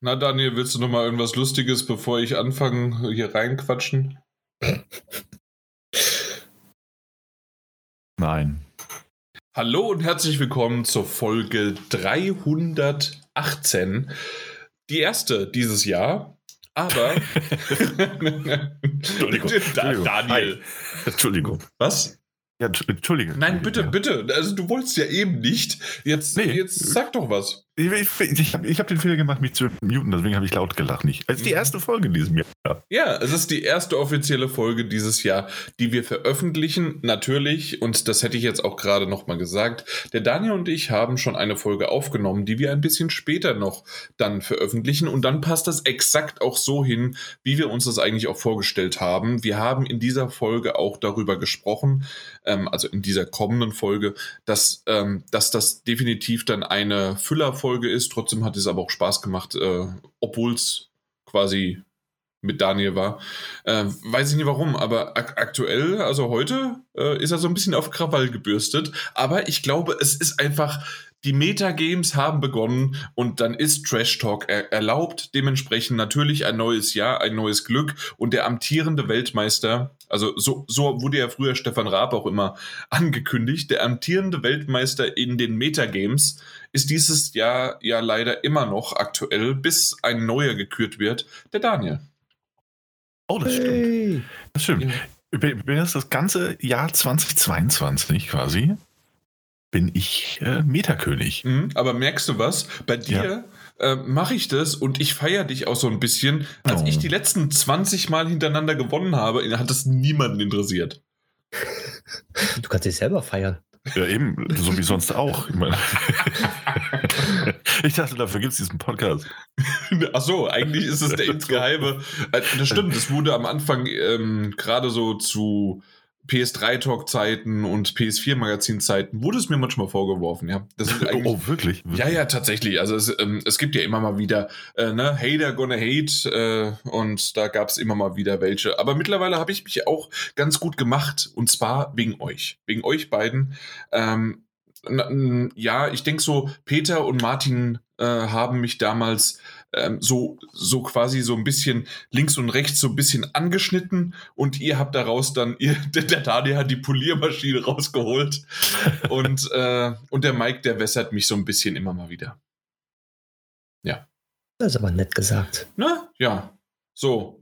Na, Daniel, willst du noch mal irgendwas Lustiges, bevor ich anfange, hier reinquatschen? Nein. Hallo und herzlich willkommen zur Folge 318. Die erste dieses Jahr. Aber. Entschuldigung. Daniel. Entschuldigung. Was? Ja, Entschuldige. Nein, bitte, bitte. Also du wolltest ja eben nicht. Jetzt, Nee. jetzt sag doch was. Ich, ich, habe hab den Fehler gemacht, mich zu muten, deswegen habe ich laut gelacht. Nicht. Es ist die Mhm. erste Folge in diesem Jahr. Ja, es ist die erste offizielle Folge dieses Jahr, die wir veröffentlichen. Natürlich, und das hätte ich jetzt auch gerade nochmal gesagt, der Daniel und ich haben schon eine Folge aufgenommen, die wir ein bisschen später noch dann veröffentlichen. Und dann passt das exakt auch so hin, wie wir uns das eigentlich auch vorgestellt haben. Wir haben in dieser Folge auch darüber gesprochen, ähm, also in dieser kommenden Folge, dass, ähm, dass das definitiv dann eine Füllerfolge ist. Trotzdem hat es aber auch Spaß gemacht, äh, obwohl es quasi mit Daniel war. Äh, weiß ich nicht warum, aber ak aktuell, also heute, äh, ist er so ein bisschen auf Krawall gebürstet. Aber ich glaube, es ist einfach, die Metagames haben begonnen und dann ist Trash Talk er erlaubt. Dementsprechend natürlich ein neues Jahr, ein neues Glück und der amtierende Weltmeister, also so, so wurde ja früher Stefan Raab auch immer angekündigt, der amtierende Weltmeister in den Metagames ist dieses Jahr ja leider immer noch aktuell, bis ein neuer gekürt wird, der Daniel. Oh, das stimmt. Hey. Das stimmt. Ja. Jetzt das ganze Jahr 2022 quasi, bin ich äh, Metakönig. Mhm, aber merkst du was? Bei dir äh, mache ich das und ich feiere dich auch so ein bisschen. Als Oh. ich die letzten 20 Mal hintereinander gewonnen habe, hat das niemanden interessiert. Du kannst dich selber feiern. Ja, eben, so wie sonst auch. Ich, meine, ich dachte, dafür gibt es diesen Podcast. Ach so, eigentlich ist es der insgeheime. Äh, Das stimmt, das wurde am Anfang ähm, gerade so zu PS3-Talk-Zeiten und PS4-Magazin-Zeiten, wurde es mir manchmal vorgeworfen, ja. Das ist eigentlich, Oh, wirklich? Ja, ja, tatsächlich. Also es, ähm, es gibt ja immer mal wieder, äh, ne, Hater gonna hate äh, und da gab es immer mal wieder welche. Aber mittlerweile habe ich mich auch ganz gut gemacht und zwar wegen euch, wegen euch beiden. Ähm, ja, ich denke so, Peter und Martin äh, haben mich damals ähm, so, so quasi so ein bisschen links und rechts so ein bisschen angeschnitten und ihr habt daraus dann, ihr, der, der Daniel hat die Poliermaschine rausgeholt und, äh, und der Mike, der wässert mich so ein bisschen immer mal wieder. Das ist aber nett gesagt. Na, ja. So.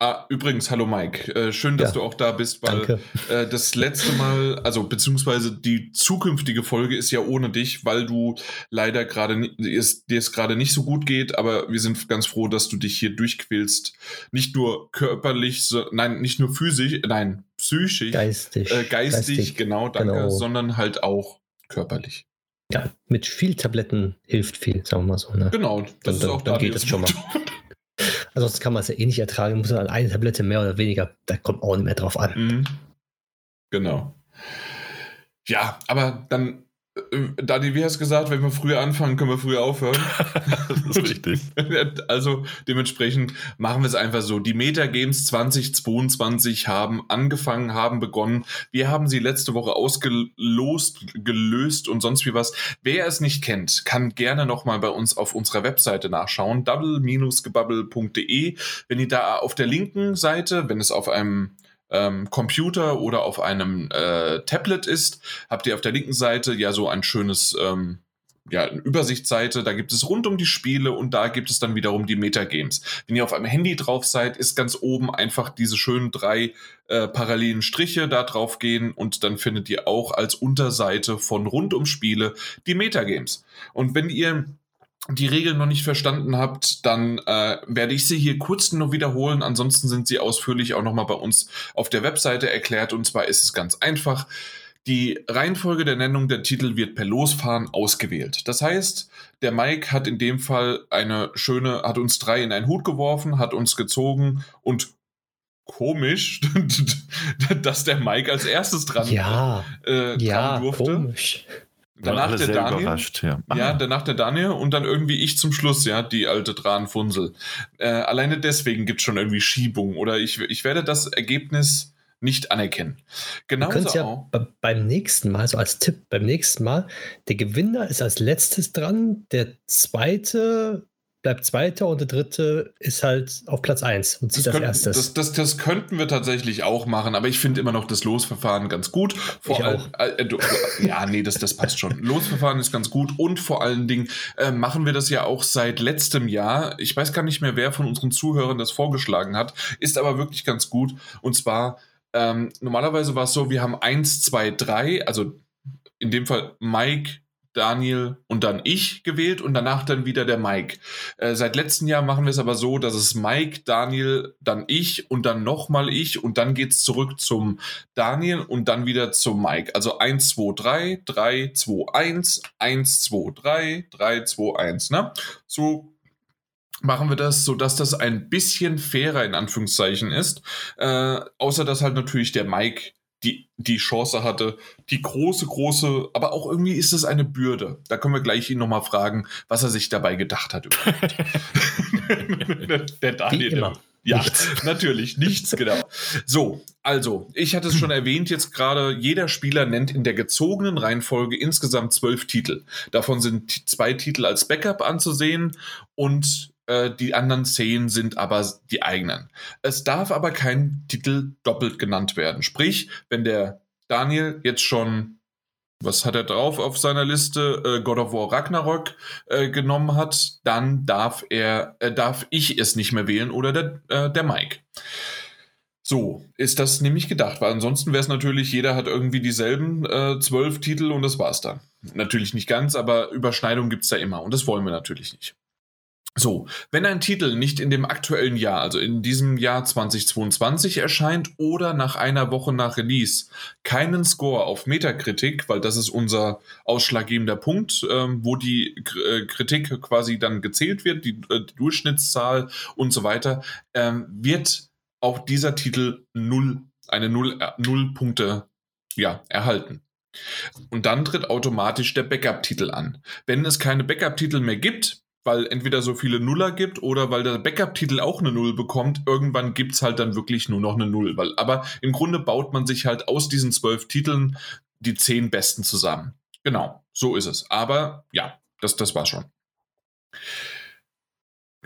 Ah, übrigens, hallo Mike. Äh, schön, dass Ja. du auch da bist, weil Danke. äh, das letzte Mal, also beziehungsweise die zukünftige Folge ist ja ohne dich, weil du leider gerade dir es gerade nicht so gut geht, aber wir sind ganz froh, dass du dich hier durchquälst. Nicht nur körperlich, so, nein, nicht nur physisch, nein, psychisch, Geistig. äh, geistig, genau, danke, genau. sondern halt auch körperlich. Ja, mit viel Tabletten hilft viel, sagen wir mal so. Ne? Genau, das Dann- ist dann- auch dann geht es schon mal. Ansonsten kann man es ja eh nicht ertragen, muss man eine Tablette mehr oder weniger, da kommt auch nicht mehr drauf an. Mhm. Genau. Ja, aber dann, Dani, wie hast du gesagt, wenn wir früher anfangen, können wir früher aufhören. Das ist richtig. Also dementsprechend machen wir es einfach so. Die Metagames 2022 haben angefangen, haben begonnen. Wir haben sie letzte Woche ausgelost, gelöst und sonst wie was. Wer es nicht kennt, kann gerne nochmal bei uns auf unserer Webseite nachschauen. double-gebubble.de. Wenn ihr da auf der linken Seite, wenn es auf einem ähm, Computer oder auf einem äh, Tablet ist, habt ihr auf der linken Seite ja so ein schönes ähm, ja, eine Übersichtsseite, da gibt es rund um die Spiele und da gibt es dann wiederum die Metagames. Wenn ihr auf einem Handy drauf seid, ist ganz oben einfach diese schönen drei äh, parallelen Striche da drauf gehen und dann findet ihr auch als Unterseite von rund um Spiele die Metagames. Und wenn ihr die Regeln noch nicht verstanden habt, dann äh, werde ich sie hier kurz nur wiederholen. Ansonsten sind sie ausführlich auch nochmal bei uns auf der Webseite erklärt. Und zwar ist es ganz einfach. Die Reihenfolge der Nennung der Titel wird per Losfahren ausgewählt. Das heißt, der Mike hat in dem Fall eine schöne, hat uns drei in einen Hut geworfen, hat uns gezogen und komisch, dass der Mike als erstes dran, Ja, äh, ja, durfte. komisch. Danach der Daniel. überrascht, ja. Ja, Ah, danach der Daniel und dann irgendwie ich zum Schluss, ja, die alte Dranfunsel. Äh, alleine deswegen gibt es schon irgendwie Schiebung oder ich, ich werde das Ergebnis nicht anerkennen. Genauso es ja auch. beim nächsten Mal, so als Tipp, beim nächsten Mal, der Gewinner ist als letztes dran, der zweite bleibt Zweiter und der Dritte ist halt auf Platz 1 und zieht Das, als erstes. das, das, das könnten wir tatsächlich auch machen, aber ich finde immer noch das Losverfahren ganz gut. Vor allem, auch. äh, du, ja, nee, das, das passt schon. Losverfahren ist ganz gut und vor allen Dingen äh, machen wir das ja auch seit letztem Jahr. Ich weiß gar nicht mehr, wer von unseren Zuhörern das vorgeschlagen hat, ist aber wirklich ganz gut. Und zwar, ähm, normalerweise war es so, wir haben 1, 2, 3, also in dem Fall Mike, Daniel und dann ich gewählt und danach dann wieder der Mike. Äh, seit letztem Jahr machen wir es aber so, dass es Mike, Daniel, dann ich und dann nochmal ich und dann geht es zurück zum Daniel und dann wieder zum Mike. Also 1, 2, 3, 3, 2, 1, 1, 2, 3, 3, 2, 1. Ne? So machen wir das, sodass das ein bisschen fairer in Anführungszeichen ist. Äh, außer dass halt natürlich der Mike die, die Chance hatte, die große, große, aber auch irgendwie ist es eine Bürde. Da können wir gleich ihn nochmal fragen, was er sich dabei gedacht hat. überhaupt. der Daniel. Wie immer. Ja, Nichts. natürlich, nichts, genau. So, also, ich hatte es schon erwähnt, jetzt gerade, jeder Spieler nennt in der gezogenen Reihenfolge insgesamt zwölf Titel. Davon sind zwei Titel als Backup anzusehen und äh, die anderen zehn sind aber die eigenen. Es darf aber kein Titel doppelt genannt werden. Sprich, wenn der Daniel jetzt schon, was hat er drauf auf seiner Liste, äh, God of War Ragnarok äh, genommen hat, dann darf er, äh, darf ich es nicht mehr wählen oder der, äh, der Mike. So ist das nämlich gedacht, weil ansonsten wäre es natürlich, jeder hat irgendwie dieselben äh, zwölf Titel und das war's dann. Natürlich nicht ganz, aber Überschneidung gibt's da immer und das wollen wir natürlich nicht. So, wenn ein Titel nicht in dem aktuellen Jahr, also in diesem Jahr 2022 erscheint oder nach einer Woche nach Release keinen Score auf Metacritic, weil das ist unser ausschlaggebender Punkt, ähm, wo die K äh, Kritik quasi dann gezählt wird, die, äh, die Durchschnittszahl und so weiter, ähm, wird auch dieser Titel null, eine null, äh, null Punkte ja, erhalten. Und dann tritt automatisch der Backup-Titel an. Wenn es keine Backup-Titel mehr gibt, weil entweder so viele Nuller gibt oder weil der Backup-Titel auch eine Null bekommt, irgendwann gibt es halt dann wirklich nur noch eine Null. Weil, aber im Grunde baut man sich halt aus diesen zwölf Titeln die zehn besten zusammen. Genau, so ist es. Aber ja, das, das war schon.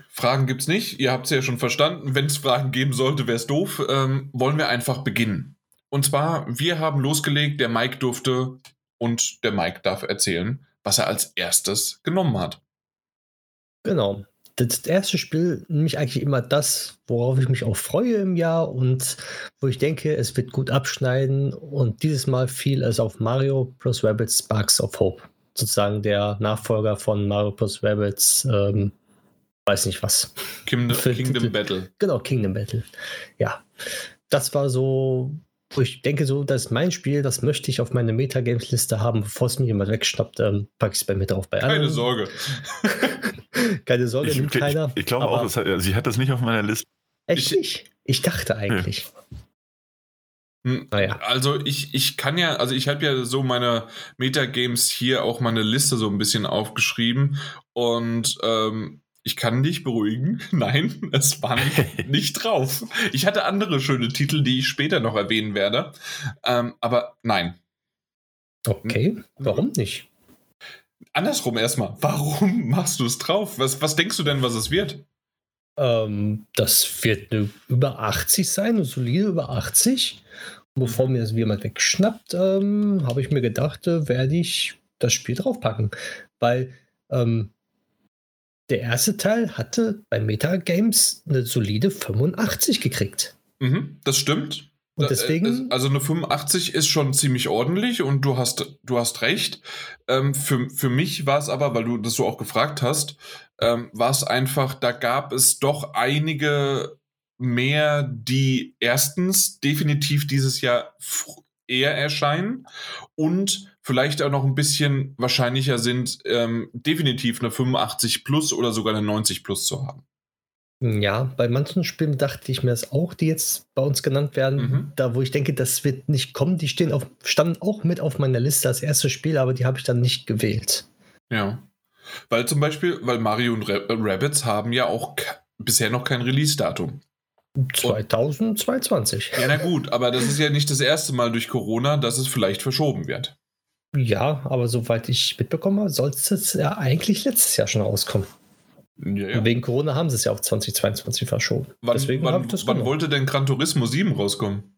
Fragen gibt's nicht. Ihr habt es ja schon verstanden. Wenn es Fragen geben sollte, wäre es doof. Ähm, wollen wir einfach beginnen. Und zwar, wir haben losgelegt, der Mike durfte und der Mike darf erzählen, was er als erstes genommen hat. Genau. Das erste Spiel nämlich eigentlich immer das, worauf ich mich auch freue im Jahr und wo ich denke, es wird gut abschneiden. Und dieses Mal fiel es auf Mario Plus Rabbids Sparks of Hope. Sozusagen der Nachfolger von Mario Plus Rabbids, ähm, weiß nicht was. Kingdom, Kingdom. Battle. Genau, Kingdom Battle. Ja. Das war so, wo ich denke, so, das ist mein Spiel, das möchte ich auf meine Metagames-Liste haben, bevor es mir jemand wegschnappt, ähm, packe ich es bei mir drauf. Bei Keine anderen- Sorge. Keine Sorge, Ich, nimmt ich, keiner. ich glaube aber- auch, es hat, sie hat das nicht auf meiner Liste. Echt Ich- nicht? Ich dachte eigentlich. Hm, Naja. Also ich, ich kann ja, also ich habe ja so meine Metagames hier auch meine Liste so ein bisschen aufgeschrieben und ähm, ich kann dich beruhigen. Nein, es war nicht, nicht drauf. Ich hatte andere schöne Titel, die ich später noch erwähnen werde. Ähm, aber nein. Okay, warum nicht? Andersrum erstmal. Warum machst du es drauf? Was, was denkst du denn, was es wird? Ähm, das wird eine über 80 sein, eine solide über 80. Und bevor mir das jemand wegschnappt, ähm, habe ich mir gedacht, äh, werde ich das Spiel draufpacken. Weil ähm, der erste Teil hatte bei Metagames eine solide 85 gekriegt. Mhm, das stimmt. Und Da- deswegen, äh, Also eine 85 ist schon ziemlich ordentlich und du hast, du hast recht. Ähm, für, für mich war es aber, weil du das so auch gefragt hast, ähm, war es einfach, da gab es doch einige mehr, die erstens definitiv dieses Jahr eher erscheinen und vielleicht auch noch ein bisschen wahrscheinlicher sind, ähm, definitiv eine 85 plus oder sogar eine 90 plus zu haben. Ja, bei manchen Spielen dachte ich mir das auch, die jetzt bei uns genannt werden, Mhm. da wo ich denke, das wird nicht kommen, die stehen auf, standen auch mit auf meiner Liste als erstes Spiel, aber die habe ich dann nicht gewählt. Ja. Weil zum Beispiel, weil Mario und äh, Rabbids haben ja auch bisher noch kein Release-Datum. 2022. Ja, na gut, aber das ist ja nicht das erste Mal durch Corona, dass es vielleicht verschoben wird. Ja, aber soweit ich mitbekommen habe, sollte es ja eigentlich letztes Jahr schon rauskommen. Ja, ja. Wegen Corona haben sie es ja auf 2022 verschoben. Wann, Deswegen wann, ich das wann genommen. wollte denn Gran Turismo 7 rauskommen?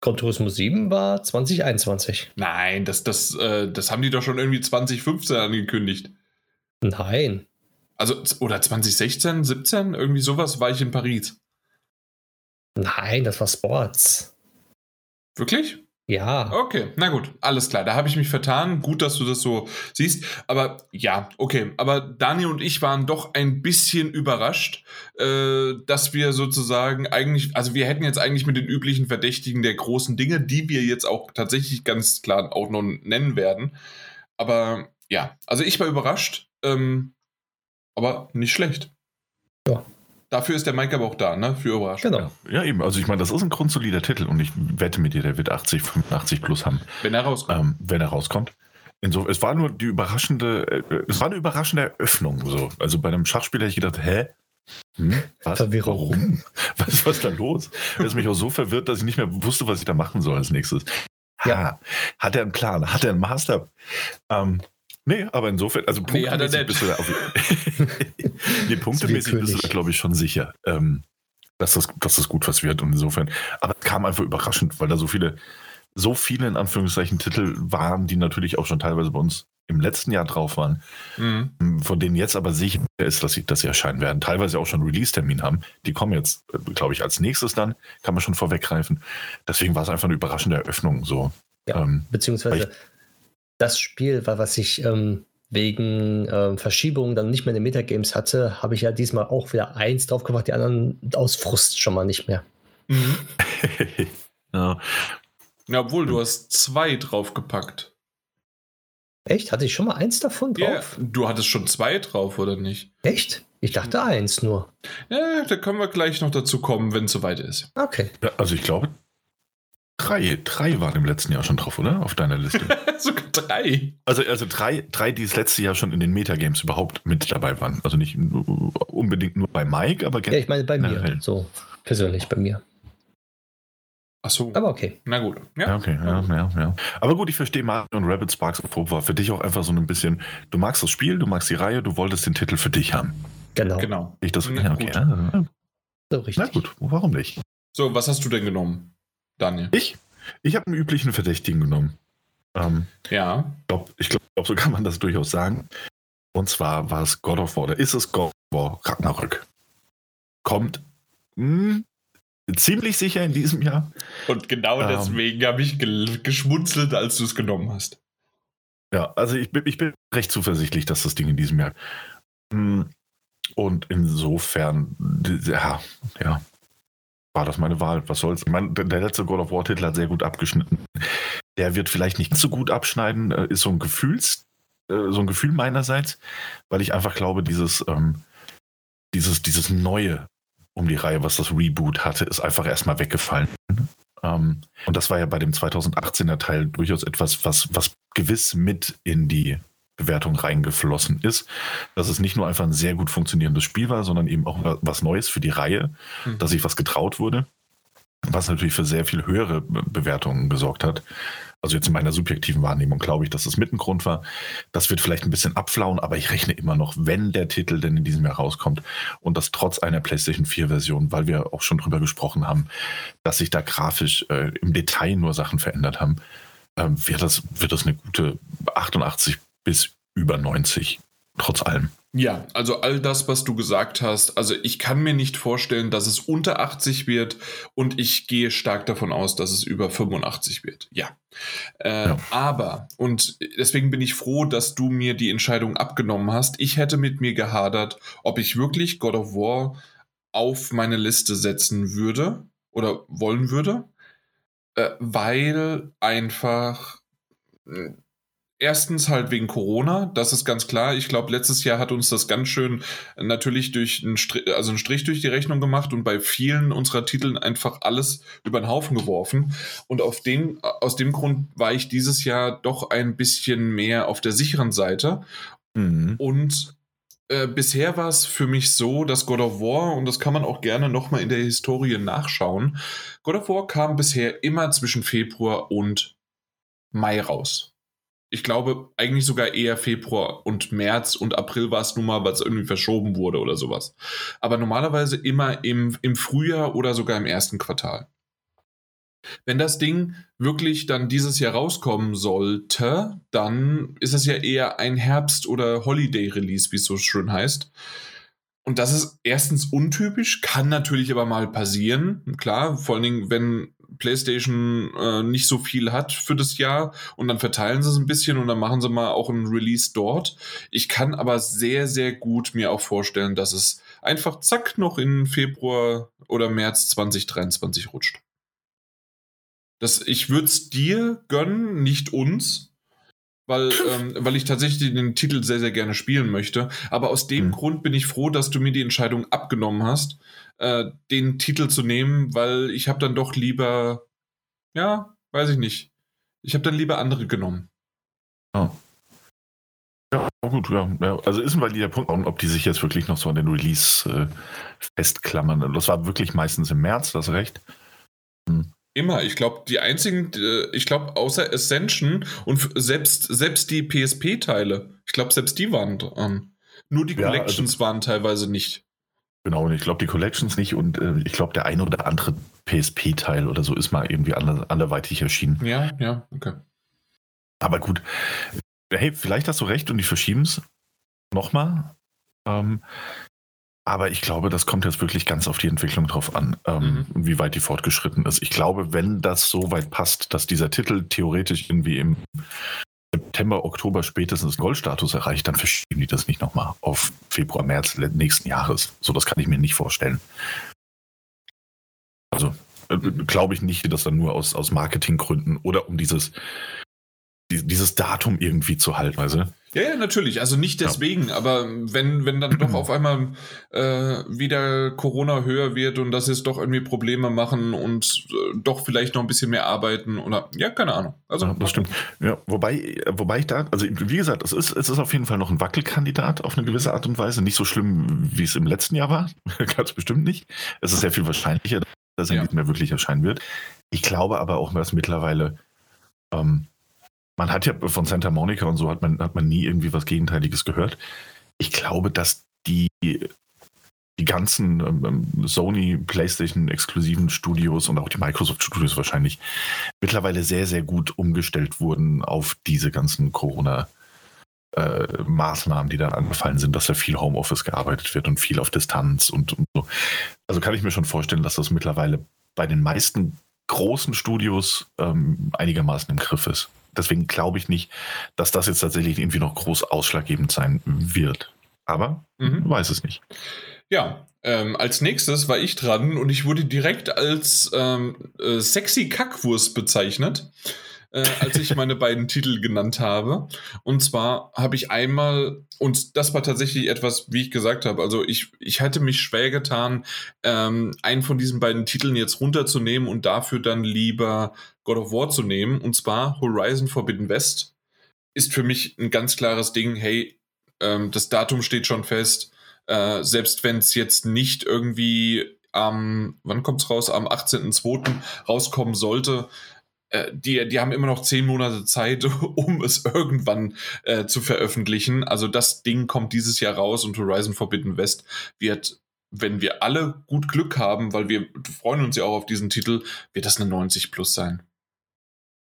Gran Turismo 7 war 2021. Nein, das, das, äh, das haben die doch schon irgendwie 2015 angekündigt. Nein. Also, oder 2016, 17, irgendwie sowas war ich in Paris. Nein, das war Sports. Wirklich? Ja. Okay, na gut, alles klar. Da habe ich mich vertan. Gut, dass du das so siehst. Aber ja, okay. Aber Daniel und ich waren doch ein bisschen überrascht, äh, dass wir sozusagen eigentlich, also wir hätten jetzt eigentlich mit den üblichen Verdächtigen der großen Dinge, die wir jetzt auch tatsächlich ganz klar auch noch nennen werden. Aber ja, also ich war überrascht, ähm, aber nicht schlecht. Ja. Dafür ist der Mike aber auch da, ne? Für Überraschung. Genau. Ja, eben. Also ich meine, das ist ein grundsolider Titel und ich wette mit dir, der wird 80, 85 plus haben, Wenn er rauskommt. ähm, wenn er rauskommt. Insofern, es war nur die überraschende, äh, es war eine überraschende Eröffnung. So. Also bei einem Schachspiel hätte ich gedacht, hä? Hm? Was? Verwirrung. Warum? Was, was ist da los? Das ist mich auch so verwirrt, dass ich nicht mehr wusste, was ich da machen soll als nächstes. Ja. Ja. Hat er einen Plan? Hat er einen Master? Ähm, nee, aber insofern, also Nee, punktemäßig bist du da auf, nee, punktemäßig bist du da, glaube ich, schon sicher, ähm, dass, das, dass das gut was wird. Und insofern, aber es kam einfach überraschend, weil da so viele, so viele in Anführungszeichen Titel waren, die natürlich auch schon teilweise bei uns im letzten Jahr drauf waren, Mhm. von denen jetzt aber sicher ist, dass sie, dass sie erscheinen werden. Teilweise auch schon Release-Termin haben. Die kommen jetzt, glaube ich, als nächstes dann, kann man schon vorweggreifen. Deswegen war es einfach eine überraschende Eröffnung. So. Ja. Ähm, Beziehungsweise das Spiel war, was ich ähm, wegen ähm, Verschiebung dann nicht mehr in den Metagames hatte, habe ich ja diesmal auch wieder eins drauf gemacht, die anderen aus Frust schon mal nicht mehr. Mhm. ja. Ja, obwohl, du hast zwei draufgepackt. Echt? Hatte ich schon mal eins davon Ja, drauf? du hattest schon zwei drauf, oder nicht? Echt? Ich dachte eins nur. Ja, da können wir gleich noch dazu kommen, wenn es soweit ist. Okay. Ja, also ich glaube, drei, drei waren im letzten Jahr schon drauf, oder? Auf deiner Liste. Sogar drei. also, also drei, drei, die das letzte Jahr schon in den Metagames überhaupt mit dabei waren. Also nicht unbedingt nur bei Mike, aber Ja, ich meine bei mir. Generell. So persönlich bei mir. Ach so. Aber okay. Na gut. Ja, Ja. okay, ja, ja, ja. Aber gut, ich verstehe Mario und Rabbit Sparks of Hope war für dich auch einfach so ein bisschen, du magst das Spiel, du magst die Reihe, du wolltest den Titel für dich haben. Genau. Genau. Ich das, Na ja, okay, gut. ja, So richtig. na gut, warum nicht? So, was hast du denn genommen, Daniel? Ich? Ich habe einen üblichen Verdächtigen genommen. Ähm, Ja. glaub, ich glaube, glaub, so kann man das durchaus sagen. Und zwar war es God of War, oder ist es God of War Ragnarök. Kommt mh, ziemlich sicher in diesem Jahr. Und genau Ähm. deswegen habe ich geschmunzelt, als du es genommen hast. Ja, also ich bin, ich bin recht zuversichtlich, dass das Ding in diesem Jahr. Mh, Und insofern, ja, ja, war das meine Wahl. Was soll's? Ich meine, der letzte God of War-Titel hat sehr gut abgeschnitten. Der wird vielleicht nicht so gut abschneiden, äh, ist so ein Gefühls, äh, so ein Gefühl meinerseits, weil ich einfach glaube, dieses, ähm, dieses, dieses Neue um die Reihe, was das Reboot hatte, ist einfach erstmal weggefallen. Ähm, und das war ja bei dem 2018er Teil durchaus etwas, was, was gewiss mit in die Bewertung reingeflossen ist. Dass es nicht nur einfach ein sehr gut funktionierendes Spiel war, sondern eben auch was Neues für die Reihe, Mhm. dass sich was getraut wurde, was natürlich für sehr viel höhere Be- Bewertungen gesorgt hat. Also jetzt in meiner subjektiven Wahrnehmung glaube ich, dass das mit ein Grund war. Das wird vielleicht ein bisschen abflauen, aber ich rechne immer noch, wenn der Titel denn in diesem Jahr rauskommt und das trotz einer PlayStation 4 Version, weil wir auch schon drüber gesprochen haben, dass sich da grafisch äh, im Detail nur Sachen verändert haben, ähm, wird, das, wird das eine gute 88 bis über 90, trotz allem. Ja, also all das, was du gesagt hast, also ich kann mir nicht vorstellen, dass es unter 80 wird und ich gehe stark davon aus, dass es über 85 wird. Ja. Äh, Ja. Aber, und deswegen bin ich froh, dass du mir die Entscheidung abgenommen hast. Ich hätte mit mir gehadert, ob ich wirklich God of War auf meine Liste setzen würde oder wollen würde, äh, weil einfach äh, Erstens halt wegen Corona, das ist ganz klar. Ich glaube, letztes Jahr hat uns das ganz schön natürlich durch einen Strich, also einen Strich durch die Rechnung gemacht und bei vielen unserer Titeln einfach alles über den Haufen geworfen. Und auf den, aus dem Grund war ich dieses Jahr doch ein bisschen mehr auf der sicheren Seite. Mhm. Und äh, bisher war es für mich so, dass God of War, und das kann man auch gerne nochmal in der Historie nachschauen, God of War kam bisher immer zwischen Februar und Mai raus. Ich glaube eigentlich sogar eher Februar und März und April war es nun mal, weil es irgendwie verschoben wurde oder sowas. Aber normalerweise immer im, im Frühjahr oder sogar im ersten Quartal. Wenn das Ding wirklich dann dieses Jahr rauskommen sollte, dann ist es ja eher ein Herbst- oder Holiday-Release, wie es so schön heißt. Und das ist erstens untypisch, kann natürlich aber mal passieren. Klar, vor allen Dingen, wenn PlayStation äh, nicht so viel hat für das Jahr und dann verteilen sie es ein bisschen und dann machen sie mal auch ein Release dort. Ich kann aber sehr, sehr gut mir auch vorstellen, dass es einfach zack noch in Februar oder März 2023 rutscht. Das, ich würde es dir gönnen, nicht uns, weil, ähm, weil ich tatsächlich den Titel sehr, sehr gerne spielen möchte. Aber aus dem mhm. Grund bin ich froh, dass du mir die Entscheidung abgenommen hast, äh, den Titel zu nehmen, weil ich habe dann doch lieber, ja, weiß ich nicht. Ich habe dann lieber andere genommen. Oh. Ja, gut, ja. ja. Also ist ein valider Punkt, ob die sich jetzt wirklich noch so an den Release äh, festklammern. Das war wirklich meistens im März, das recht. Hm. Immer. Ich glaube, die einzigen, ich glaube, außer Ascension und selbst, selbst die PSP-Teile, ich glaube, selbst die waren dran. Nur die Collections ja, also, waren teilweise nicht. Genau, und ich glaube, die Collections nicht und äh, ich glaube, der eine oder andere PSP-Teil oder so ist mal irgendwie ander, anderweitig erschienen. Ja, ja, okay. Aber gut. Hey, vielleicht hast du recht und die verschieben es nochmal. Ähm, aber ich glaube, das kommt jetzt wirklich ganz auf die Entwicklung drauf an, ähm, mhm. wie weit die fortgeschritten ist. Ich glaube, wenn das so weit passt, dass dieser Titel theoretisch irgendwie im September, Oktober spätestens Goldstatus erreicht, dann verschieben die das nicht nochmal auf Februar, März nächsten Jahres. So, das kann ich mir nicht vorstellen. Also äh, glaube ich nicht, dass dann nur aus, aus Marketinggründen oder um dieses, dieses Datum irgendwie zu halten. Also, ja, ja, natürlich. Also nicht deswegen, ja. aber wenn, wenn dann doch auf einmal äh, wieder Corona höher wird und dass es doch irgendwie Probleme machen und äh, doch vielleicht noch ein bisschen mehr arbeiten oder ja, keine Ahnung. Also ja, das stimmt. Ja, wobei, wobei ich da, also wie gesagt, es ist, es ist auf jeden Fall noch ein Wackelkandidat auf eine gewisse Art und Weise. Nicht so schlimm, wie es im letzten Jahr war. Ganz bestimmt nicht. Es ist sehr viel wahrscheinlicher, dass er ja. nicht mehr wirklich erscheinen wird. Ich glaube aber auch, dass mittlerweile ähm, man hat ja von Santa Monica und so hat man, hat man nie irgendwie was Gegenteiliges gehört. Ich glaube, dass die, die ganzen ähm, Sony, PlayStation exklusiven Studios und auch die Microsoft Studios wahrscheinlich mittlerweile sehr, sehr gut umgestellt wurden auf diese ganzen Corona- äh, Maßnahmen, die dann angefallen sind, dass da viel Homeoffice gearbeitet wird und viel auf Distanz und, und so. Also kann ich mir schon vorstellen, dass das mittlerweile bei den meisten großen Studios ähm, einigermaßen im Griff ist deswegen glaube ich nicht, dass das jetzt tatsächlich irgendwie noch groß ausschlaggebend sein wird. Aber mhm. weiß es nicht. Ja, ähm, als nächstes war ich dran und ich wurde direkt als ähm, äh, sexy Kackwurst bezeichnet äh, als ich meine beiden Titel genannt habe. Und zwar habe ich einmal, und das war tatsächlich etwas, wie ich gesagt habe, also ich, ich hatte mich schwer getan, ähm, einen von diesen beiden Titeln jetzt runterzunehmen und dafür dann lieber God of War zu nehmen. Und zwar Horizon Forbidden West ist für mich ein ganz klares Ding, hey, ähm, das Datum steht schon fest. Äh, selbst wenn es jetzt nicht irgendwie am, wann kommt es raus, am 18.02. rauskommen sollte, die, die haben immer noch zehn Monate Zeit, um es irgendwann äh, zu veröffentlichen. Also das Ding kommt dieses Jahr raus und Horizon Forbidden West wird, wenn wir alle gut Glück haben, weil wir freuen uns ja auch auf diesen Titel, wird das eine 90 plus sein.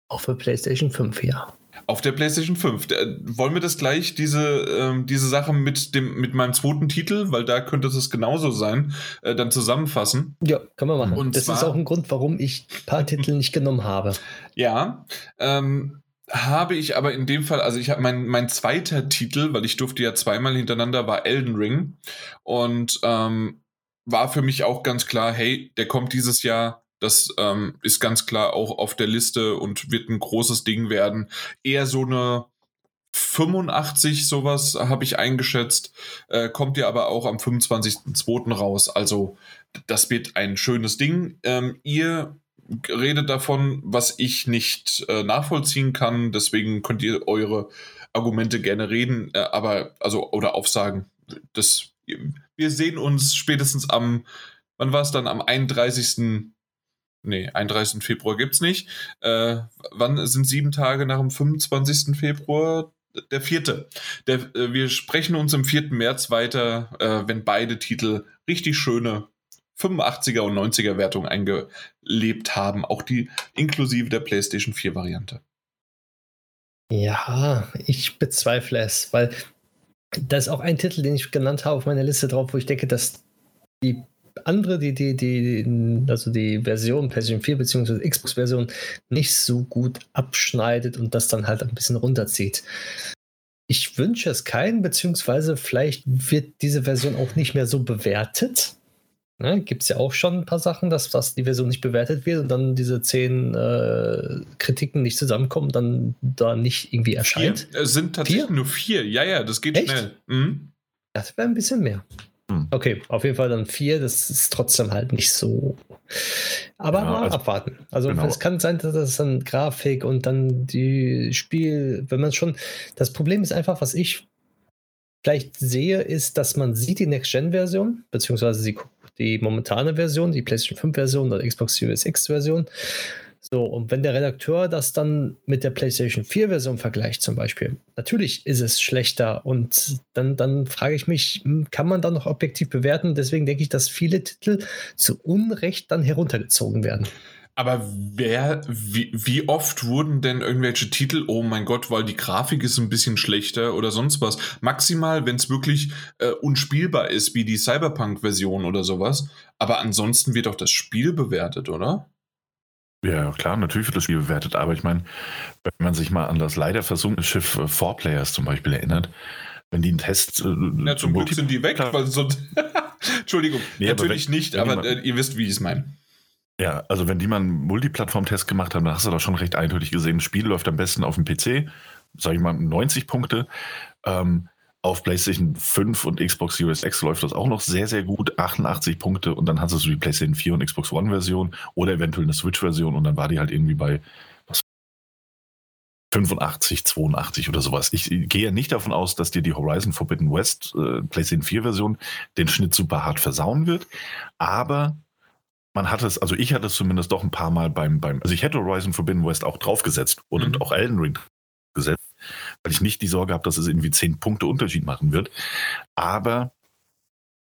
Auch für PlayStation 5, ja. Auf der PlayStation 5. Äh, wollen wir das gleich, diese, ähm, diese Sache mit, dem, mit meinem zweiten Titel, weil da könnte es genauso sein, äh, dann zusammenfassen? Ja, kann man machen. Und das zwar, ist auch ein Grund, warum ich ein paar Titel nicht genommen habe. Ja, ähm, habe ich aber in dem Fall, also ich habe mein, mein zweiter Titel, weil ich durfte ja zweimal hintereinander, war Elden Ring. Und ähm, war für mich auch ganz klar, hey, der kommt dieses Jahr das ähm, ist ganz klar auch auf der Liste und wird ein großes Ding werden. Eher so eine 85 sowas habe ich eingeschätzt, äh, kommt ja aber auch am 25.02. raus. Also das wird ein schönes Ding. Ähm, ihr redet davon, was ich nicht äh, nachvollziehen kann. Deswegen könnt ihr eure Argumente gerne reden, äh, aber also oder aufsagen. Das, wir sehen uns spätestens am, wann war es dann? Am 31 nee, 31. Februar gibt es nicht. Äh, wann sind sieben Tage nach dem 25. Februar? Der vierte. Der, äh, wir sprechen uns am 4. März weiter, äh, wenn beide Titel richtig schöne 85er und 90er Wertungen eingelebt haben. Auch die inklusive der PlayStation 4 Variante. Ja, ich bezweifle es, weil da ist auch ein Titel, den ich genannt habe auf meiner Liste drauf, wo ich denke, dass die andere, die, die, die, also die Version PlayStation 4 bzw. Xbox-Version nicht so gut abschneidet und das dann halt ein bisschen runterzieht. Ich wünsche es keinen, beziehungsweise vielleicht wird diese Version auch nicht mehr so bewertet. Ne, Gibt es ja auch schon ein paar Sachen, dass, dass die Version nicht bewertet wird und dann diese zehn äh, Kritiken nicht zusammenkommen, dann da nicht irgendwie erscheint. Vier. Es sind tatsächlich vier? nur vier. Ja, ja, das geht Echt? schnell. Mhm. Das wäre ein bisschen mehr. Hm. Okay, auf jeden Fall dann vier. Das ist trotzdem halt nicht so. Aber ja, mal also, abwarten. Also genau. es kann sein, dass das dann Grafik und dann die Spiel, wenn man schon. Das Problem ist einfach, was ich vielleicht sehe, ist, dass man sieht die Next-Gen-Version, beziehungsweise die, die momentane Version, die PlayStation 5-Version oder Xbox Series X-Version. So, und wenn der Redakteur das dann mit der PlayStation 4-Version vergleicht, zum Beispiel, natürlich ist es schlechter und dann, dann frage ich mich, hm, kann man da noch objektiv bewerten? Deswegen denke ich, dass viele Titel zu Unrecht dann heruntergezogen werden. Aber wer, wie, wie oft wurden denn irgendwelche Titel, oh mein Gott, weil die Grafik ist ein bisschen schlechter oder sonst was? Maximal, wenn es wirklich äh, unspielbar ist, wie die Cyberpunk-Version oder sowas. Aber ansonsten wird doch das Spiel bewertet, oder? Ja, klar, natürlich wird das Spiel bewertet, aber ich meine, wenn man sich mal an das leider versunkene Schiff äh, Four Players zum Beispiel erinnert, wenn die einen Test. Äh, ja, zum Glück sind die weg, weil sonst. Entschuldigung, nee, natürlich wenn, nicht, aber äh, ihr wisst, wie ich es meine. Ja, also wenn die mal einen Multiplattform-Test gemacht haben, dann hast du doch schon recht eindeutig gesehen, das Spiel läuft am besten auf dem PC, sage ich mal 90 Punkte. Ähm, auf PlayStation 5 und Xbox Series X läuft das auch noch sehr, sehr gut. 88 Punkte und dann hast du die PlayStation 4 und Xbox One Version oder eventuell eine Switch-Version und dann war die halt irgendwie bei was, 85, 82 oder sowas. Ich gehe nicht davon aus, dass dir die Horizon Forbidden West äh, PlayStation 4 Version den Schnitt super hart versauen wird, aber man hat es, also ich hatte es zumindest doch ein paar Mal beim, beim also ich hätte Horizon Forbidden West auch draufgesetzt und, mhm. auch Elden Ring gesetzt, weil ich nicht die Sorge habe, dass es irgendwie zehn Punkte Unterschied machen wird. Aber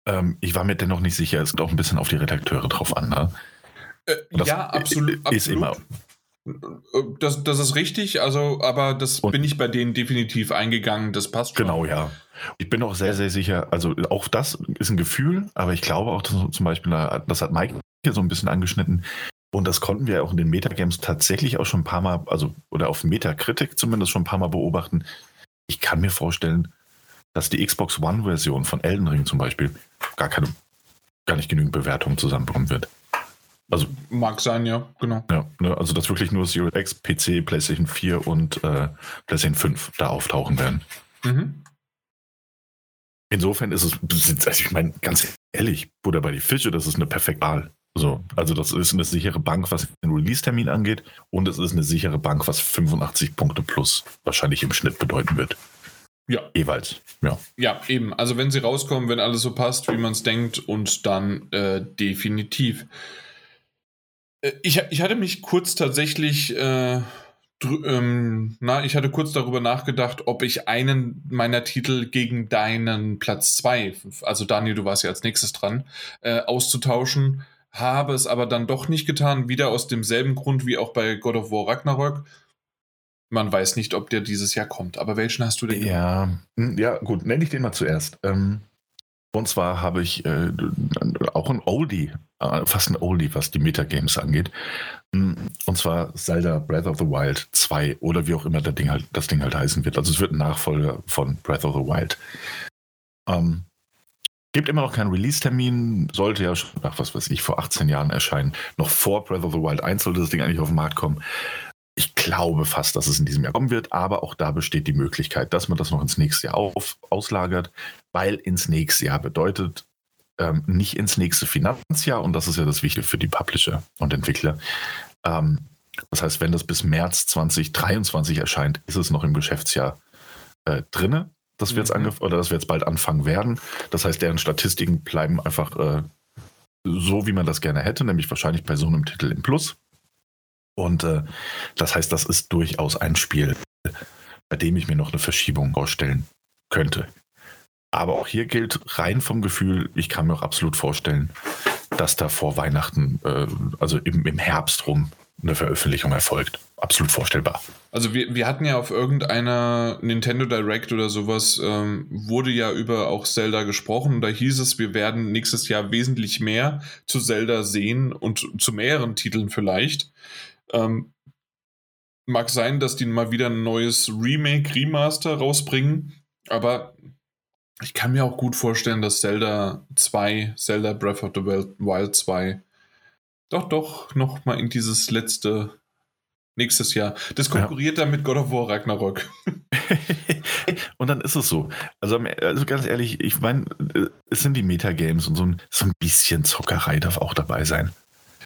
ähm, ich war mir dennoch nicht sicher. Es kommt auch ein bisschen auf die Redakteure drauf an. Ne? Äh, ja, absolut. Ist absolut. immer. Das, das ist richtig, also, aber das Und bin ich bei denen definitiv eingegangen, das passt schon. Genau, ja. Ich bin auch sehr, sehr sicher, also auch das ist ein Gefühl, aber ich glaube auch, dass zum Beispiel, das hat Mike hier so ein bisschen angeschnitten, und das konnten wir auch in den Metagames tatsächlich auch schon ein paar Mal, also oder auf Metakritik zumindest schon ein paar Mal beobachten. Ich kann mir vorstellen, dass die Xbox One-Version von Elden Ring zum Beispiel gar keine, gar nicht genügend Bewertungen zusammenbekommen wird. Also, Mag sein, ja, genau. Ja, ne, also dass wirklich nur Series X, PC, PlayStation 4 und äh, PlayStation 5 da auftauchen werden. Mhm. Insofern ist es, also ich meine, ganz ehrlich, Buddha bei die Fische, das ist eine perfekte Wahl. So, also das ist eine sichere Bank, was den Release-Termin angeht, und es ist eine sichere Bank, was 85 Punkte plus wahrscheinlich im Schnitt bedeuten wird. Ja. Jeweils, ja. Ja, eben. Also wenn sie rauskommen, wenn alles so passt, wie man es denkt, und dann äh, definitiv. Äh, ich, ich hatte mich kurz tatsächlich, äh, ähm, na, ich hatte kurz darüber nachgedacht, ob ich einen meiner Titel gegen deinen Platz 2, also Daniel, du warst ja als nächstes dran, äh, auszutauschen habe es aber dann doch nicht getan, wieder aus demselben Grund wie auch bei God of War Ragnarok. Man weiß nicht, ob der dieses Jahr kommt. Aber welchen hast du denn? Ja, hm, ja gut, nenne ich den mal zuerst. Ähm, und zwar habe ich äh, auch ein Oldie, äh, fast ein Oldie, was die Metagames angeht. Hm, und zwar Zelda Breath of the Wild 2 oder wie auch immer das Ding halt, das Ding halt heißen wird. Also es wird ein Nachfolger von Breath of the Wild. Ähm, Gibt immer noch keinen Release-Termin, sollte ja schon, ach was weiß ich, vor 18 Jahren erscheinen. Noch vor Breath of the Wild 1 sollte das Ding eigentlich auf den Markt kommen. Ich glaube fast, dass es in diesem Jahr kommen wird, aber auch da besteht die Möglichkeit, dass man das noch ins nächste Jahr auf, auslagert, weil ins nächste Jahr bedeutet ähm, nicht ins nächste Finanzjahr und das ist ja das Wichtige für die Publisher und Entwickler. Ähm, das heißt, wenn das bis März 2023 erscheint, ist es noch im Geschäftsjahr äh, drinne dass wir jetzt mhm. oder dass wir jetzt bald anfangen werden. Das heißt, deren Statistiken bleiben einfach äh, so, wie man das gerne hätte, nämlich wahrscheinlich bei so einem Titel im Plus. Und äh, das heißt, das ist durchaus ein Spiel, bei dem ich mir noch eine Verschiebung vorstellen könnte. Aber auch hier gilt rein vom Gefühl, ich kann mir auch absolut vorstellen, dass da vor Weihnachten, äh, also im, im Herbst rum, eine Veröffentlichung erfolgt. Absolut vorstellbar. Also wir, wir hatten ja auf irgendeiner Nintendo Direct oder sowas, ähm, wurde ja über auch Zelda gesprochen. Da hieß es, wir werden nächstes Jahr wesentlich mehr zu Zelda sehen und zu mehreren Titeln vielleicht. Ähm, mag sein, dass die mal wieder ein neues Remake, Remaster rausbringen, aber ich kann mir auch gut vorstellen, dass Zelda 2, Zelda Breath of the Wild 2 doch, doch, noch mal in dieses letzte nächstes Jahr. Das konkurriert ja. dann mit God of War Ragnarok. und dann ist es so. Also, also ganz ehrlich, ich meine, es sind die Metagames und so ein, so ein bisschen Zockerei darf auch dabei sein.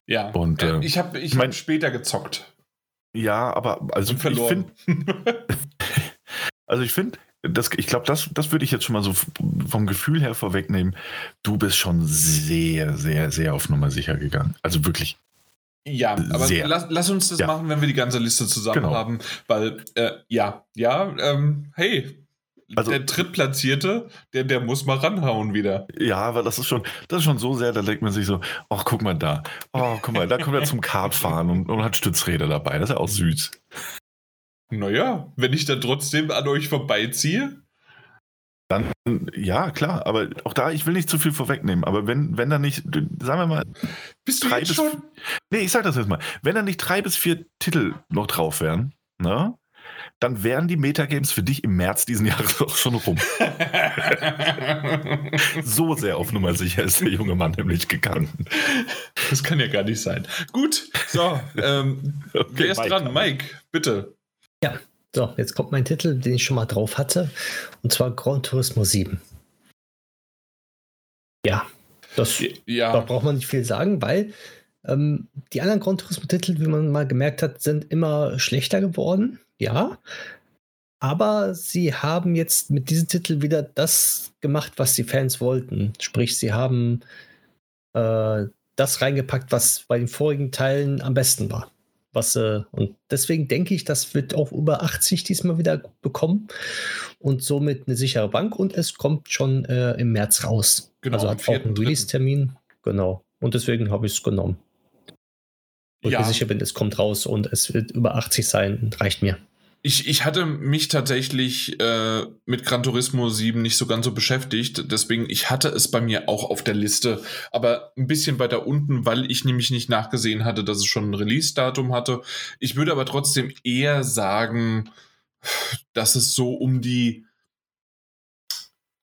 Ja. Und, äh, ich habe ich mein, hab später gezockt. Ja, aber also ich finde. also ich finde, das, ich glaube, das, das würde ich jetzt schon mal so vom Gefühl her vorwegnehmen. Du bist schon sehr, sehr, sehr auf Nummer sicher gegangen. Also wirklich. Ja, aber lass, lass, uns das ja. machen, wenn wir die ganze Liste zusammen genau. haben, weil äh, ja, ja, ähm, hey, also, der Drittplatzierte, der, der muss mal ranhauen wieder. Ja, aber das ist schon, das ist schon so sehr, da denkt man sich so, ach, guck mal da. Oh, guck mal, da kommt er zum Kartfahren und, und hat Stützräder dabei. Das ist ja auch süß. Naja, wenn ich dann trotzdem an euch vorbeiziehe. Dann, ja, klar, aber auch da, ich will nicht zu viel vorwegnehmen, aber wenn, wenn da nicht, sagen wir mal, bist du jetzt schon? Nee, ich sag das jetzt mal. Wenn da nicht drei bis vier Titel noch drauf wären, ne, dann wären die Metagames für dich im März diesen Jahres auch schon rum. so sehr auf Nummer sicher ist der junge Mann nämlich gegangen. Das kann ja gar nicht sein. Gut, so, ähm, okay, wer ist Mike. dran? Mike, bitte. Ja, so, jetzt kommt mein Titel, den ich schon mal drauf hatte, und zwar Gran Turismo 7. Ja, das, ja. da braucht man nicht viel sagen, weil ähm, die anderen Gran Turismo-Titel, wie man mal gemerkt hat, sind immer schlechter geworden. Ja. Aber sie haben jetzt mit diesem Titel wieder das gemacht, was die Fans wollten. Sprich, sie haben äh, das reingepackt, was bei den vorigen Teilen am besten war. Was, äh, und deswegen denke ich, das wird auch über 80 diesmal wieder bekommen und somit eine sichere Bank und es kommt schon äh, im März raus. Genau, also hat auch einen Release-Termin. Genau. Und deswegen habe ich es genommen. Und ja. ich sicher bin, es kommt raus und es wird über 80 sein, reicht mir. Ich, ich hatte mich tatsächlich äh, mit Gran Turismo 7 nicht so ganz so beschäftigt, deswegen ich hatte es bei mir auch auf der Liste, aber ein bisschen weiter unten, weil ich nämlich nicht nachgesehen hatte, dass es schon ein Release-Datum hatte. Ich würde aber trotzdem eher sagen, dass es so um die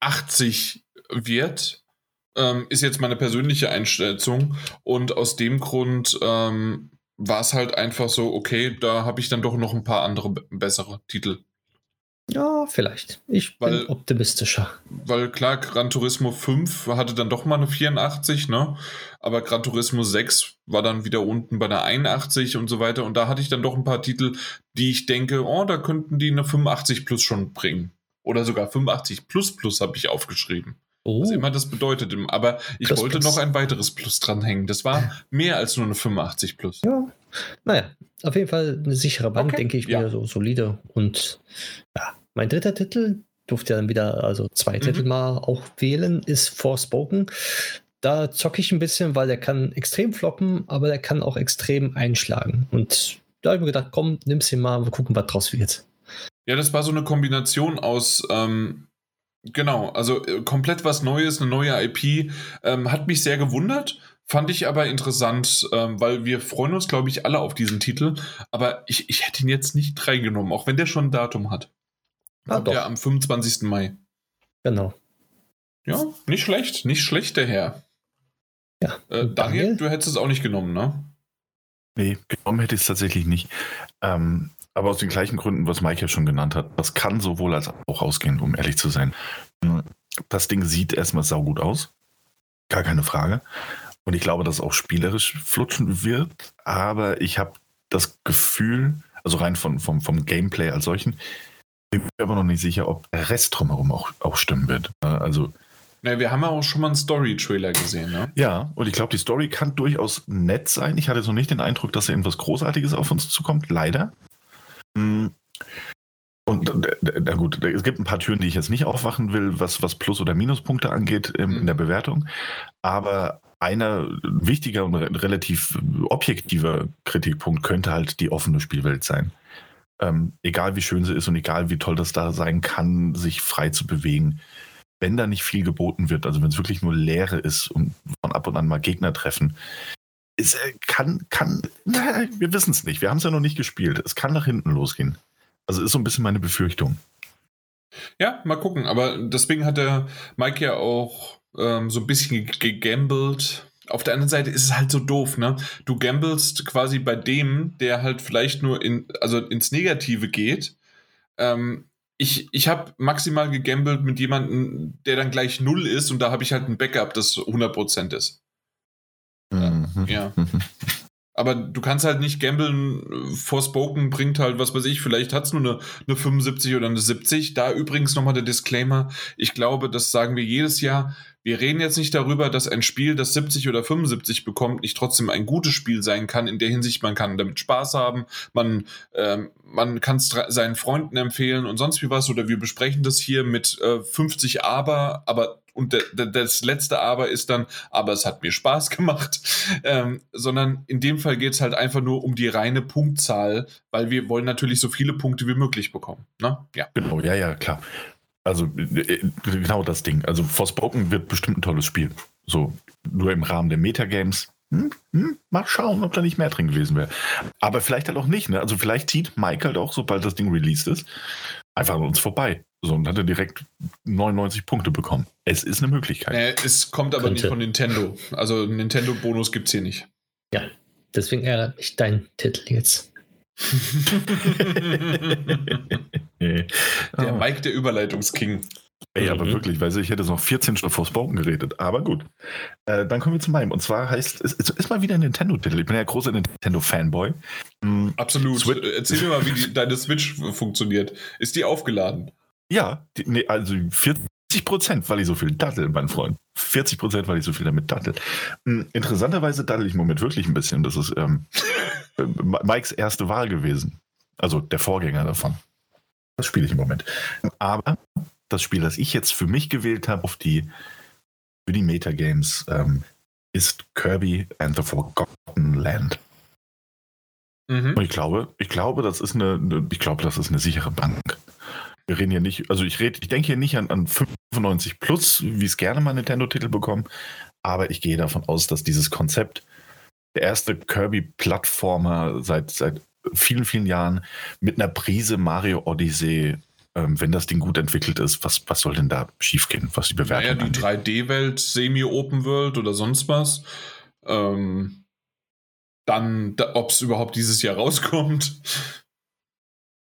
80 wird. Ähm, ist jetzt meine persönliche Einschätzung und aus dem Grund ähm, war es halt einfach so, okay, da habe ich dann doch noch ein paar andere bessere Titel. Ja, vielleicht. Ich weil, bin optimistischer. Weil klar, Gran Turismo 5 hatte dann doch mal eine 84, ne? Aber Gran Turismo 6 war dann wieder unten bei einer 81 und so weiter. Und da hatte ich dann doch ein paar Titel, die ich denke, oh, da könnten die eine 85 plus schon bringen. Oder sogar 85 plus plus habe ich aufgeschrieben. Oh. Was immer das bedeutet. Aber ich plus, wollte plus. noch ein weiteres Plus dranhängen. Das war mehr als nur eine 85 Plus. Ja. Naja, auf jeden Fall eine sichere Bank, okay. denke ich ja. mir, so solide. Und ja, mein dritter Titel, durfte ja dann wieder also zwei mhm. Titel mal auch wählen, ist Forspoken. Da zocke ich ein bisschen, weil der kann extrem floppen, aber der kann auch extrem einschlagen. Und da habe ich mir gedacht, komm, nimm's ihn mal, wir gucken, was draus wird. Ja, das war so eine Kombination aus ähm, Genau, also äh, komplett was Neues, eine neue IP. Ähm, hat mich sehr gewundert, fand ich aber interessant, ähm, weil wir freuen uns, glaube ich, alle auf diesen Titel. Aber ich, ich hätte ihn jetzt nicht reingenommen, auch wenn der schon ein Datum hat. Ah, Kommt ja am 25. Mai. Genau. Ja, nicht schlecht, nicht schlecht, der Herr. Ja. Äh, Daniel, Daniel, du hättest es auch nicht genommen, ne? Nee, genommen hätte ich es tatsächlich nicht. Ähm, aber aus den gleichen Gründen, was Mike ja schon genannt hat. Das kann sowohl als auch ausgehen, um ehrlich zu sein. Das Ding sieht erstmal saugut aus. Gar keine Frage. Und ich glaube, dass es auch spielerisch flutschen wird. Aber ich habe das Gefühl, also rein von, vom, vom Gameplay als solchen, bin mir aber noch nicht sicher, ob der Rest drumherum auch, auch stimmen wird. Also Na, wir haben ja auch schon mal einen Story-Trailer gesehen, ne? Ja, und ich glaube, die Story kann durchaus nett sein. Ich hatte so nicht den Eindruck, dass da irgendwas Großartiges auf uns zukommt, leider. Mm. Und äh, na gut, es gibt ein paar Türen, die ich jetzt nicht aufwachen will, was, was Plus- oder Minuspunkte angeht Mhm. in der Bewertung. Aber einer wichtiger und re relativ objektiver Kritikpunkt könnte halt die offene Spielwelt sein. Ähm, egal wie schön sie ist und egal wie toll das da sein kann, sich frei zu bewegen. Wenn da nicht viel geboten wird, also wenn es wirklich nur Leere ist und von ab und an mal Gegner treffen, es äh, kann, kann, na, wir wissen es nicht. Wir haben es ja noch nicht gespielt. Es kann nach hinten losgehen. Also ist so ein bisschen meine Befürchtung. Ja, mal gucken. Aber deswegen hat der Mike ja auch ähm, so ein bisschen gegambelt. Auf der anderen Seite ist es halt so doof, ne? Du gambelst quasi bei dem, der halt vielleicht nur in, also ins Negative geht. Ähm, ich ich habe maximal gegambelt mit jemandem, der dann gleich null ist und da habe ich halt ein Backup, das 100% ist. Mhm. Ja. Aber du kannst halt nicht gambeln. Forspoken bringt halt, was weiß ich, vielleicht hat es nur eine, eine 75 oder eine 70. Da übrigens nochmal der Disclaimer. Ich glaube, das sagen wir jedes Jahr. Wir reden jetzt nicht darüber, dass ein Spiel, das 70 oder 75 bekommt, nicht trotzdem ein gutes Spiel sein kann. In der Hinsicht, man kann damit Spaß haben, man, ähm, man kann es seinen Freunden empfehlen und sonst wie was. Oder wir besprechen das hier mit äh, 50 Aber, aber und das letzte Aber ist dann, aber es hat mir Spaß gemacht. Ähm, sondern in dem Fall geht es halt einfach nur um die reine Punktzahl, weil wir wollen natürlich so viele Punkte wie möglich bekommen. Ne? Ja. Genau, ja, ja, klar. Also äh, genau das Ding. Also Forspoken wird bestimmt ein tolles Spiel. So, nur im Rahmen der Metagames. Hm, hm, mal schauen, ob da nicht mehr drin gewesen wäre. Aber vielleicht halt auch nicht. Ne? Also vielleicht zieht Mike halt auch, sobald das Ding released ist, einfach an uns vorbei. So, und hat er direkt 99 Punkte bekommen. Es ist eine Möglichkeit. Äh, es kommt aber Könnte. nicht von Nintendo. Also Nintendo-Bonus gibt es hier nicht. Ja, deswegen ärgert mich dein Titel jetzt. Der. Mike, der Überleitungsking. Ey, aber Mhm. wirklich, weil ich hätte noch 14 Stunden vor Spoken geredet. Aber gut. Äh, dann kommen wir zu meinem. Und zwar heißt es ist, ist mal wieder ein Nintendo-Titel. Ich bin ja großer Nintendo-Fanboy. Hm, Absolut. Switch- Äh, Erzähl mir mal, wie die, deine Switch funktioniert. Ist die aufgeladen? ja, die, nee, also 40 Prozent, weil ich so viel dattel, mein Freund. 40 Prozent, weil ich so viel damit dattel. Hm, interessanterweise dattel ich im Moment wirklich ein bisschen. Das ist ähm, äh, Mikes erste Wahl gewesen. Also der Vorgänger davon. Das spiele ich im Moment. Aber das Spiel, das ich jetzt für mich gewählt habe, auf die, für die Metagames, ähm, ist Kirby and the Forgotten Land. Mhm. Und ich glaube, ich glaube, das ist eine, eine ich glaube, das ist eine sichere Bank. Wir reden hier nicht, also ich rede, ich denke hier nicht an, an 95 plus, wie es gerne mal Nintendo-Titel bekommen, aber ich gehe davon aus, dass dieses Konzept, der erste Kirby-Plattformer seit, seit vielen, vielen Jahren mit einer Prise Mario Odyssey, ähm, wenn das Ding gut entwickelt ist, was, was soll denn da schiefgehen, was die Bewertung Naja, die angeht? 3D-Welt, Semi-Open World oder sonst was. Ähm, dann, da, ob es überhaupt dieses Jahr rauskommt.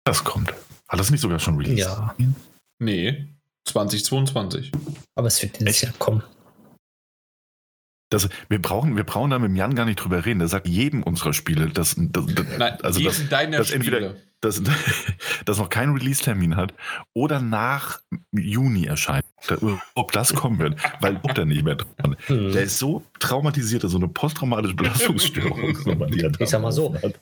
Das kommt. Hat das nicht sogar schon released? Ja. Nee, 2022. Aber es wird dieses Echt? Jahr kommen. Das, wir, brauchen, wir brauchen da mit dem Jan gar nicht drüber reden. Der sagt jedem unserer Spiele, dass, dass, Nein, also jeden das, deiner das entweder- dass, dass noch keinen Release-Termin hat oder nach Juni erscheint. Ob das kommen wird, weil ob der nicht mehr dran. Hm. Der ist so traumatisiert, so eine posttraumatische Belastungsstörung. die da Ich sag mal so. hat.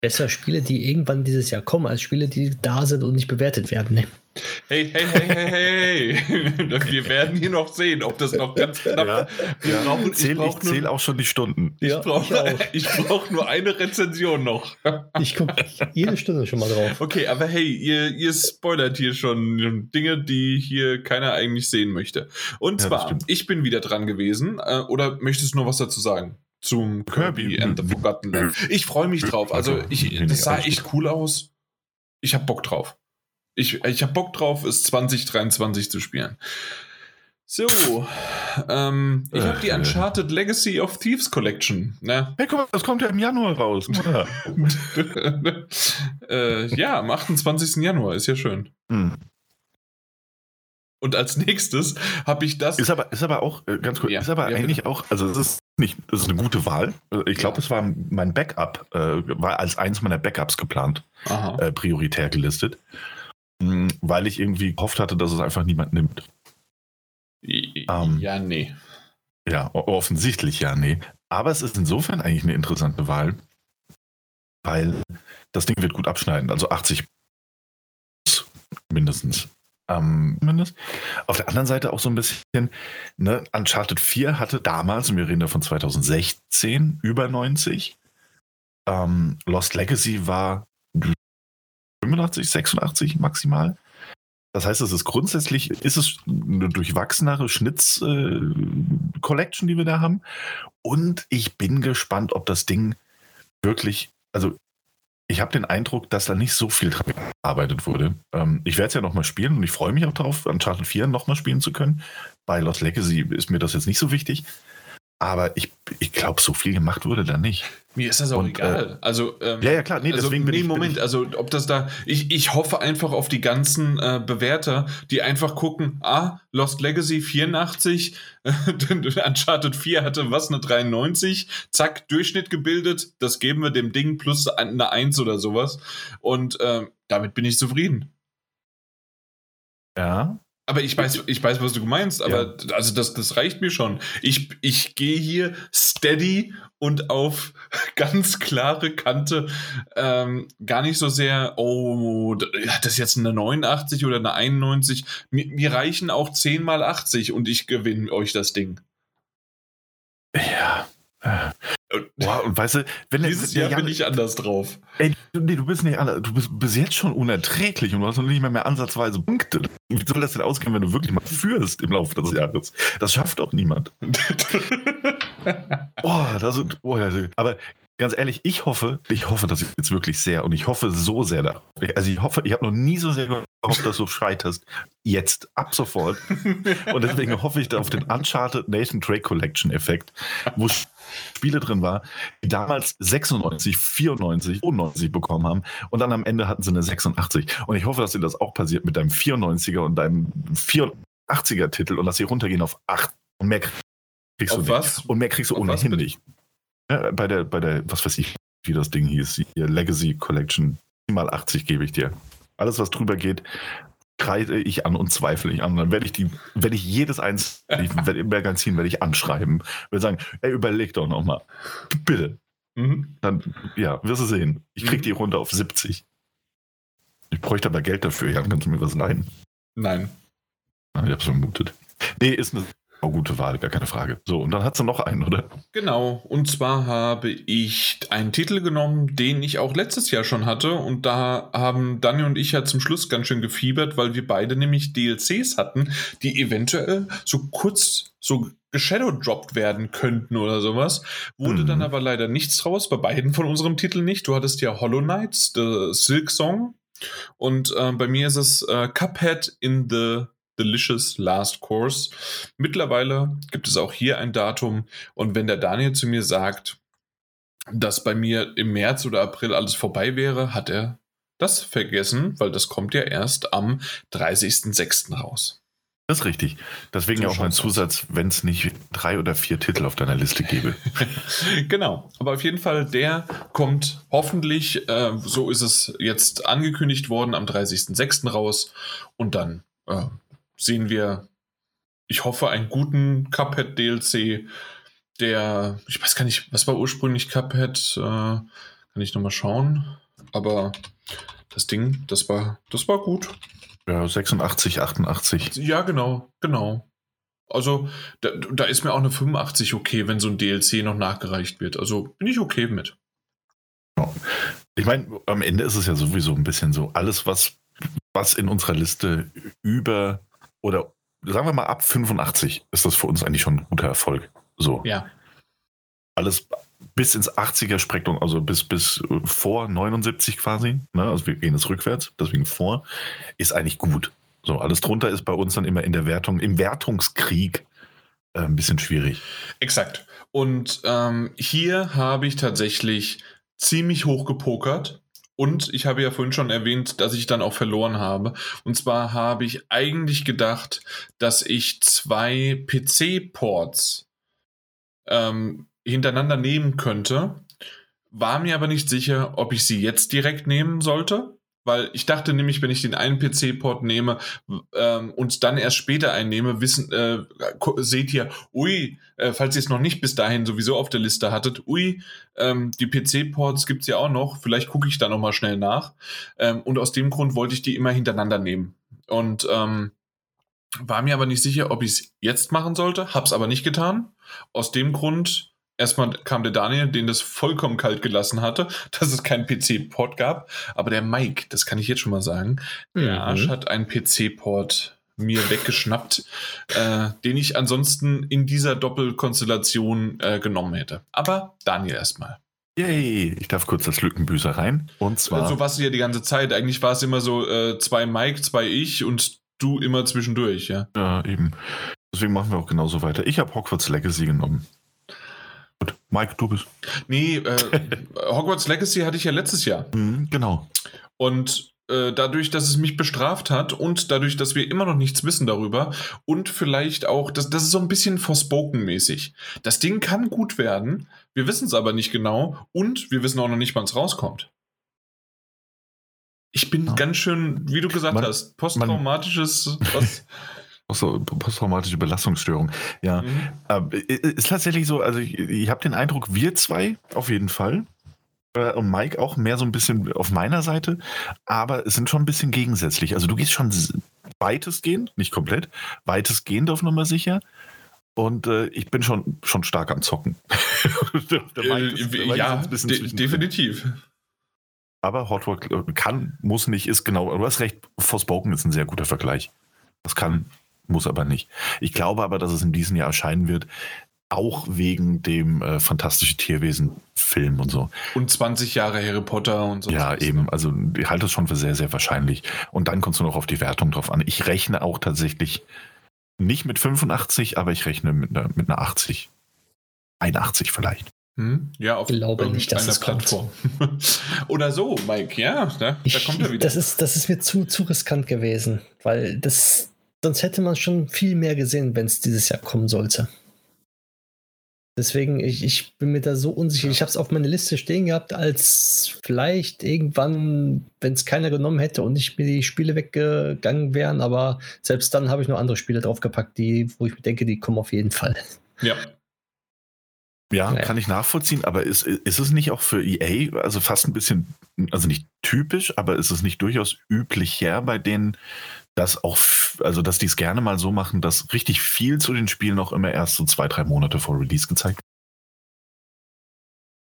Besser Spiele, die irgendwann dieses Jahr kommen, als Spiele, die da sind und nicht bewertet werden. Ne? Hey, hey, hey, hey, hey. Wir werden hier noch sehen, ob das noch ganz knapp Ja, Wir ja. brauchen- ich Zähl, ich nur- zähle auch schon die Stunden. Ich Ja, brauche brauch nur eine Rezension noch. Ich gucke jede Stunde schon mal drauf. Okay, aber hey, ihr, ihr spoilert hier schon Dinge, die hier keiner eigentlich sehen möchte. Und Ja, das zwar, stimmt. ich bin wieder dran gewesen. Äh, oder möchtest du noch was dazu sagen? Zum Kirby Kirby. and the Forgotten Land. Ich freue mich drauf. Also, ich, das sah echt cool aus. Ich habe Bock drauf. Ich, ich habe Bock drauf, es 2023 zu spielen. So, ähm, ich habe die äh. Uncharted Legacy of Thieves Collection. Ne? Hey, guck mal, das kommt ja im Januar raus. Ja. äh, ja, am 28. Januar, ist ja schön. Hm. Und als nächstes habe ich das. Ist aber, ist aber auch, äh, ganz kurz, Ja, ist aber ja, eigentlich auch, also es ist nicht, es ist eine gute Wahl. Äh, Ich glaube, Ja. es war mein Backup, äh, war als eins meiner Backups geplant, äh, prioritär gelistet. Hm, Weil ich irgendwie gehofft hatte, dass es einfach niemand nimmt. Ähm, ja, nee. Ja, offensichtlich ja, nee. Aber es ist insofern eigentlich eine interessante Wahl, weil das Ding wird gut abschneiden. Also 80 mindestens. Ähm, mindest. Auf der anderen Seite auch so ein bisschen, ne, Uncharted 4 hatte damals, und wir reden da von 2016, über 90. Ähm, Lost Legacy war 85, 86 maximal. Das heißt, es ist grundsätzlich, ist es eine durchwachsenere Schnitz-Collection, äh, die wir da haben. Und ich bin gespannt, ob das Ding wirklich, also ich habe den Eindruck, dass da nicht so viel dran gearbeitet wurde. Ähm, ich werde es ja nochmal spielen und ich freue mich auch darauf, Uncharted 4 nochmal spielen zu können. Bei Lost Legacy ist mir das jetzt nicht so wichtig. Aber ich, ich glaube, so viel gemacht wurde da nicht. Mir ist das auch und, egal. Äh, also, ähm, ja, ja, klar. Nee, also, deswegen nee, bin ich, Moment. Bin ich, also, ob das da. Ich, ich hoffe einfach auf die ganzen äh, Bewerter, die einfach gucken: Ah, Lost Legacy 84, Uncharted 4 hatte was, eine 93, zack, Durchschnitt gebildet. Das geben wir dem Ding plus eine 1 oder sowas. Und äh, damit bin ich zufrieden. Ja, aber ich weiß, ich weiß, was du meinst, aber ja. also das, das reicht mir schon. Ich, ich gehe hier steady und auf ganz klare Kante. Ähm, gar nicht so sehr, oh, hat das jetzt eine 89 oder eine 91? Mir, mir reichen auch 10 mal 80 und ich gewinne euch das Ding. Ja. Wow, und weißt du, wenn Dieses Jahr bin ich anders drauf. Ey, nee, du bist nicht anders. Du bist bis jetzt schon unerträglich und du hast noch nicht mehr, mehr ansatzweise Punkte. Wie soll das denn ausgehen, wenn du wirklich mal führst im Laufe des Jahres? Das schafft doch niemand. Boah, das ist, boah, aber ganz ehrlich, ich hoffe, ich hoffe das jetzt wirklich sehr und ich hoffe so sehr da. Also ich hoffe, ich habe noch nie so sehr gehofft, dass du scheiterst. Jetzt, ab sofort. Und deswegen hoffe ich da auf den Uncharted Nathan Drake Collection Effekt, wo Spiele drin war, die damals 96, 94, 95 bekommen haben und dann am Ende hatten sie eine 86. Und ich hoffe, dass dir das auch passiert mit deinem 94er und deinem 84er Titel und dass sie runtergehen auf 8 und mehr kriegst auf du was? nicht. Und mehr kriegst du auf ohnehin nicht. Ja, bei der, bei der, was weiß ich, wie das Ding hieß, die Legacy Collection, mal 80 gebe ich dir. Alles, was drüber geht, kreide ich an und zweifle ich an. Dann werde ich die, werde ich jedes eins im Magazin werde ich anschreiben, werde sagen, ey, überleg doch nochmal. Bitte. Mhm. Dann, ja, wirst du sehen. Ich krieg mhm. die runter auf 70. Ich bräuchte aber Geld dafür, Jan. Kannst du mir was leihen? Nein. Ah, ich hab's vermutet. Nee, ist eine Oh, gute Wahl, gar keine Frage. So, und dann hat sie noch einen, oder? Genau, und zwar habe ich einen Titel genommen, den ich auch letztes Jahr schon hatte. Und da haben Daniel und ich ja zum Schluss ganz schön gefiebert, weil wir beide nämlich DLCs hatten, die eventuell so kurz so geshadowdropped werden könnten oder sowas. Wurde mhm. dann aber leider nichts draus, bei beiden von unserem Titel nicht. Du hattest ja Hollow Knights, The Silk Song. Und äh, bei mir ist es äh, Cuphead in the Delicious Last Course. Mittlerweile gibt es auch hier ein Datum und wenn der Daniel zu mir sagt, dass bei mir im März oder April alles vorbei wäre, hat er das vergessen, weil das kommt ja erst am 30.06. raus. Das ist richtig. Deswegen so auch mein Zusatz, wenn es nicht drei oder vier Titel auf deiner Liste gäbe. genau. Aber auf jeden Fall, der kommt hoffentlich, äh, so ist es jetzt angekündigt worden, am 30.06. raus. Und dann äh, sehen wir, ich hoffe, einen guten Cuphead-DLC, der, ich weiß gar nicht, was war ursprünglich Cuphead? Äh, kann ich nochmal schauen. Aber das Ding, das war, das war gut. Ja, 86, 88. Ja, genau, genau. Also, da, da ist mir auch eine 85 okay, wenn so ein DLC noch nachgereicht wird. Also bin ich okay mit. Ich meine, am Ende ist es ja sowieso ein bisschen so, alles, was, was in unserer Liste über oder sagen wir mal ab 85 ist das für uns eigentlich schon ein guter Erfolg. So. Ja. Alles bis ins 80er Spektrum, also bis, bis vor 79 quasi, ne? also wir gehen es rückwärts, deswegen vor, ist eigentlich gut. So, alles drunter ist bei uns dann immer in der Wertung, im Wertungskrieg äh, ein bisschen schwierig. Exakt. Und ähm, hier habe ich tatsächlich ziemlich hoch gepokert und ich habe ja vorhin schon erwähnt, dass ich dann auch verloren habe. Und zwar habe ich eigentlich gedacht, dass ich zwei PC-Ports ähm, hintereinander nehmen könnte. War mir aber nicht sicher, ob ich sie jetzt direkt nehmen sollte, weil ich dachte nämlich, wenn ich den einen PC-Port nehme ähm, und dann erst später einnehme, wissen, äh, seht ihr, ui, äh, falls ihr es noch nicht bis dahin sowieso auf der Liste hattet, ui, ähm, die PC-Ports gibt es ja auch noch, vielleicht gucke ich da nochmal schnell nach. Ähm, und aus dem Grund wollte ich die immer hintereinander nehmen. Und ähm, war mir aber nicht sicher, ob ich es jetzt machen sollte, hab's aber nicht getan. Aus dem Grund erstmal kam der Daniel, den das vollkommen kalt gelassen hatte, dass es keinen PC-Port gab. Aber der Mike, das kann ich jetzt schon mal sagen, der mhm. Arsch hat einen PC-Port mir weggeschnappt, äh, den ich ansonsten in dieser Doppelkonstellation äh, genommen hätte. Aber Daniel erstmal. Yay, ich darf kurz das Lückenbüßer rein. Und zwar. So war es ja die ganze Zeit. Eigentlich war es immer so äh, zwei Mike, zwei ich und du immer zwischendurch, ja. Ja, eben. Deswegen machen wir auch genauso weiter. Ich habe Hogwarts Legacy genommen. Gut, Mike, du bist. Nee, äh, Hogwarts Legacy hatte ich ja letztes Jahr. Mhm, genau. Und äh, dadurch, dass es mich bestraft hat und dadurch, dass wir immer noch nichts wissen darüber und vielleicht auch, das, das ist so ein bisschen Forspoken-mäßig. Das Ding kann gut werden, wir wissen es aber nicht genau und wir wissen auch noch nicht, wann es rauskommt. Ich bin ja. ganz schön, wie du gesagt man, hast, posttraumatisches. So, posttraumatische Belastungsstörung. Ja, mhm. äh, ist tatsächlich so, also ich, ich habe den Eindruck, wir zwei auf jeden Fall äh, und Mike auch mehr so ein bisschen auf meiner Seite, aber es sind schon ein bisschen gegensätzlich. Also du gehst schon weitestgehend, nicht komplett, weitestgehend auf Nummer sicher. Und äh, ich bin schon, schon stark am Zocken. Äh, ist, ja, de definitiv. Aber Hot Rod kann, muss nicht, ist genau, du hast recht, Forspoken ist ein sehr guter Vergleich. Das kann, muss aber nicht. Ich glaube aber, dass es in diesem Jahr erscheinen wird, auch wegen dem äh, fantastische Tierwesen-Film und so. Und 20 Jahre Harry Potter und so. Ja, eben. Also ich halte es schon für sehr, sehr wahrscheinlich. Und dann kommst du noch auf die Wertung drauf an. Ich rechne auch tatsächlich nicht mit 85, aber ich rechne mit einer, mit einer 80. 81 vielleicht. Hm? Ja, auf glaube nicht, dass es Plattform. Oder so, Mike, ja, da, da ich, kommt er wieder. Das ist, das ist mir zu, zu riskant gewesen, weil das, sonst hätte man schon viel mehr gesehen, wenn es dieses Jahr kommen sollte. Deswegen, ich, ich bin mir da so unsicher. Ich habe es auf meiner Liste stehen gehabt, als vielleicht irgendwann, wenn es keiner genommen hätte und ich mir die Spiele weggegangen wären, aber selbst dann habe ich noch andere Spiele draufgepackt, die, wo ich mir denke, die kommen auf jeden Fall. Ja, ja, naja. kann ich nachvollziehen, aber ist, ist es nicht auch für EA, also fast ein bisschen, also nicht typisch, aber ist es nicht durchaus üblich her bei denen, dass auch, also dass die es gerne mal so machen, dass richtig viel zu den Spielen auch immer erst so zwei, drei Monate vor Release gezeigt wird?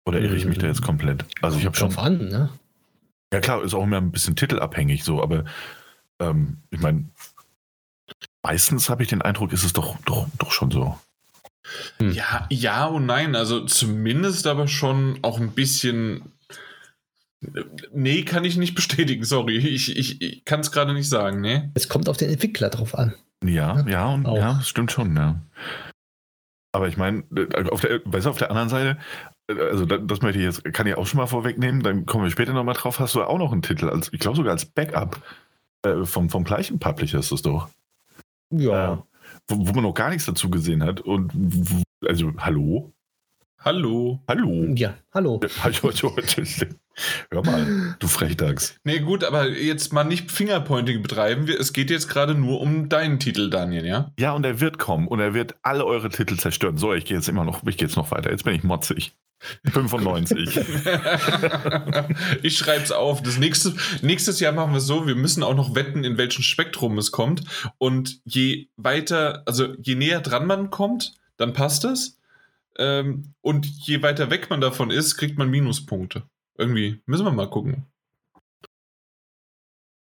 Oder irre ich mich da jetzt komplett? Also ich habe schon. An, ne? Ja klar, ist auch immer ein bisschen titelabhängig so, aber ähm, ich meine, meistens habe ich den Eindruck, ist es doch, doch, doch schon so. Hm. Ja, ja und nein. Also zumindest aber schon auch ein bisschen. Nee, kann ich nicht bestätigen, sorry. Ich, ich, ich kann es gerade nicht sagen, ne? Es kommt auf den Entwickler drauf an. Ja, ja, und auch. ja, stimmt schon, ja. Aber ich meine, auf der, weißt du, auf der anderen Seite, also das möchte ich jetzt, kann ich auch schon mal vorwegnehmen, dann kommen wir später nochmal drauf, hast du auch noch einen Titel, als, ich glaube sogar als Backup äh, vom, vom gleichen Publisher ist das doch. Ja. Äh, wo, wo man noch gar nichts dazu gesehen hat. Und also, hallo? Hallo. Hallo. Ja, hallo. Hör mal, du Frechdachs. Nee, gut, aber jetzt mal nicht Fingerpointing betreiben. Es geht jetzt gerade nur um deinen Titel, Daniel, ja? Ja, und er wird kommen und er wird alle eure Titel zerstören. So, ich gehe jetzt immer noch, ich gehe jetzt noch weiter. Jetzt bin ich motzig. 95. ich schreibe es auf. Das nächste, nächstes Jahr machen wir es so, wir müssen auch noch wetten, in welchem Spektrum es kommt. Und je weiter, also je näher dran man kommt, dann passt es. Ähm, und je weiter weg man davon ist, kriegt man Minuspunkte. Irgendwie. Müssen wir mal gucken.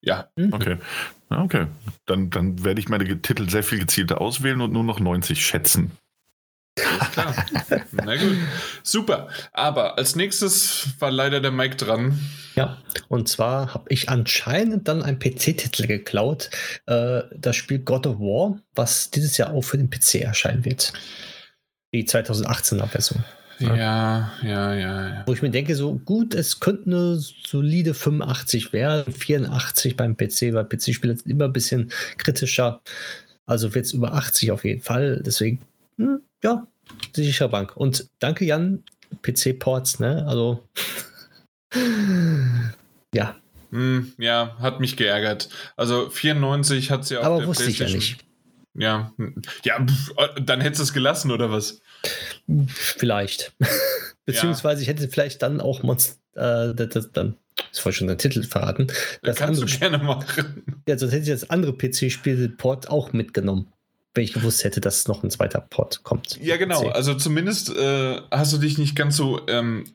Ja. Mhm. Okay. Okay. Dann, dann werde ich meine Titel sehr viel gezielter auswählen und nur noch 90 schätzen. Klar. Na gut. Super. Aber als nächstes war leider der Mike dran. Ja, und zwar habe ich anscheinend dann einen PC-Titel geklaut. Äh, das Spiel God of War, was dieses Jahr auch für den PC erscheinen wird. Die 2018er Version. Ja, ja, ja, ja. Wo ich mir denke, so gut, es könnte eine solide 85 werden, 84 beim PC, weil PC-Spiele sind immer ein bisschen kritischer. Also wird es über 80 auf jeden Fall. Deswegen, hm, ja, sicher Bank. Und danke, Jan, PC-Ports, ne? Also, ja, hm, ja, hat mich geärgert. Also 94 hat sie auf Aber wusste ich ja nicht. Ja, ja, äh, dann hättest du es gelassen, oder was? Vielleicht. Beziehungsweise ich hätte vielleicht dann auch Monster, äh, das, das, dann, das war schon der Titel verraten. Das kannst andere, du gerne machen. Ja, sonst hätte ich das andere PC-Spiel-Port auch mitgenommen wenn ich gewusst hätte, dass noch ein zweiter Port kommt. Ja, genau. Also zumindest äh, hast du dich nicht ganz so ähm,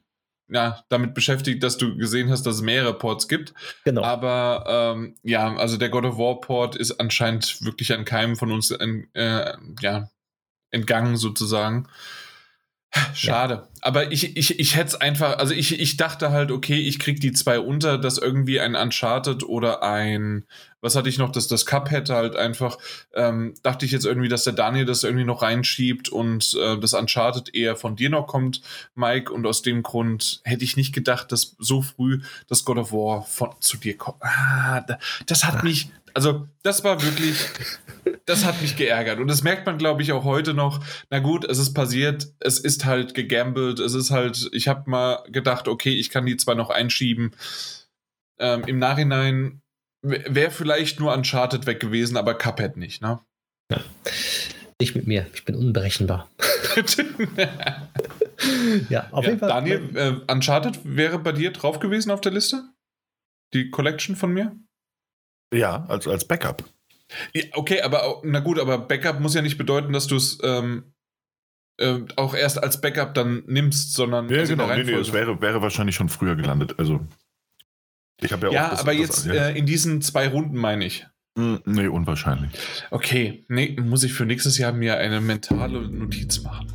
ja, damit beschäftigt, dass du gesehen hast, dass es mehrere Ports gibt. Genau. Aber ähm, ja, also der God of War Port ist anscheinend wirklich an keinem von uns äh, ja, entgangen sozusagen. Schade. Ja. Aber ich, ich, ich hätte es einfach, also ich, ich dachte halt, okay, ich krieg die zwei unter, dass irgendwie ein Uncharted oder ein, was hatte ich noch, dass das Cup hätte halt einfach, ähm, dachte ich jetzt irgendwie, dass der Daniel das irgendwie noch reinschiebt und äh, das Uncharted eher von dir noch kommt, Mike. Und aus dem Grund hätte ich nicht gedacht, dass so früh das God of War von, zu dir kommt. Ah, das hat mich, also das war wirklich, das hat mich geärgert. Und das merkt man, glaube ich, auch heute noch. Na gut, es ist passiert, es ist halt gegambelt, es ist halt, ich habe mal gedacht, okay, ich kann die zwar noch einschieben. Ähm, Im Nachhinein wäre vielleicht nur Uncharted weg gewesen, aber Cuphead nicht, ne? Ja. Nicht mit mir, ich bin unberechenbar. ja, auf ja, jeden Fall. Daniel, äh, Uncharted wäre bei dir drauf gewesen auf der Liste? Die Collection von mir? Ja, als, als Backup. Ja, okay, aber na gut, aber Backup muss ja nicht bedeuten, dass du es ähm, äh, auch erst als Backup dann nimmst, sondern. Ja, also genau, nee, nee, es wäre, wäre wahrscheinlich schon früher gelandet. Also. Ich habe ja, ja auch. Ja, aber das, jetzt ja. Äh, in diesen zwei Runden meine ich. Hm, nee, unwahrscheinlich. Okay, nee, muss ich für nächstes Jahr mir eine mentale Notiz machen.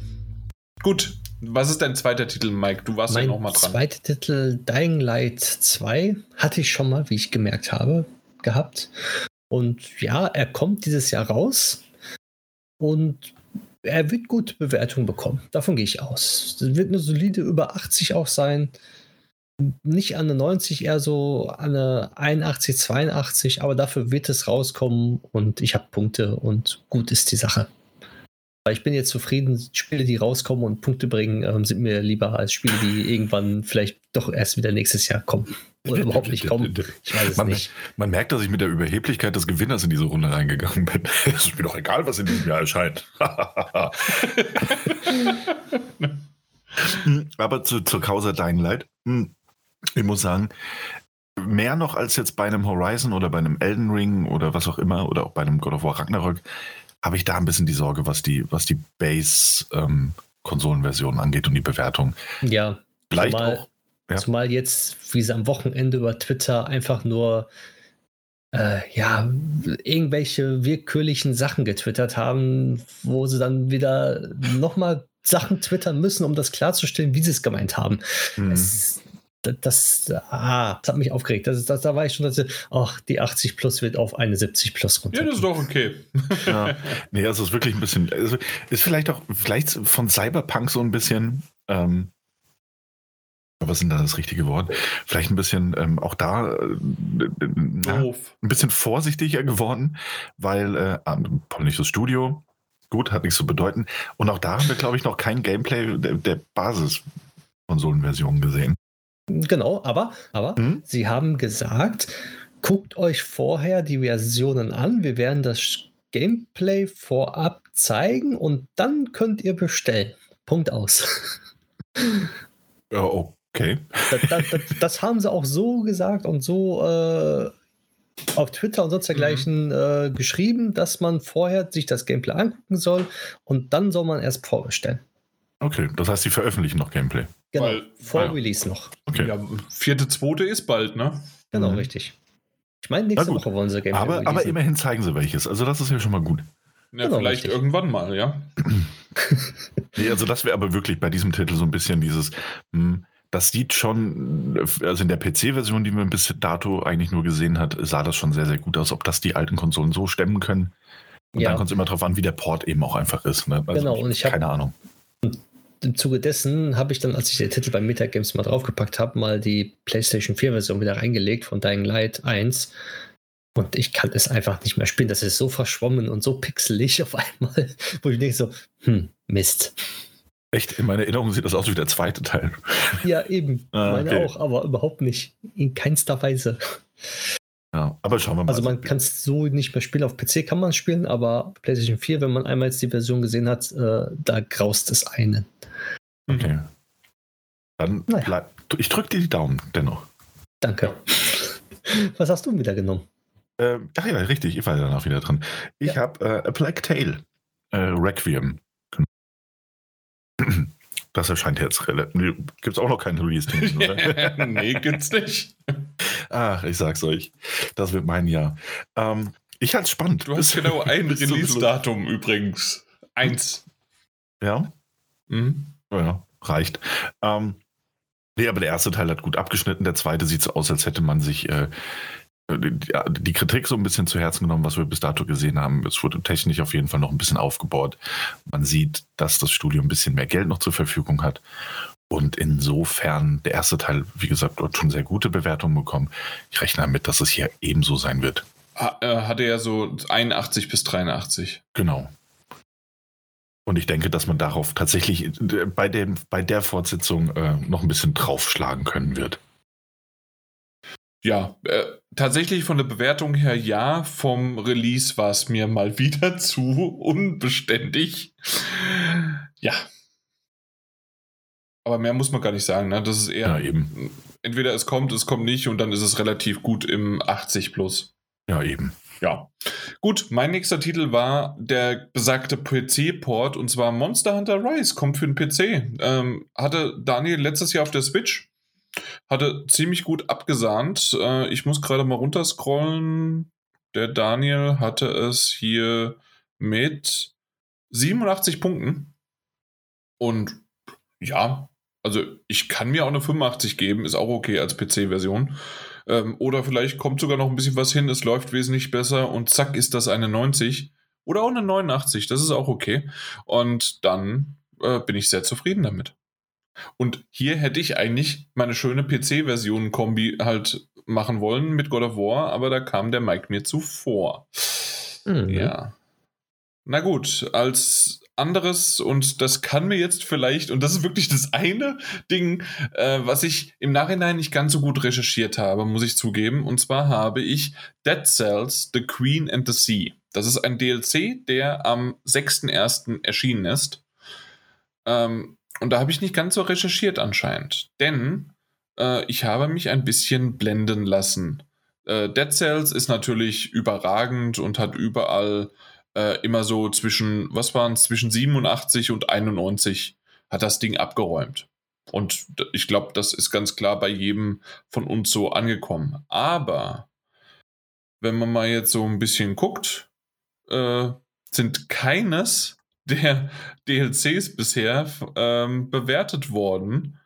Gut, was ist dein zweiter Titel, Mike? Du warst mein ja nochmal dran. Mein zweiter Titel, Dying Light 2, hatte ich schon mal, wie ich gemerkt habe gehabt. Und ja, er kommt dieses Jahr raus und er wird gute Bewertungen bekommen. Davon gehe ich aus. Es wird eine solide über 80 auch sein. Nicht an eine 90, eher so an eine 81, 82, aber dafür wird es rauskommen und ich habe Punkte und gut ist die Sache. Weil ich bin jetzt zufrieden, Spiele, die rauskommen und Punkte bringen, ähm, sind mir lieber als Spiele, die irgendwann vielleicht doch erst wieder nächstes Jahr kommen. Oder überhaupt nicht kommen. Ich weiß es man, nicht. Man merkt, dass ich mit der Überheblichkeit des Gewinners in diese Runde reingegangen bin. Es ist mir doch egal, was in diesem Jahr erscheint. Aber zu, zur Causa Dying Light. Hm, ich muss sagen, mehr noch als jetzt bei einem Horizon oder bei einem Elden Ring oder was auch immer oder auch bei einem God of War Ragnarök habe ich da ein bisschen die Sorge, was die, was die Base-Konsolenversion ähm, angeht und die Bewertung. Ja. Vielleicht auch. Ja. Zumal jetzt, wie sie am Wochenende über Twitter einfach nur äh, ja, irgendwelche willkürlichen Sachen getwittert haben, wo sie dann wieder nochmal Sachen twittern müssen, um das klarzustellen, wie sie es gemeint haben. Mhm. Es, das, ah, das hat mich aufgeregt. Das, das, da war ich schon, dass, ach, die 80 plus wird auf eine 70 plus runter. Ja, das ist doch okay. ja. Nee, es ist wirklich ein bisschen, also ist vielleicht auch, vielleicht von Cyberpunk so ein bisschen, ähm, was sind da das richtige Wort? Vielleicht ein bisschen ähm, auch da äh, na, ein bisschen vorsichtiger geworden, weil äh, polnisches Studio, gut, hat nichts zu bedeuten. Und auch da haben wir, glaube ich, noch kein Gameplay der, der Basis-Konsolenversion gesehen. Genau, aber, aber hm? sie haben gesagt, guckt euch vorher die Versionen an. Wir werden das Gameplay vorab zeigen und dann könnt ihr bestellen. Punkt aus. Ja, okay. Das, das, das, das, haben sie auch so gesagt und so äh, auf Twitter und sonst dergleichen mhm. äh, geschrieben, dass man vorher sich das Gameplay angucken soll und dann soll man erst vorbestellen. Okay, das heißt, sie veröffentlichen noch Gameplay. Genau, Weil, vor ah, Release noch. Okay. Ja, vierte, zweite ist bald, ne? Genau, mhm. richtig. Ich meine, nächste Woche wollen sie Gameplay aber, aber immerhin zeigen sie welches. Also das ist ja schon mal gut. Ja, genau, vielleicht richtig. irgendwann mal, ja. nee, also das wäre aber wirklich bei diesem Titel so ein bisschen dieses, mh, hm, das sieht schon, also in der PC-Version, die man bis dato eigentlich nur gesehen hat, sah das schon sehr, sehr gut aus, ob das die alten Konsolen so stemmen können. Und ja. dann kommt es immer darauf an, wie der Port eben auch einfach ist. Ne? Also genau, und ich habe keine Ahnung im Zuge dessen habe ich dann, als ich den Titel bei Metagames mal draufgepackt habe, mal die PlayStation 4-Version wieder reingelegt von Dying Light 1. Und ich kann es einfach nicht mehr spielen. Das ist so verschwommen und so pixelig auf einmal, wo ich denke so, hm, Mist. Echt? In meiner Erinnerung sieht das aus wie der zweite Teil. Ja, eben. ah, meine okay. auch, aber überhaupt nicht. In keinster Weise. Ja, aber schauen wir mal. Also man kann es so nicht mehr spielen. Auf PC kann man spielen, aber PlayStation 4, wenn man einmal jetzt die Version gesehen hat, äh, da graust es einen. Okay. Dann Naja. bleib, ich drücke dir die Daumen dennoch. Danke. Was hast du wieder genommen? Ähm, ach ja, richtig, ich war ja danach wieder dran. Ich Ja. habe äh, A Black Tale, äh, Requiem. Das erscheint jetzt relativ. Nee, Gibt es auch noch keinen Release-Termin, oder? nee, gibt's nicht. Ach, ich sag's euch. Das wird mein Jahr. Ähm, ich halte es spannend. Du hast genau ein. Release-Datum übrigens. Eins. Ja, Mhm. ja, reicht. Ähm, nee, aber der erste Teil hat gut abgeschnitten. Der zweite sieht so aus, als hätte man sich äh, die, die Kritik so ein bisschen zu Herzen genommen, was wir bis dato gesehen haben. Es wurde technisch auf jeden Fall noch ein bisschen aufgebaut. Man sieht, dass das Studio ein bisschen mehr Geld noch zur Verfügung hat. Und insofern, der erste Teil, wie gesagt, dort schon sehr gute Bewertungen bekommen. Ich rechne damit, dass es hier ebenso sein wird. Äh, Hatte ja so 81 bis 83. Genau. Und ich denke, dass man darauf tatsächlich äh, bei, dem, bei der Fortsetzung äh, noch ein bisschen draufschlagen können wird. Ja, äh, tatsächlich von der Bewertung her ja. Vom Release war es mir mal wieder zu unbeständig. Ja. Aber mehr muss man gar nicht sagen. Ne? Das ist eher. Ja, eben. Entweder es kommt, es kommt nicht und dann ist es relativ gut im 80 plus. Ja, eben. Ja. Gut, mein nächster Titel war der besagte PC-Port und zwar Monster Hunter Rise kommt für den PC. Ähm, hatte Daniel letztes Jahr auf der Switch. Hatte ziemlich gut abgesahnt. Äh, ich muss gerade mal runterscrollen. Der Daniel hatte es hier mit 87 Punkten. Und ja, also ich kann mir auch eine 85 geben, ist auch okay als PC-Version. Ähm, oder vielleicht kommt sogar noch ein bisschen was hin, es läuft wesentlich besser und zack ist das eine 90 oder auch eine 89, das ist auch okay. Und dann äh, bin ich sehr zufrieden damit. Und hier hätte ich eigentlich meine schöne PC-Version-Kombi halt machen wollen mit God of War, aber da kam der Mike mir zuvor. Mhm. Ja. Na gut, als anderes, und das kann mir jetzt vielleicht, und das ist wirklich das eine Ding, äh, was ich im Nachhinein nicht ganz so gut recherchiert habe, muss ich zugeben. Und zwar habe ich Dead Cells, The Queen and the Sea. Das ist ein DLC, der am 6.1. erschienen ist. Ähm, und da habe ich nicht ganz so recherchiert anscheinend. Denn äh, ich habe mich ein bisschen blenden lassen. Äh, Dead Cells ist natürlich überragend und hat überall äh, immer so zwischen, was waren es, zwischen 87 und 91 hat das Ding abgeräumt. Und ich glaube, das ist ganz klar bei jedem von uns so angekommen. Aber wenn man mal jetzt so ein bisschen guckt, äh, sind keines der DLCs bisher ähm, bewertet worden.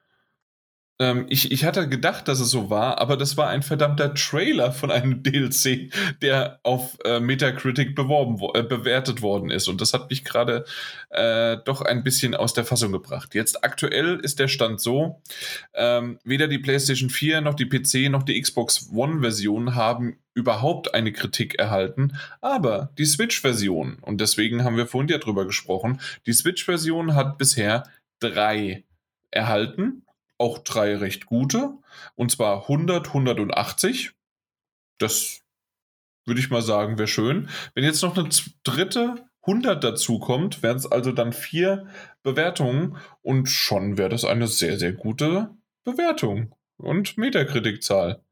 Ähm, ich, ich hatte gedacht, dass es so war, aber das war ein verdammter Trailer von einem DLC, der auf äh, Metacritic beworben, wo- äh, bewertet worden ist. Und das hat mich gerade äh, doch ein bisschen aus der Fassung gebracht. Jetzt aktuell ist der Stand so, ähm, weder die PlayStation 4 noch die PC noch die Xbox One-Version haben überhaupt eine Kritik erhalten, aber die Switch-Version, und deswegen haben wir vorhin ja drüber gesprochen, die Switch-Version hat bisher drei erhalten, auch drei recht gute, und zwar 100, 180. Das würde ich mal sagen, wäre schön. Wenn jetzt noch eine dritte 100 dazu kommt, wären es also dann vier Bewertungen und schon wäre das eine sehr, sehr gute Bewertung und Metakritikzahl.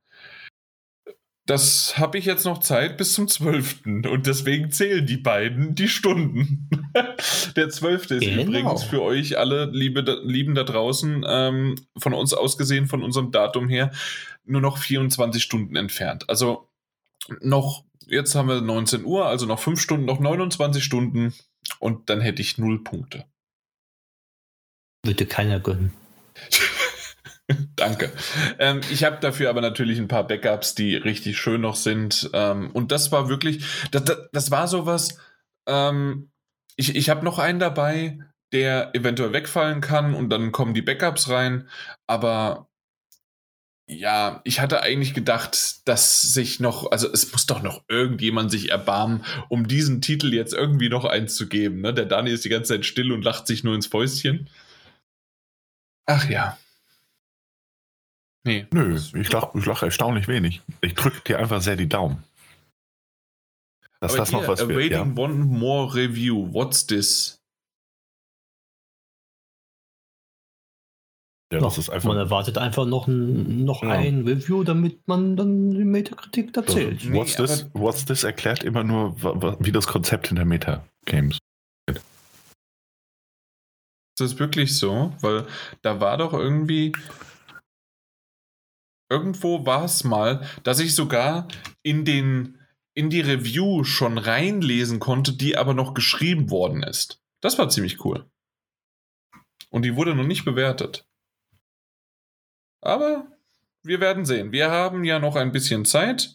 Das habe ich jetzt noch Zeit bis zum 12. Und deswegen zählen die beiden die Stunden. Der 12. ist Genau. übrigens für euch alle Liebe, Lieben da draußen, ähm, von uns aus gesehen, von unserem Datum her, nur noch 24 Stunden entfernt. Also noch, jetzt haben wir 19 Uhr, also noch 5 Stunden, noch 29 Stunden und dann hätte ich null Punkte. Würde keiner gönnen. Danke. Ähm, ich habe dafür aber natürlich ein paar Backups, die richtig schön noch sind. Ähm, und das war wirklich, das, das, das war sowas. Ähm, ich ich habe noch einen dabei, der eventuell wegfallen kann und dann kommen die Backups rein. Aber ja, ich hatte eigentlich gedacht, dass sich noch, also es muss doch noch irgendjemand sich erbarmen, um diesen Titel jetzt irgendwie noch eins zu geben. Ne? Der Dani ist die ganze Zeit still und lacht sich nur ins Fäustchen. Ach ja. Nee. Nö, ich lache ich lach erstaunlich wenig. Ich drücke dir einfach sehr die Daumen. Dass Aber das noch hier, was wird. Ja. Awaiting one more review. What's this? ja, das ist einfach. man erwartet einfach noch ein, noch Ja. ein Review, damit man dann die Metakritik erzählt. Nee, What's, this, what's this erklärt immer nur, wie das Konzept hinter Meta-Games. Ist das wirklich so? Weil da war doch irgendwie. Irgendwo war es mal, dass ich sogar in den in die Review schon reinlesen konnte, die aber noch geschrieben worden ist. Das war ziemlich cool. Und die wurde noch nicht bewertet. Aber wir werden sehen. Wir haben ja noch ein bisschen Zeit.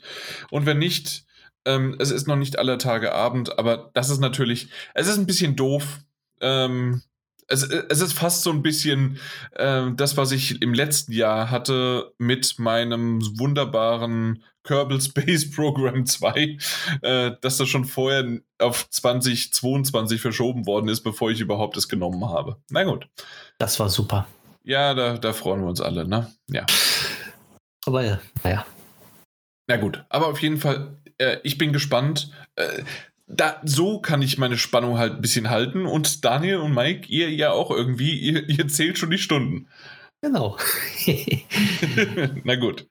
Und wenn nicht, ähm, es ist noch nicht aller Tage Abend, aber das ist natürlich, es ist ein bisschen doof. Ähm, es, es ist fast so ein bisschen ähm, das, was ich im letzten Jahr hatte mit meinem wunderbaren Kerbal Space Program 2, äh, dass das schon vorher auf 2022 verschoben worden ist, bevor ich überhaupt es genommen habe. Na gut. Das war super. Ja, da, da freuen wir uns alle, ne? Ja. Aber ja, naja. Na gut, aber auf jeden Fall, äh, ich bin gespannt. Äh, da, so kann ich meine Spannung halt ein bisschen halten. Und Daniel und Mike, ihr ja auch irgendwie, ihr, ihr zählt schon die Stunden. Genau. Na gut.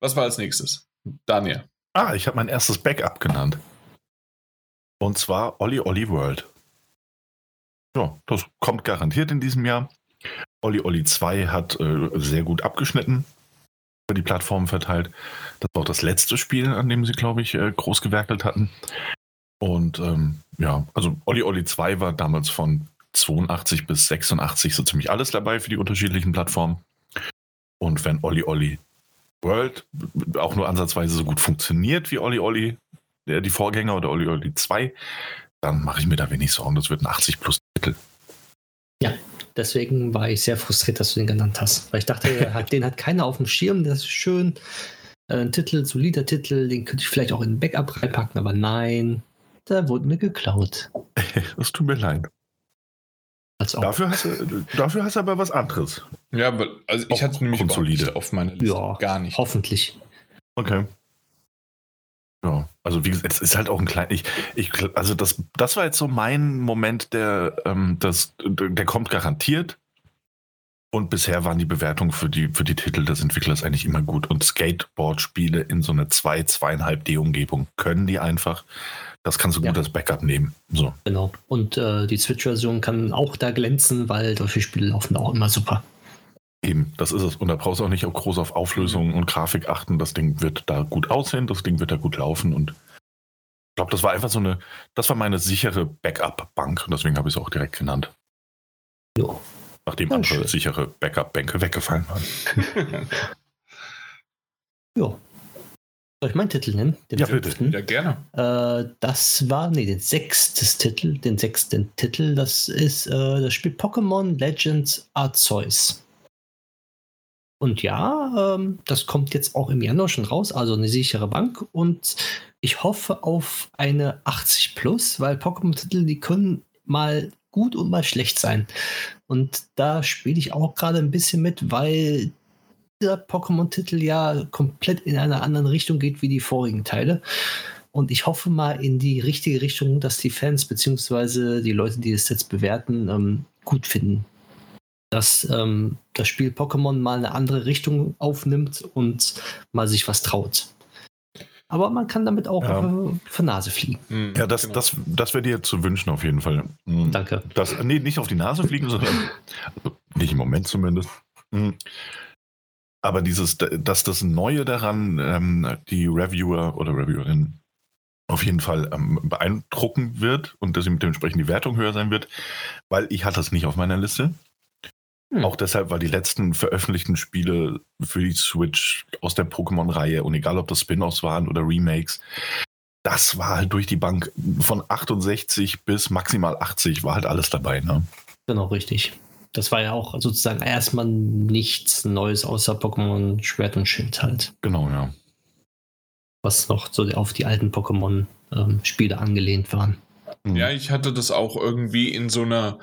Was war als nächstes? Daniel. Ah, ich habe mein erstes Backup genannt. Und zwar Olli Olli World. Ja, das kommt garantiert in diesem Jahr. Olli Olli 2 hat äh, sehr gut abgeschnitten, über die Plattformen verteilt. Das war auch das letzte Spiel, an dem sie, glaube ich, äh, groß gewerkelt hatten. Und ähm, ja, also Olli Olli 2 war damals von 82 bis 86 so ziemlich alles dabei für die unterschiedlichen Plattformen. Und wenn Olli Olli World auch nur ansatzweise so gut funktioniert wie Olli Olli, der, die Vorgänger oder Olli Olli 2, dann mache ich mir da wenig Sorgen. Das wird ein 80 plus Titel. Deswegen war ich sehr frustriert, dass du den genannt hast. Weil ich dachte, hat- den hat keiner auf dem Schirm, das ist schön. Äh, Ein Titel, solider Titel, den könnte ich vielleicht auch in ein Backup reinpacken, aber nein, der wurde mir geklaut. Das tut mir leid. Dafür hast, du, dafür hast du aber was anderes. Ja, weil, also ich hatte es nämlich nicht auf meiner Liste. Ja, Gar nicht. Hoffentlich. Okay. Ja, also wie gesagt, es ist halt auch ein klein. Ich, ich, also das, das war jetzt so mein Moment, der, ähm, das, der kommt garantiert. Und bisher waren die Bewertungen für die, für die Titel des Entwicklers eigentlich immer gut. Und Skateboard-Spiele in so eine 2, 2,5 D-Umgebung können die einfach. Das kannst du Ja. gut als Backup nehmen. So. Genau. Und äh, die Switch-Version kann auch da glänzen, weil solche Spiele laufen auch immer super. Eben, das ist es. Und da brauchst du auch nicht auch groß auf Auflösung und Grafik achten. Das Ding wird da gut aussehen, das Ding wird da gut laufen. Und ich glaube, das war einfach so eine, das war meine sichere Backup-Bank. Und deswegen habe ich es auch direkt genannt. Jo. Nachdem Ja, andere schön. sichere Backup-Bänke weggefallen waren. Ja. Soll ich meinen Titel nennen? Den Ja, bitte. fünften? ja, gerne. Äh, das war, nee, den sechstes Titel, den sechsten Titel, das ist äh, das Spiel Pokémon Legends Arceus. Und ja, ähm, das kommt jetzt auch im Januar schon raus, also eine sichere Bank. Und ich hoffe auf eine 80 Plus, weil Pokémon-Titel, die können mal gut und mal schlecht sein. Und da spiele ich auch gerade ein bisschen mit, weil dieser Pokémon-Titel ja komplett in einer anderen Richtung geht wie die vorigen Teile. Und ich hoffe mal in die richtige Richtung, dass die Fans beziehungsweise die Leute, die es jetzt bewerten, ähm, gut finden. Dass ähm, das Spiel Pokémon mal eine andere Richtung aufnimmt und mal sich was traut. Aber man kann damit auch Ja. für Nase fliegen. Hm, Ja, das, genau. das, das wäre dir zu wünschen auf jeden Fall. Mhm. Danke. Das, nee, nicht auf die Nase fliegen, sondern nicht im Moment zumindest. Aber dieses, dass das Neue daran ähm, die Reviewer oder Reviewerin auf jeden Fall ähm, beeindrucken wird und dass dementsprechend die Wertung höher sein wird, weil ich hatte es nicht auf meiner Liste. Hm. Auch deshalb, weil die letzten veröffentlichten Spiele für die Switch aus der Pokémon-Reihe und egal ob das Spin-offs waren oder Remakes, das war halt durch die Bank von 68 bis maximal 80 war halt alles dabei. Ne? Genau, richtig. Das war ja auch sozusagen erstmal nichts Neues außer Pokémon Schwert und Schild halt. Genau, ja. Was noch so auf die alten Pokémon-Spiele angelehnt waren. Mhm. Ja, ich hatte das auch irgendwie in so einer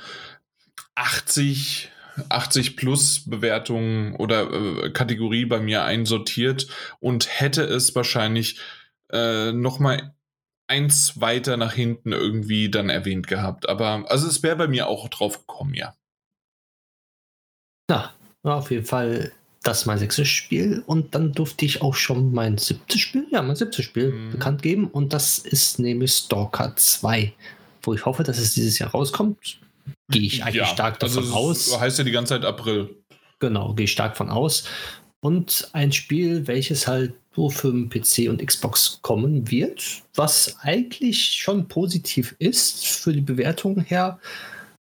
80 80 plus Bewertung oder äh, Kategorie bei mir einsortiert und hätte es wahrscheinlich äh, noch mal eins weiter nach hinten irgendwie dann erwähnt gehabt. Aber also es wäre bei mir auch drauf gekommen, ja. Ja, auf jeden Fall das mein sechstes Spiel und dann durfte ich auch schon mein siebtes Spiel, ja, mein siebtes Spiel mhm. bekannt geben und das ist nämlich Stalker 2, wo ich hoffe, dass es dieses Jahr rauskommt. Gehe ich eigentlich ja, stark davon also aus. Heißt ja die ganze Zeit April. Genau, gehe ich stark von aus. Und ein Spiel, welches halt nur für PC und Xbox kommen wird, was eigentlich schon positiv ist für die Bewertung her,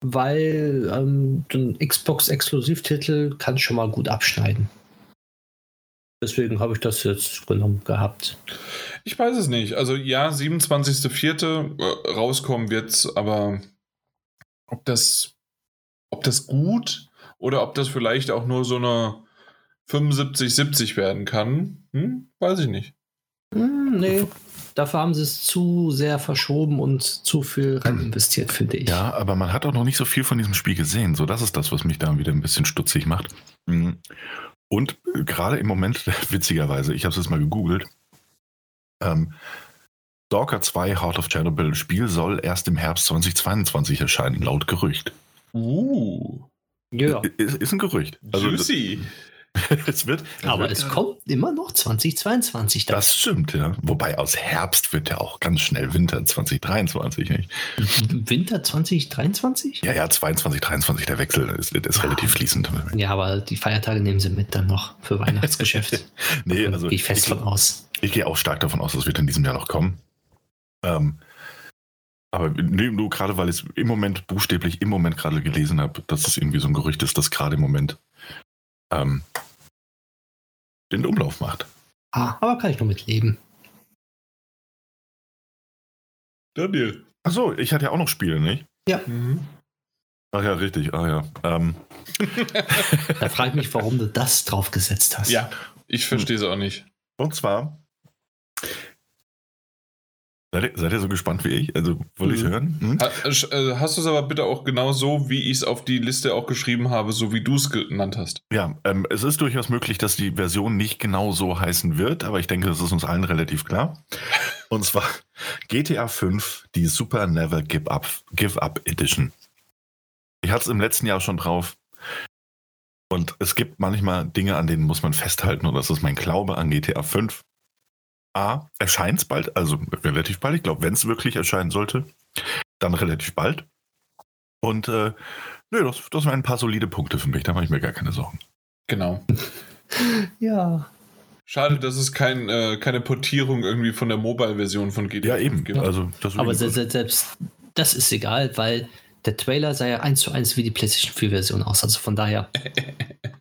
weil ähm, ein Xbox-Exklusivtitel kann schon mal gut abschneiden. Deswegen habe ich das jetzt genommen gehabt. Ich weiß es nicht. Also ja, 27.04. Äh, rauskommen wird's, aber ob das, ob das gut oder ob das vielleicht auch nur so eine 75, 70 werden kann, hm? weiß ich nicht. Hm, nee, dafür haben sie es zu sehr verschoben und zu viel rein investiert, finde ich. Ja, aber man hat auch noch nicht so viel von diesem Spiel gesehen. So, das ist das, was mich da wieder ein bisschen stutzig macht. Hm. Und gerade im Moment, witzigerweise, ich habe es jetzt mal gegoogelt, ähm, Stalker 2 Heart of Chernobyl Spiel soll erst im Herbst 2022 erscheinen, laut Gerücht. Uh. Ja. Ist, ist ein Gerücht. Also, Juicy. es wird, es Aber wird es ja, kommt immer noch 2022. Dann. Das stimmt, ja. Wobei aus Herbst wird ja auch ganz schnell Winter 2023. Nicht? Winter 2023? Ja, ja, 22, 23, der Wechsel ist, ist ah. relativ fließend. Ja, aber die Feiertage nehmen sie mit dann noch für Weihnachtsgeschäft. nee, also. Gehe ich fest ich, von aus. Ich gehe auch stark davon aus, dass wird in diesem Jahr noch kommen. Ähm, aber nur gerade, weil ich es im Moment buchstäblich im Moment gerade gelesen habe, dass es irgendwie so ein Gerücht ist, dass gerade im Moment ähm, den Umlauf macht. Ah, aber kann ich nur mitleben. Daniel. Achso, ich hatte ja auch noch Spiele, nicht? Ja. Mhm. Ach ja, richtig. Ah ja. Ähm. da frage ich mich, warum du das draufgesetzt hast. Ja, ich verstehe es auch nicht. Und zwar Seid ihr, seid ihr, so gespannt wie ich? Also, wollte mhm. ich hören? Hm? Äh, hast du es aber bitte auch genau so, wie ich es auf die Liste auch geschrieben habe, so wie du es genannt hast? Ja, ähm, es ist durchaus möglich, dass die Version nicht genau so heißen wird, aber ich denke, das ist uns allen relativ klar. Und zwar GTA 5, die Super Never Give Up, Give Up Edition. Ich hatte es im letzten Jahr schon drauf. Und es gibt manchmal Dinge, an denen muss man festhalten. Und das ist mein Glaube an GTA 5. A, erscheint es bald, also relativ bald. Ich glaube, wenn es wirklich erscheinen sollte, dann relativ bald. Und äh, nö, das, das waren ein paar solide Punkte für mich, da mache ich mir gar keine Sorgen. Genau. ja. Schade, dass es kein, äh, keine Portierung irgendwie von der Mobile-Version von GTA ja, eben. gibt. Also, das Aber selbst, selbst das ist egal, weil der Trailer sah ja eins zu eins wie die PlayStation 4-Version aus. Also von daher.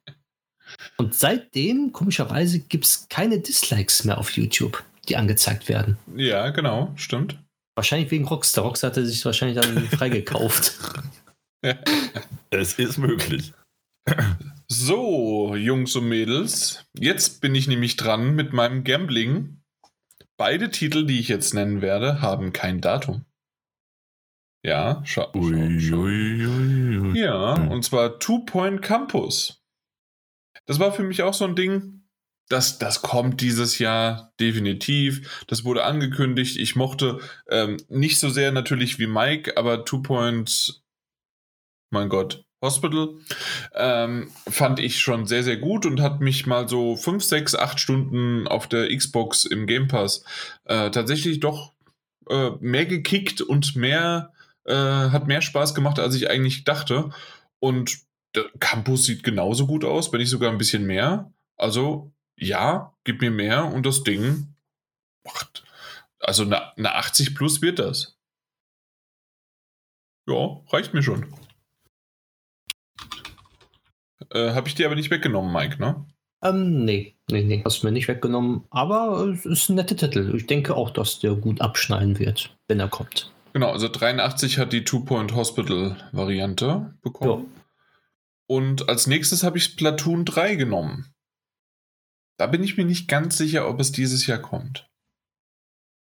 Und seitdem, komischerweise, gibt es keine Dislikes mehr auf YouTube, die angezeigt werden. Ja, genau, stimmt. Wahrscheinlich wegen Rockstar. Rockstar hatte sich wahrscheinlich dann freigekauft. es ist möglich. So, Jungs und Mädels, jetzt bin ich nämlich dran mit meinem Gambling. Beide Titel, die ich jetzt nennen werde, haben kein Datum. Ja, schau. schau. Ja, und zwar Two Point Campus das war für mich auch so ein Ding. Das, das kommt dieses Jahr definitiv. Das wurde angekündigt. Ich mochte ähm, nicht so sehr natürlich wie Mike, aber Two Point, mein Gott, Hospital ähm, fand ich schon sehr, sehr gut und hat mich mal so 5, 6, 8 Stunden auf der Xbox im Game Pass äh, tatsächlich doch äh, mehr gekickt und mehr, äh, hat mehr Spaß gemacht, als ich eigentlich dachte. Und der Campus sieht genauso gut aus, wenn nicht sogar ein bisschen mehr. Also ja, gib mir mehr und das Ding macht. Also eine, eine 80 plus wird das. Ja, reicht mir schon. Äh, Habe ich dir aber nicht weggenommen, Mike, ne? Ähm, nee, nee, nee, hast du mir nicht weggenommen. Aber es ist ein netter Titel. Ich denke auch, dass der gut abschneiden wird, wenn er kommt. Genau, also 83 hat die Two-Point Hospital-Variante bekommen. Und als nächstes habe ich Splatoon 3 genommen. Da bin ich mir nicht ganz sicher, ob es dieses Jahr kommt.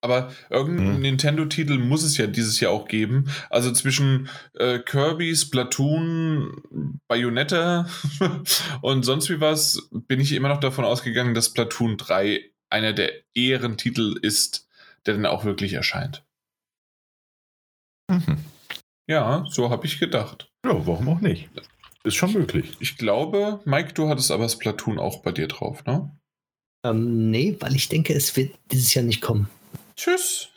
Aber irgendeinen Hm. Nintendo-Titel muss es ja dieses Jahr auch geben. Also zwischen äh, Kirby, Splatoon, Bayonetta und sonst wie was bin ich immer noch davon ausgegangen, dass Splatoon 3 einer der Ehrentitel ist, der dann auch wirklich erscheint. Mhm. Ja, so habe ich gedacht. Ja, warum auch nicht? Ist schon möglich. Ich glaube, Mike, du hattest aber Splatoon auch bei dir drauf, ne? Ähm, nee, weil ich denke, es wird dieses Jahr nicht kommen. Tschüss.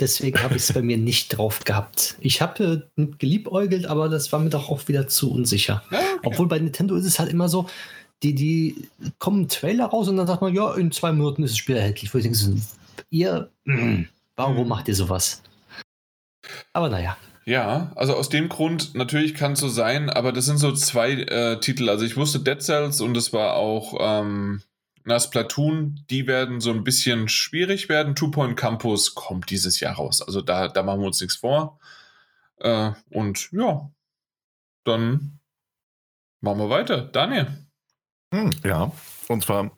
Deswegen habe ich es bei mir nicht drauf gehabt. Ich habe äh, geliebäugelt, aber das war mir doch auch wieder zu unsicher. Ja, okay. Obwohl bei Nintendo ist es halt immer so, die, die kommen Trailer raus und dann sagt man, ja, in zwei Minuten ist das Spiel erhältlich. Wo ich denke, so, ihr, mm, warum Mhm. macht ihr sowas? Aber naja. Ja, also aus dem Grund, natürlich kann es so sein, aber das sind so zwei äh, Titel. Also ich wusste Dead Cells und es war auch ähm, na, Splatoon, die werden so ein bisschen schwierig werden. Two Point Campus kommt dieses Jahr raus. Also da, da machen wir uns nichts vor. Äh, und ja, dann machen wir weiter. Daniel. Hm, ja, und zwar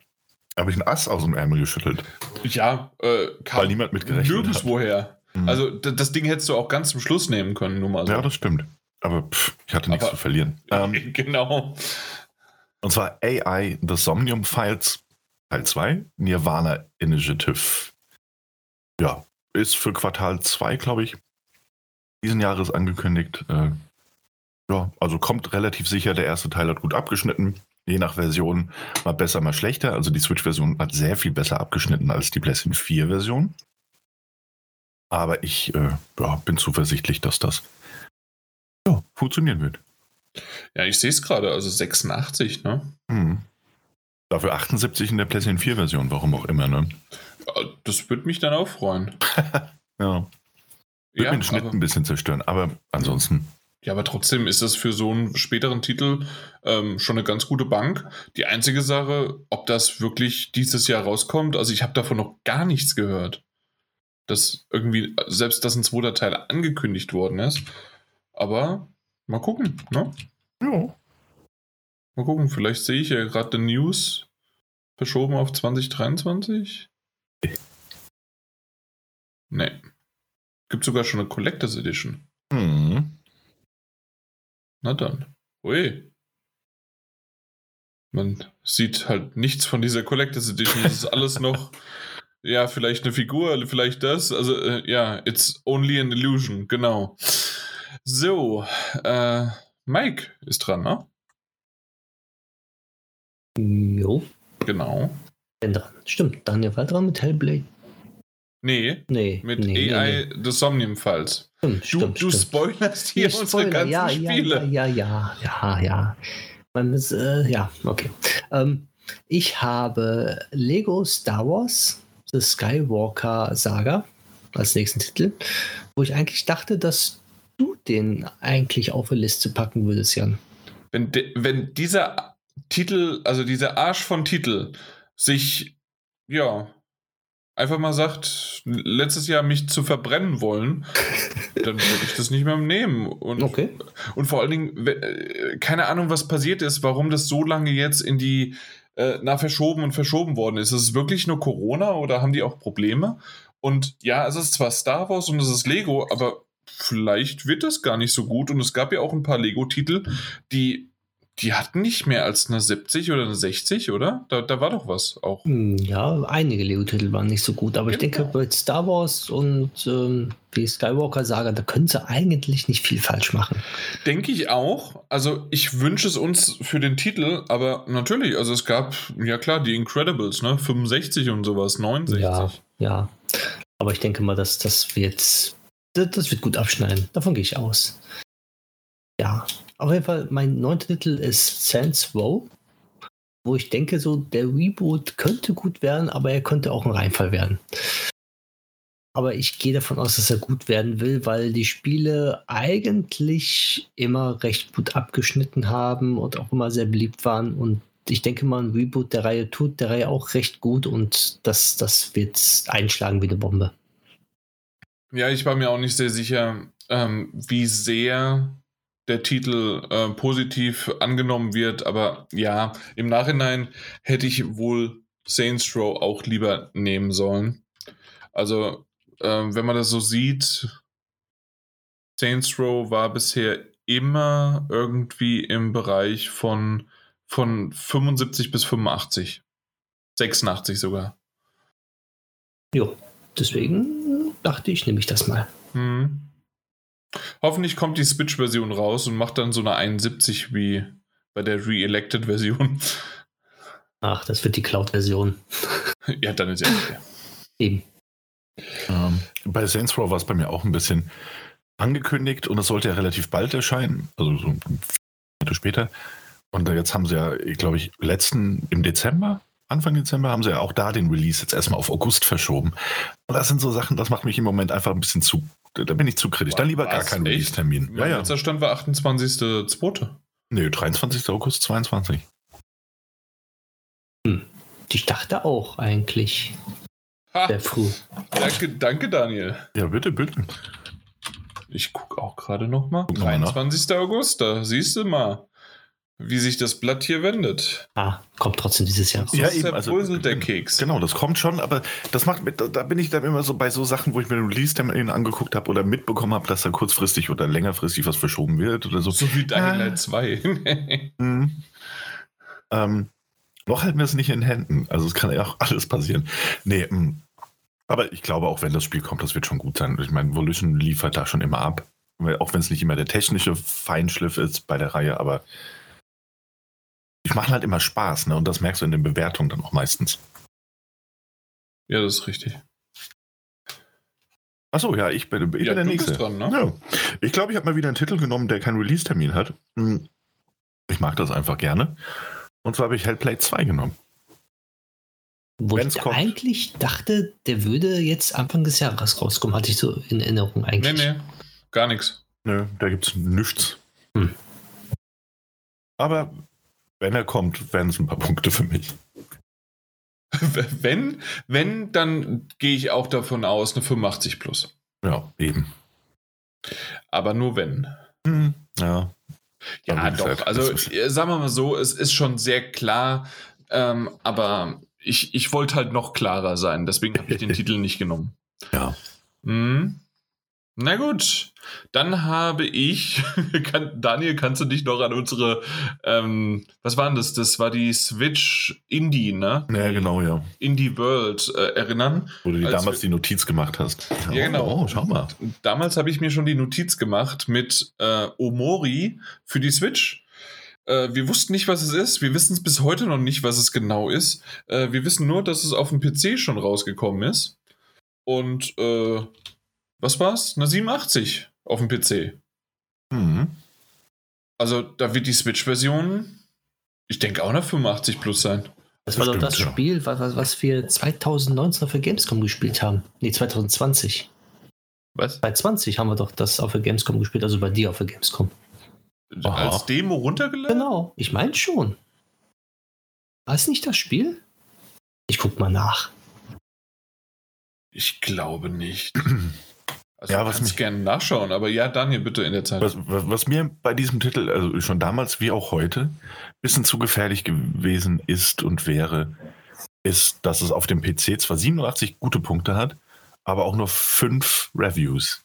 habe ich ein Ass aus dem Ärmel geschüttelt, Ja, äh, kam weil niemand mitgerechnet hat. nirgendwoher. Mhm. Also das Ding hättest du auch ganz zum Schluss nehmen können, nur mal so. ja, das stimmt. Aber pff, ich hatte nichts Aber- zu verlieren. Ähm, genau. und zwar AI The Somnium Files Teil 2, Nirvana Initiative. Ja, ist für Quartal 2, glaube ich, diesen Jahres angekündigt. Äh, ja, also kommt relativ sicher. Der erste Teil hat gut abgeschnitten. Je nach Version mal besser, mal schlechter. Also die Switch-Version hat sehr viel besser abgeschnitten als die PlayStation 4-Version. Aber ich äh, ja, bin zuversichtlich, dass das ja, funktionieren wird. Ja, ich sehe es gerade, also 86, ne? Hm. Dafür 78 in der PlayStation 4-Version, warum auch immer, ne? Das würde mich dann auch freuen. Ja. Wird Ja den Schnitt aber, ein bisschen zerstören, aber ansonsten. ja, aber trotzdem ist das für so einen späteren Titel ähm, schon eine ganz gute Bank. Die einzige Sache, ob das wirklich dieses Jahr rauskommt, also ich habe davon noch gar nichts gehört. Dass irgendwie, selbst dass ein zweiter Teil angekündigt worden ist. Aber mal gucken, ne? Ja. Mal gucken, vielleicht sehe ich ja gerade die News verschoben auf 2023. Nee. Gibt sogar schon eine Collectors Edition. Hm. Na dann. Ui. Man sieht halt nichts von dieser Collectors Edition. Das ist alles noch, ja, vielleicht eine Figur, vielleicht das. Also, äh, ja, it's only an illusion, genau. So, äh, Mike ist dran, ne? Jo, Genau. bin dran. Stimmt, Daniel war dran mit Hellblade. Nee, Nee. mit nee, AI Nee, The Somnium Files. nee. Du, Stimmt, du stimmt, spoilerst hier Ich unsere ganzen ja, Spiele. Ja, ja, ja, ja, ja. Man ist, äh, ja, okay. Ähm, ich habe Lego Star Wars, The Skywalker Saga als nächsten Titel, wo ich eigentlich dachte, dass du den eigentlich auf eine Liste packen würdest, Jan. Wenn, de, wenn dieser Titel, also dieser Arsch von Titel, sich, ja, einfach mal sagt, letztes Jahr mich zu verbrennen wollen, dann würde ich das nicht mehr nehmen. Und, Okay. und vor allen Dingen, äh, keine Ahnung, was passiert ist, warum das so lange jetzt in die, äh, na, verschoben und verschoben worden ist. Ist es wirklich nur Corona oder haben die auch Probleme? Und ja, es ist zwar Star Wars und es ist Lego, aber vielleicht wird das gar nicht so gut. Und es gab ja auch ein paar Lego-Titel, die, die hatten nicht mehr als eine 70 oder eine 60, oder? Da, da war doch was auch. Hm, Ja, einige Lego-Titel waren nicht so gut, aber ich denke, Genau. bei Star Wars und ähm, die Skywalker Saga, da können sie eigentlich nicht viel falsch machen. Denke ich auch. Also ich wünsche es uns für den Titel, aber natürlich, also es gab, ja klar, die Incredibles, ne? 65 und sowas, 69. Ja, ja. Aber ich denke mal, dass das wird, das wird gut abschneiden. Davon gehe ich aus. Ja, auf jeden Fall, mein neunter Titel ist Sans Row, wo ich denke, so der Reboot könnte gut werden, aber er könnte auch ein Reinfall werden. Aber ich gehe davon aus, dass er gut werden will, weil die Spiele eigentlich immer recht gut abgeschnitten haben und auch immer sehr beliebt waren. Und ich denke mal, ein Reboot der Reihe tut der Reihe auch recht gut und das, das wird einschlagen wie eine Bombe. Ja, ich war mir auch nicht sehr sicher, ähm, wie sehr der Titel äh, positiv angenommen wird, aber ja, im Nachhinein hätte ich wohl Saints Row auch lieber nehmen sollen. Also, ähm, wenn man das so sieht, Saints Row war bisher immer irgendwie im Bereich von, von 75 bis 85. 86 sogar. Jo, deswegen dachte ich, nehme ich das mal. Hm. Hoffentlich kommt die Switch-Version raus und macht dann so eine 71 wie bei der Re-Elected-Version. Ach, das wird die Cloud-Version. ja, dann ist ja okay. Eben. Ähm, bei Saints Row war es bei mir auch ein bisschen angekündigt und es sollte ja relativ bald erscheinen, also so ein Minute später. Und jetzt haben sie ja, glaube ich, letzten im Dezember, Anfang Dezember, haben sie ja auch da den Release jetzt erstmal auf August verschoben. Und das sind so Sachen, das macht mich im Moment einfach ein bisschen zu, da bin ich zu kritisch. Dann lieber gar Was? keinen Echt? Release-Termin. Mein letzter Stand war 28.02. Nee, 23. August 22. Ich dachte auch eigentlich Ha, sehr früh. danke, danke, Daniel. Ja, bitte, bitte. Ich gucke auch gerade nochmal. Guck mal nach. 23. August, da siehst du mal, wie sich das Blatt hier wendet. Ah, kommt trotzdem dieses Jahr raus. Ja, Das eben, also- der Keks. Genau, das kommt schon, aber das macht mit, da bin ich dann immer so bei so Sachen, wo ich mir den Release-Termin angeguckt habe oder mitbekommen habe, dass da kurzfristig oder längerfristig was verschoben wird oder so. So wie Dying Ah. Light 2. Mhm. Ähm, noch halten wir es nicht in Händen. Also es kann ja auch alles passieren. Nee, mh. aber ich glaube, auch wenn das Spiel kommt, das wird schon gut sein. Ich meine, Volition liefert da schon immer ab. Auch wenn es nicht immer der technische Feinschliff ist bei der Reihe, aber ich mache halt immer Spaß, ne? Und das merkst du in den Bewertungen dann auch meistens. ja, das ist richtig. Achso, ja, ich bin, ich ja, bin der du Nächste. bist dran, ne? Ja. Ich glaube, ich habe mal wieder einen Titel genommen, der keinen Release-Termin hat. Hm. Ich mag das einfach gerne. Und zwar habe ich Hellplay 2 genommen. Wo Wenn's ich kommt. eigentlich dachte, der würde jetzt Anfang des Jahres rauskommen, hatte ich so in Erinnerung Nee, eigentlich. nee, gar nichts. Nö, da gibt es nichts. Hm. Aber wenn er kommt, wären es ein paar Punkte für mich. Wenn, wenn, dann gehe ich auch davon aus, eine 85 plus. Ja, eben. Aber nur wenn. Hm, ja. Ja, wie doch. Also, äh, sagen wir mal so, es ist schon sehr klar, ähm, aber ich, ich wollte halt noch klarer sein, deswegen habe ich den Titel nicht genommen. Ja. Hm. Na gut, dann habe ich, kann, Daniel, kannst du dich noch an unsere, ähm, was war denn das? Das war die Switch Indie, ne? Ja, genau, ja. Indie World äh, erinnern. Wo du dir Als damals die Notiz gemacht hast. Ja, genau. Oh, schau mal. Damals habe ich mir schon die Notiz gemacht mit äh, Omori für die Switch. Äh, wir wussten nicht, was es ist. Wir wissen es bis heute noch nicht, was es genau ist. Äh, wir wissen nur, dass es auf dem PC schon rausgekommen ist. Und äh, was war's? Eine 87 auf dem PC. Mhm. Also da wird die Switch-Version, ich denke, auch eine 85 plus sein. Das war doch das ja. Spiel, was, was- wir 2019 für Gamescom gespielt haben. Nee, 2020. Was? Bei 20 haben wir doch das auf der Gamescom gespielt, also bei dir auf der Gamescom. Aha. Als Demo runtergeladen? Genau, ich meine schon. War es nicht das Spiel? Ich guck mal nach. Ich glaube nicht. Also Ja, was mich- gerne nachschauen, aber ja, Daniel, bitte in der Zeit. Was, was, was mir bei diesem Titel, also schon damals wie auch heute, ein bisschen zu gefährlich gewesen ist und wäre, ist, dass es auf dem PC zwar 87 gute Punkte hat, aber auch nur fünf Reviews.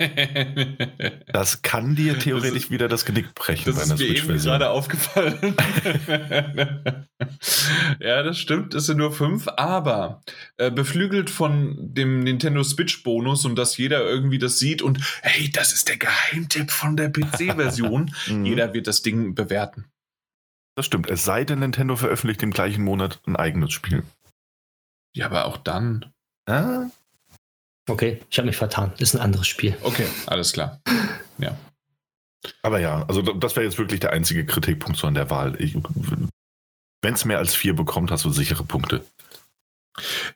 Das kann dir theoretisch wieder das Genick brechen Das ist mir eben gerade aufgefallen. ja, das stimmt, es sind nur fünf, aber äh, beflügelt von dem Nintendo Switch-Bonus und dass jeder irgendwie das sieht und hey, das ist der Geheimtipp von der PC-Version. Mhm. Jeder wird das Ding bewerten. Das stimmt. Es sei denn, Nintendo veröffentlicht im gleichen Monat ein eigenes Spiel. Ja, aber auch dann. Ah, Okay, ich habe mich vertan. Ist ein anderes Spiel. Okay, alles klar. Ja. aber ja, also das wäre jetzt wirklich der einzige Kritikpunkt so an der Wahl. Wenn es mehr als vier bekommt, hast du sichere Punkte.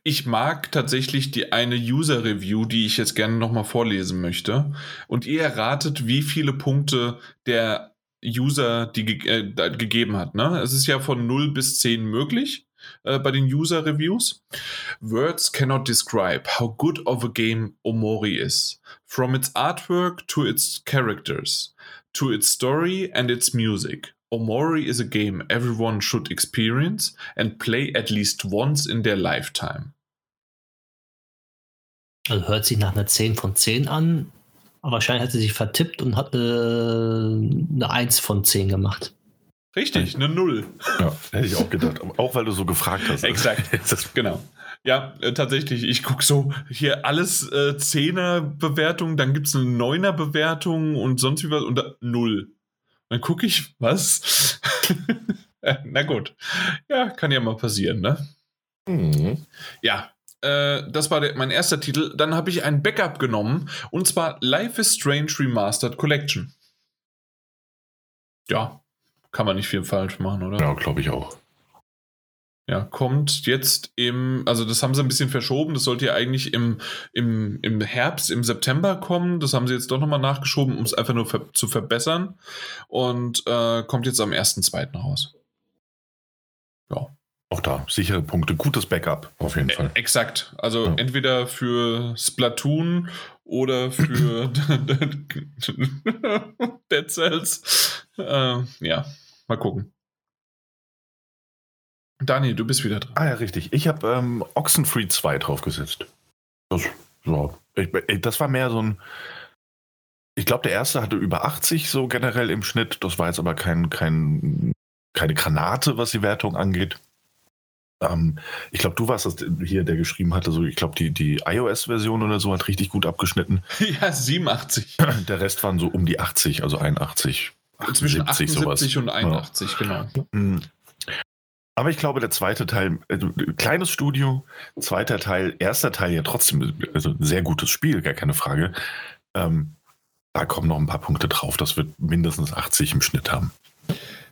Ich mag tatsächlich die eine User-Review, die ich jetzt gerne nochmal vorlesen möchte. Und ihr erratet, wie viele Punkte der User die ge äh, gegeben hat. Ne? Es ist ja von 0 bis 10 möglich äh, bei den User-Reviews. Words cannot describe how good of a game Omori is. From its artwork to its characters, to its story and its music. Omori is a game everyone should experience and play at least once in their lifetime. Also hört sich nach einer 10 von 10 an, wahrscheinlich hat sie sich vertippt und hat eine, eine 1 von 10 gemacht. Richtig, eine Null. Ja, hätte ich auch gedacht. Auch weil du so gefragt hast. Exakt. genau. Ja, äh, tatsächlich. Ich gucke so hier alles äh, Zehner-Bewertung, dann gibt es eine Neuner-Bewertung und sonst wie was und da, Null. Dann gucke ich, was? Na gut. Ja, kann ja mal passieren, ne? Mhm. Ja, äh, das war der, mein erster Titel. Dann habe ich ein Backup genommen und zwar Life is Strange Remastered Collection. Ja, kann man nicht viel falsch machen, oder? Ja, glaube ich auch. Ja, kommt jetzt im, also das haben sie ein bisschen verschoben, das sollte ja eigentlich im, im, im Herbst, im September kommen. Das haben sie jetzt doch nochmal nachgeschoben, um es einfach nur ver zu verbessern. Und äh, kommt jetzt am 1.2. raus. Ja. Auch da, sichere Punkte, gutes Backup auf jeden Fall. Exakt. Also ja. entweder für Splatoon oder für Dead Cells. Äh, ja, mal gucken. Daniel, du bist wieder dran. Ah ja, richtig. Ich habe ähm, Oxenfree 2 draufgesetzt. Das, so. ich, das war mehr so ein. Ich glaube, der erste hatte über 80 so generell im Schnitt. Das war jetzt aber kein, kein, keine Granate, was die Wertung angeht. Ähm, ich glaube, du warst das hier, der geschrieben hatte, so, ich glaube, die, die iOS-Version oder so hat richtig gut abgeschnitten. Ja, 87. Der Rest waren so um die 80, also 81. Zwischen 78 sowas. und 81, ja. genau. Mm. Aber ich glaube, der zweite Teil, also, kleines Studio, zweiter Teil, erster Teil ja trotzdem, also ein sehr gutes Spiel, gar keine Frage. Ähm, da kommen noch ein paar Punkte drauf. Das wird mindestens 80 im Schnitt haben.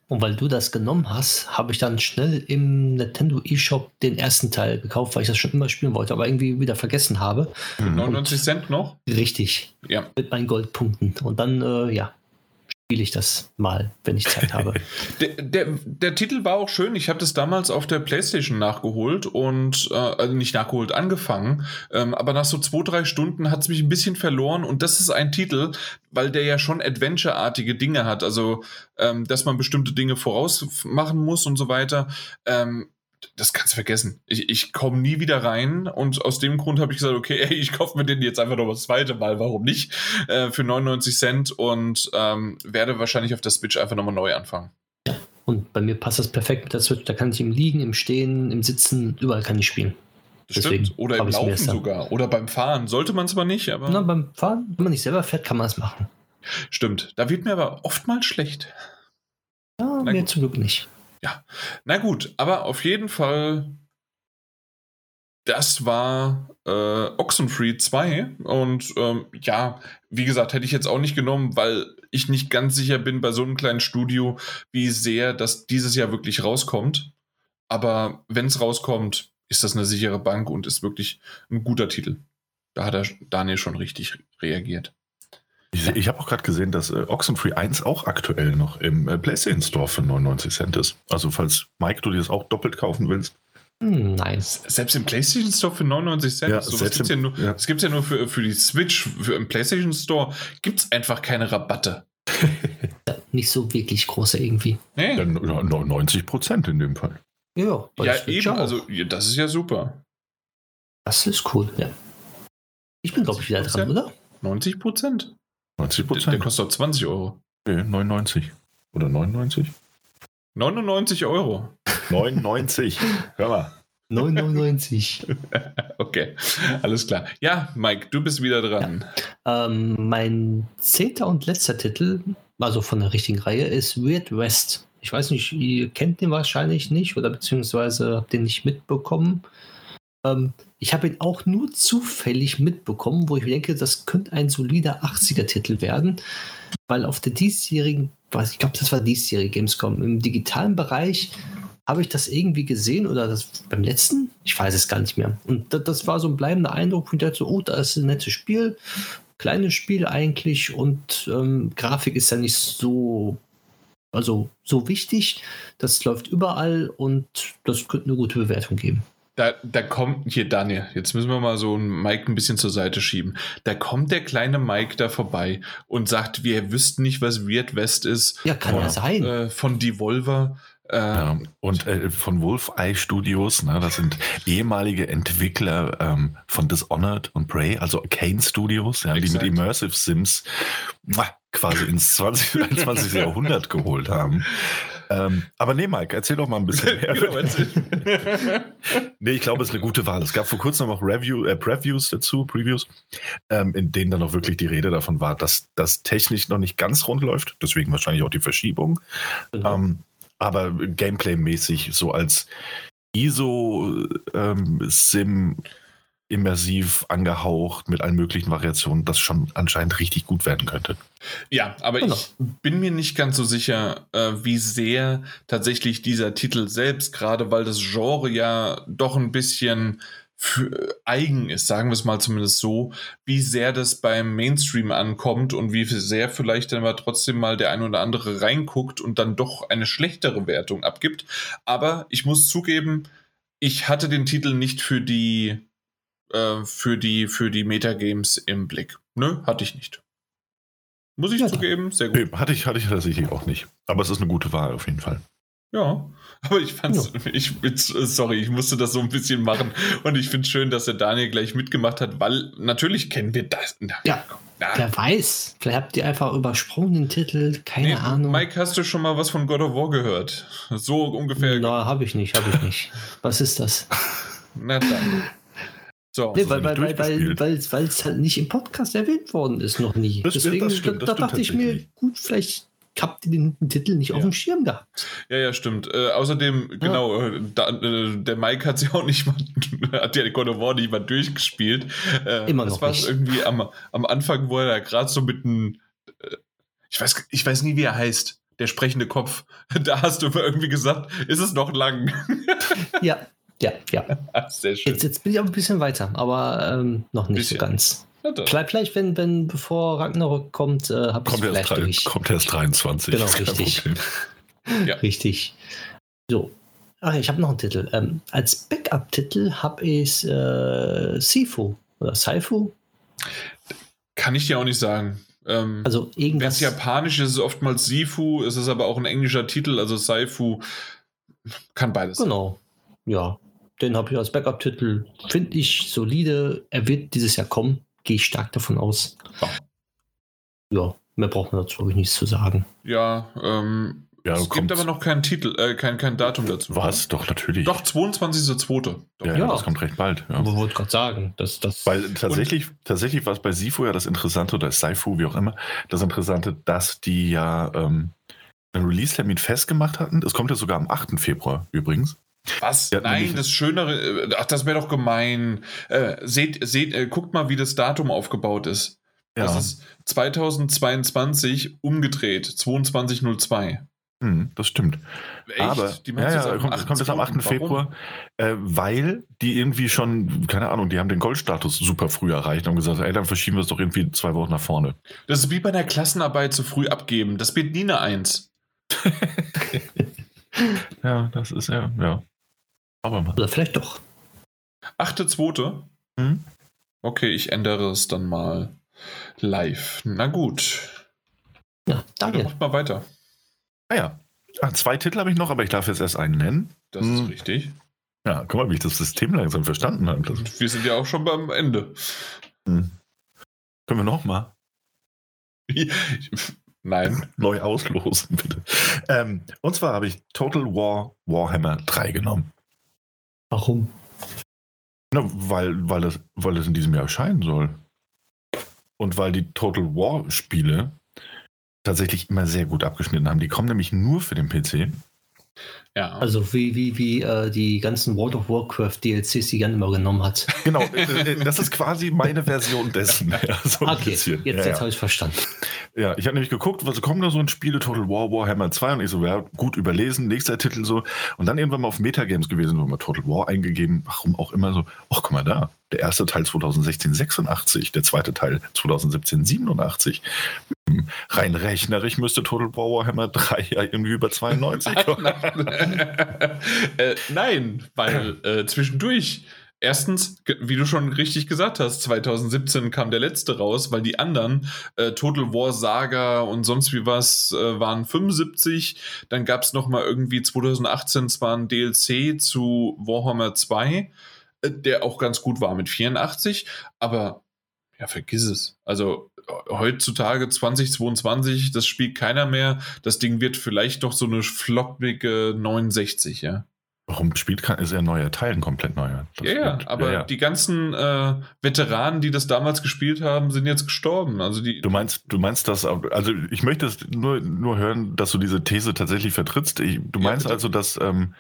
Und weil du das genommen hast, habe ich dann schnell im Nintendo eShop den ersten Teil gekauft, weil ich das schon immer spielen wollte, aber irgendwie wieder vergessen habe. 99 mhm. Cent noch? Richtig. Ja. Mit meinen Goldpunkten. Und dann, äh, ja, spiele ich das mal, wenn ich Zeit habe. der, der, der, Titel war auch schön. Ich habe das damals auf der PlayStation nachgeholt und äh, also nicht nachgeholt, angefangen. Ähm, aber nach so zwei, drei Stunden hat es mich ein bisschen verloren. Und das ist ein Titel, weil der ja schon Adventure-artige Dinge hat. Also, ähm, dass man bestimmte Dinge vorausmachen muss und so weiter. Ähm, das kannst du vergessen. Ich, ich komme nie wieder rein und aus dem Grund habe ich gesagt, okay, ey, ich kaufe mir den jetzt einfach noch das zweite Mal, warum nicht? Äh, für 99 Cent und ähm, werde wahrscheinlich auf der Switch einfach nochmal neu anfangen. Und bei mir passt das perfekt mit der Switch. Da kann ich im Liegen, im Stehen, im Sitzen, überall kann ich spielen. Deswegen Stimmt. Oder im Laufen sogar. Oder beim Fahren. Sollte man es aber nicht. Aber Na, beim Fahren, wenn man nicht selber fährt, kann man es machen. Stimmt. Da wird mir aber oftmals schlecht. Ja, Na mir gut. zum Glück nicht. Ja, na gut, aber auf jeden Fall, das war äh, Oxenfree 2 und ähm, ja, wie gesagt, hätte ich jetzt auch nicht genommen, weil ich nicht ganz sicher bin bei so einem kleinen Studio, wie sehr das dieses Jahr wirklich rauskommt. Aber wenn es rauskommt, ist das eine sichere Bank und ist wirklich ein guter Titel. Da hat der Daniel schon richtig reagiert. Ich, ich habe auch gerade gesehen, dass äh, Oxenfree 1 auch aktuell noch im äh, PlayStation Store für 99 Cent ist. Also falls Mike, du dir das auch doppelt kaufen willst. Hm, nice. Selbst im PlayStation Store für 99 Cent. Ja, so, das gibt es ja nur, ja. ja nur für, für die Switch. Für, Im PlayStation Store gibt es einfach keine Rabatte. Nicht so wirklich große irgendwie. Nee. Dann 90 Prozent in dem Fall. Ja, ja eben. Auch. Also, das ist ja super. Das ist cool, ja. Ich bin, glaube ich, wieder dran, oder? 90 Prozent. 90 Prozent. Der, kostet doch 20 Euro. Nee, 99. Oder 99? 99 Euro. 99. Hör mal. 99. okay, alles klar. Ja, Mike, du bist wieder dran. Ja. Ähm, mein zehnter und letzter Titel, also von der richtigen Reihe, ist Weird West. Ich weiß nicht, ihr kennt den wahrscheinlich nicht oder beziehungsweise habt den nicht mitbekommen. Ähm, ich habe ihn auch nur zufällig mitbekommen, wo ich denke, das könnte ein solider 80er-Titel werden, weil auf der diesjährigen, ich glaube, das war diesjährige Gamescom, im digitalen Bereich habe ich das irgendwie gesehen oder das beim letzten? Ich weiß es gar nicht mehr. Und das, das war so ein bleibender Eindruck, wo ich dachte, so, oh, da ist ein nettes Spiel, kleines Spiel eigentlich und ähm, Grafik ist ja nicht so also so wichtig. Das läuft überall und das könnte eine gute Bewertung geben. Da, da kommt, hier Daniel, jetzt müssen wir mal so einen Mike ein bisschen zur Seite schieben. Da kommt der kleine Mike da vorbei und sagt, wir wüssten nicht, was Weird West ist. Ja, kann ja sein. Äh, von Devolver. Äh, Ja, und äh, von Wolfeye Studios, ne, das sind ehemalige Entwickler ähm, von Dishonored und Prey, also Kane Studios, ja, die mit. Immersive Sims muah, quasi ins 20. 21. Jahrhundert geholt haben. Ähm, aber nee, Mike, erzähl doch mal ein bisschen mehr. genau. Nee, ich glaube, es ist eine gute Wahl. Es gab vor kurzem noch Review, äh, Previews dazu, Previews, ähm, in denen dann auch wirklich die Rede davon war, dass das technisch noch nicht ganz rund läuft. Deswegen wahrscheinlich auch die Verschiebung. Genau. Ähm, aber Gameplay-mäßig so als ISO-Sim immersiv angehaucht mit allen möglichen Variationen, das schon anscheinend richtig gut werden könnte. Ja, aber Genau. ich bin mir nicht ganz so sicher, äh, wie sehr tatsächlich dieser Titel selbst, gerade weil das Genre ja doch ein bisschen für, eigen ist, sagen wir es mal zumindest so, wie sehr das beim Mainstream ankommt und wie sehr vielleicht dann aber trotzdem mal der ein oder andere reinguckt und dann doch eine schlechtere Wertung abgibt. Aber ich muss zugeben, ich hatte den Titel nicht für die äh, für die für die Metagames im Blick. Nö, hatte ich nicht. Muss ich Ja, zugeben, sehr gut. Nee, hatte ich, hatte ich tatsächlich auch nicht. Aber es ist eine gute Wahl auf jeden Fall. Ja, aber ich fand's, ich bin, sorry, ich musste das so ein bisschen machen und ich finde schön, dass der Daniel gleich mitgemacht hat, weil natürlich kennen wir das. Na, Ja. na, Wer weiß, vielleicht habt ihr einfach übersprungen den Titel, keine nee, Ahnung. Mike, hast du schon mal was von God of War gehört? So ungefähr. Na, habe ich nicht, habe ich nicht. Was ist das? Na dann. So. Nee, weil, weil, weil, weil, weil, weil es halt nicht im Podcast erwähnt worden ist, noch nie. Das Deswegen, das stimmt, das da, da dachte ich mir, gut, vielleicht habt ihr den, Titel nicht auf Ja. dem Schirm gehabt. Ja, ja, stimmt. Äh, außerdem, genau, äh, da, äh, der Mike hat ja auch nicht mal, hat ja God of War nicht mal durchgespielt. Äh, Immer das noch war nicht. irgendwie am, am Anfang, wo er da gerade so mit einem, äh, ich weiß, ich weiß nie, wie er heißt, der sprechende Kopf. Da hast du irgendwie gesagt, ist es noch lang? Ja, ja, ja. Sehr schön. Jetzt, jetzt bin ich auch ein bisschen weiter, aber ähm, noch nicht Bisschen. so ganz. Na dann. Vielleicht, vielleicht wenn, wenn bevor Ragnarok kommt, äh, habe ich Kommt erst, vielleicht drei, durch. kommt erst 23. Genau, richtig. Problem. Richtig. So. Ach, ich habe noch einen Titel. Ähm, als Backup-Titel habe ich äh, Sifu oder Saifu. Kann ich dir auch nicht sagen. Ähm, Also Wenn irgendwas. es japanisch ist, ist es oftmals Sifu, es ist aber auch ein englischer Titel, also Saifu. Kann beides. sein. Genau. Ja. Den habe ich als Backup-Titel. Finde ich solide. Er wird dieses Jahr kommen. Gehe ich stark davon aus. Ja. Ja, mehr braucht man dazu glaube ich nichts zu sagen. Ja, ähm, Ja, es kommt- gibt aber noch keinen Titel, äh, kein, kein Datum dazu. Was? Doch, natürlich. Doch, 22.02. Doch. Ja, ja, das kommt recht bald. Ja. Aber wollte gerade sagen, dass das. Weil tatsächlich, tatsächlich war es bei Sifu ja das Interessante, oder Saifu, wie auch immer, das Interessante, dass die ja ähm, einen Release-Termin festgemacht hatten. Das kommt ja sogar am 8. Februar übrigens. Was? Ja, Nein, das Schönere, äh, ach, das wäre doch gemein. Äh, seht, seht, äh, guckt mal, wie das Datum aufgebaut ist. Das ist 2022 umgedreht, 2202. Hm, das stimmt. Echt? Aber Die ja, ja, am kommt, kommt jetzt am 8. 8.2.. Warum? Februar, äh, weil die irgendwie schon, keine Ahnung, die haben den Goldstatus super früh erreicht und gesagt, ey, dann verschieben wir es doch irgendwie zwei Wochen nach vorne. Das ist wie bei einer Klassenarbeit zu früh abgeben. Das wird nie eine Eins. Ja, das ist ja, ja. Aber mal. oder vielleicht doch. 8.2. Hm? Okay, ich ändere es dann mal live. Na gut. Ja, Dann Daniel. macht mal weiter. Ah ja. Ah, zwei Titel habe ich noch, aber ich darf jetzt erst einen nennen. Das Hm. ist richtig. Ja, guck mal, wie ich das System langsam verstanden habe. Das, Wir sind ja auch schon beim Ende. hm. Können wir noch mal Nein. neu auslosen, bitte. Ähm, und zwar habe ich Total War Warhammer 3 genommen. Warum? Na, weil, weil, das, weil das in diesem Jahr erscheinen soll. Und weil die Total War Spiele tatsächlich immer sehr gut abgeschnitten haben. Die kommen nämlich nur für den PC. Ja. Also wie, wie, wie äh, die ganzen World of Warcraft DLCs, die Jan immer genommen hat. Genau, äh, äh, das ist quasi meine Version dessen. Ja, so Okay, bisschen. jetzt, ja, jetzt ja. habe ich verstanden. Ja, ich habe nämlich geguckt, was kommen da so in Spiele, Total War, Warhammer 2 und ich so, ja, gut überlesen, nächster Titel so. Und dann irgendwann mal auf Metagames gewesen, wo mal Total War eingegeben, warum auch immer so, ach guck mal da, der erste Teil 2016 86, der zweite Teil 2017 87. Hm, rein rechnerisch müsste Total War Warhammer 3 ja irgendwie über 92 kommen. äh, nein, weil äh, zwischendurch erstens, wie du schon richtig gesagt hast, 2017 kam der letzte raus, weil die anderen, äh, Total War Saga und sonst wie was, äh, waren 75. Dann gab es nochmal irgendwie 2018 zwar ein DLC zu Warhammer 2, äh, der auch ganz gut war mit 84, aber ja, vergiss es. Also heutzutage 2022, das spielt keiner mehr. Das Ding wird vielleicht noch so eine floppige 69, ja. Warum spielt kein, ist er ein neuer Teil, ein komplett neuer? Ja, ja, aber ja, ja. die ganzen äh, Veteranen, die das damals gespielt haben, sind jetzt gestorben. Also die. Du meinst, du meinst das, also ich möchte es nur, nur hören, dass du diese These tatsächlich vertrittst. Ich, du meinst also, dass ähm,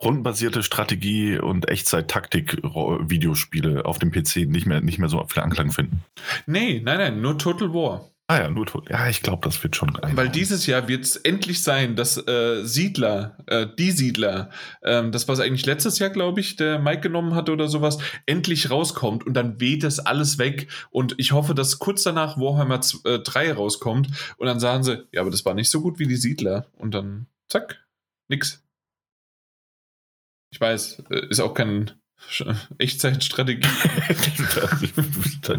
rundenbasierte Strategie und Echtzeit-Taktik-Videospiele auf dem PC nicht mehr, nicht mehr so viel Anklang finden. nee, nein, nein, nur Total War. Ah ja, nur. Ja, ich glaube, das wird schon. Weil einhauen. dieses Jahr wird es endlich sein, dass äh, Siedler, äh, die Siedler, ähm, das, was eigentlich letztes Jahr, glaube ich, der Mike genommen hatte oder sowas, endlich rauskommt und dann weht das alles weg. Und ich hoffe, dass kurz danach Warhammer z- äh, 3 rauskommt und dann sagen sie, ja, aber das war nicht so gut wie die Siedler. Und dann, zack, nix. Ich weiß, äh, ist auch kein Echtzeitstrategie.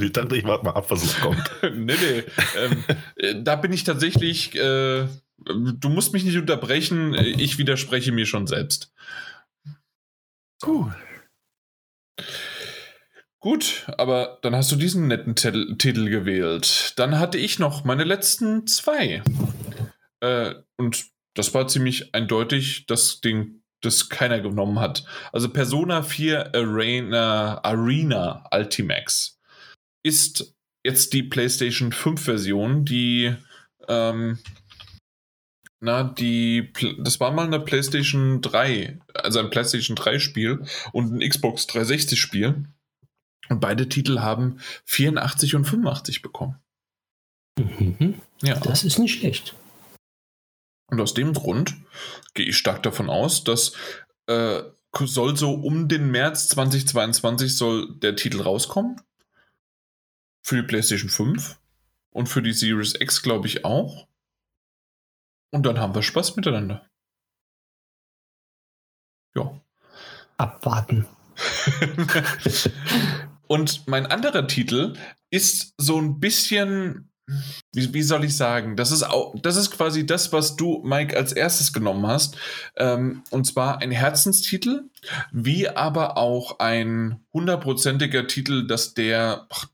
ich dachte, ich warte mal ab, was es kommt. nee, nee. Ähm, äh, da bin ich tatsächlich. Äh, du musst mich nicht unterbrechen. Ich widerspreche mir schon selbst. Cool. Gut, aber dann hast du diesen netten Titel, Titel gewählt. Dann hatte ich noch meine letzten zwei. Äh, und das war ziemlich eindeutig das Ding, das keiner genommen hat. Also Persona 4 Arena, Arena Ultimax ist jetzt die PlayStation 5 Version, die ähm, na, die, das war mal eine PlayStation 3, also ein PlayStation 3 Spiel und ein Xbox 360 Spiel. Und beide Titel haben 84 und 85 bekommen. Mhm. Ja. Das ist nicht schlecht. Und aus dem Grund gehe ich stark davon aus, dass äh, soll so um den März 2022 soll der Titel rauskommen. Für die PlayStation 5 und für die Series X glaube ich auch. Und dann haben wir Spaß miteinander. Ja. Abwarten. Und mein anderer Titel ist so ein bisschen, wie, wie soll ich sagen, das ist auch, das ist quasi das, was du, Mike, als erstes genommen hast. Ähm, und zwar ein Herzenstitel, wie aber auch ein hundertprozentiger Titel, dass der, ach,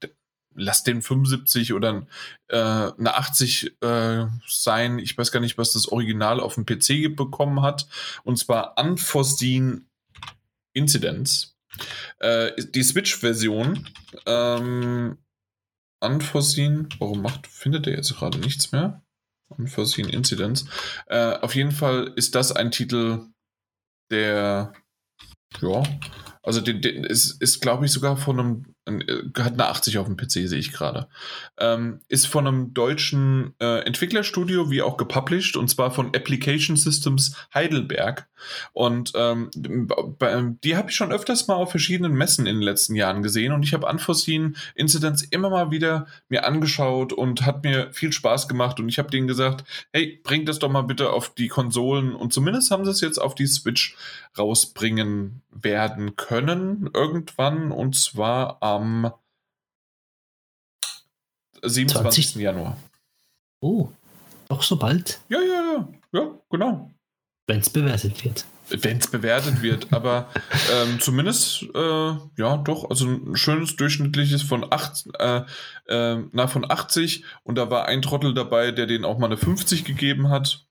lass den 75 oder äh, eine 80 äh, sein. Ich weiß gar nicht, was das Original auf dem PC bekommen hat. Und zwar Unforeseen Incidents. Äh, die Switch-Version, ähm, Unforeseen, warum macht, findet er jetzt gerade nichts mehr? Unforeseen Incidents. Äh, auf jeden Fall ist das ein Titel, der, ja, also den, den ist, ist glaube ich, sogar von einem, hat eine 80 auf dem PC, sehe ich gerade. Ähm, ist von einem deutschen äh, Entwicklerstudio, wie auch gepublished, und zwar von Application Systems Heidelberg. Und ähm, die habe ich schon öfters mal auf verschiedenen Messen in den letzten Jahren gesehen und ich habe Unforeseen Incidents immer mal wieder mir angeschaut und hat mir viel Spaß gemacht und ich habe denen gesagt, hey, bringt das doch mal bitte auf die Konsolen und zumindest haben sie es jetzt auf die Switch rausbringen werden können irgendwann und zwar am 27. 20. Januar. Oh, doch so bald, Ja, ja, ja, ja, genau. wenn es bewertet wird. wenn es bewertet wird, aber ähm, zumindest, äh, ja, doch, also ein schönes durchschnittliches von, acht, äh, äh, na, von 80 und da war ein Trottel dabei, der den auch mal eine 50 gegeben hat.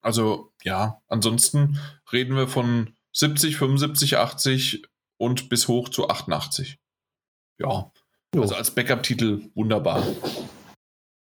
Also, ja, ansonsten reden wir von 70, 75, 80 und bis hoch zu 88. Ja, Jo, also als Backup-Titel wunderbar.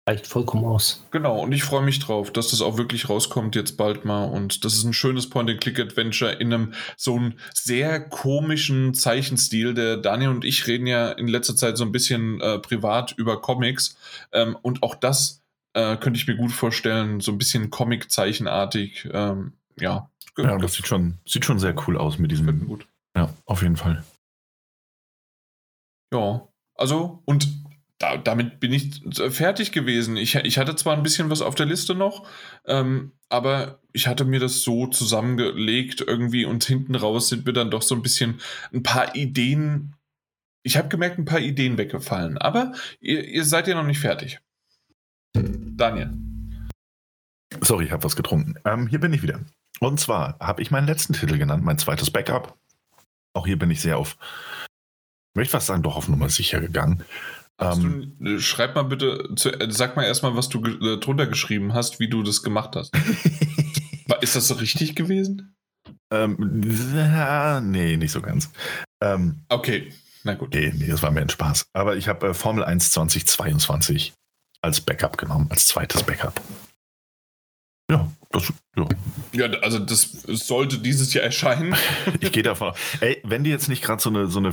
reicht vollkommen aus. Genau, und ich freue mich drauf, dass das auch wirklich rauskommt jetzt bald mal. Und das ist ein schönes Point-and-Click-Adventure in einem so einen sehr komischen Zeichenstil. Der Daniel und ich reden ja in letzter Zeit so ein bisschen äh, privat über Comics. Ähm, und auch das äh, könnte ich mir gut vorstellen, so ein bisschen Comic-Zeichenartig. Ähm, ja, Ja, das sieht schon, sieht schon sehr cool aus mit diesem. gut. Ja, auf jeden Fall. Ja, also, und da, damit bin ich fertig gewesen. Ich, ich hatte zwar ein bisschen was auf der Liste noch, ähm, aber ich hatte mir das so zusammengelegt irgendwie und hinten raus sind mir dann doch so ein bisschen ein paar Ideen. Ich habe gemerkt, ein paar Ideen weggefallen, aber ihr, ihr seid ja noch nicht fertig. Daniel. Sorry, ich habe was getrunken. Ähm, hier bin ich wieder. Und zwar habe ich meinen letzten Titel genannt, mein zweites Backup. Auch hier bin ich sehr auf, möchte fast sagen, doch auf Nummer sicher gegangen. Ähm, du, äh, schreib mal bitte, äh, sag mal erstmal, was du äh, drunter geschrieben hast, wie du das gemacht hast. Ist das so richtig gewesen? Ähm, nee, nicht so ganz. Ähm, okay, na gut. Nee, nee, das war mir ein Spaß. Aber ich habe äh, Formel 1 2022 als Backup genommen, als zweites Backup. Ja, das, ja. ja, also das sollte dieses Jahr erscheinen. ich gehe davon aus. Ey, wenn die jetzt nicht gerade so eine, so eine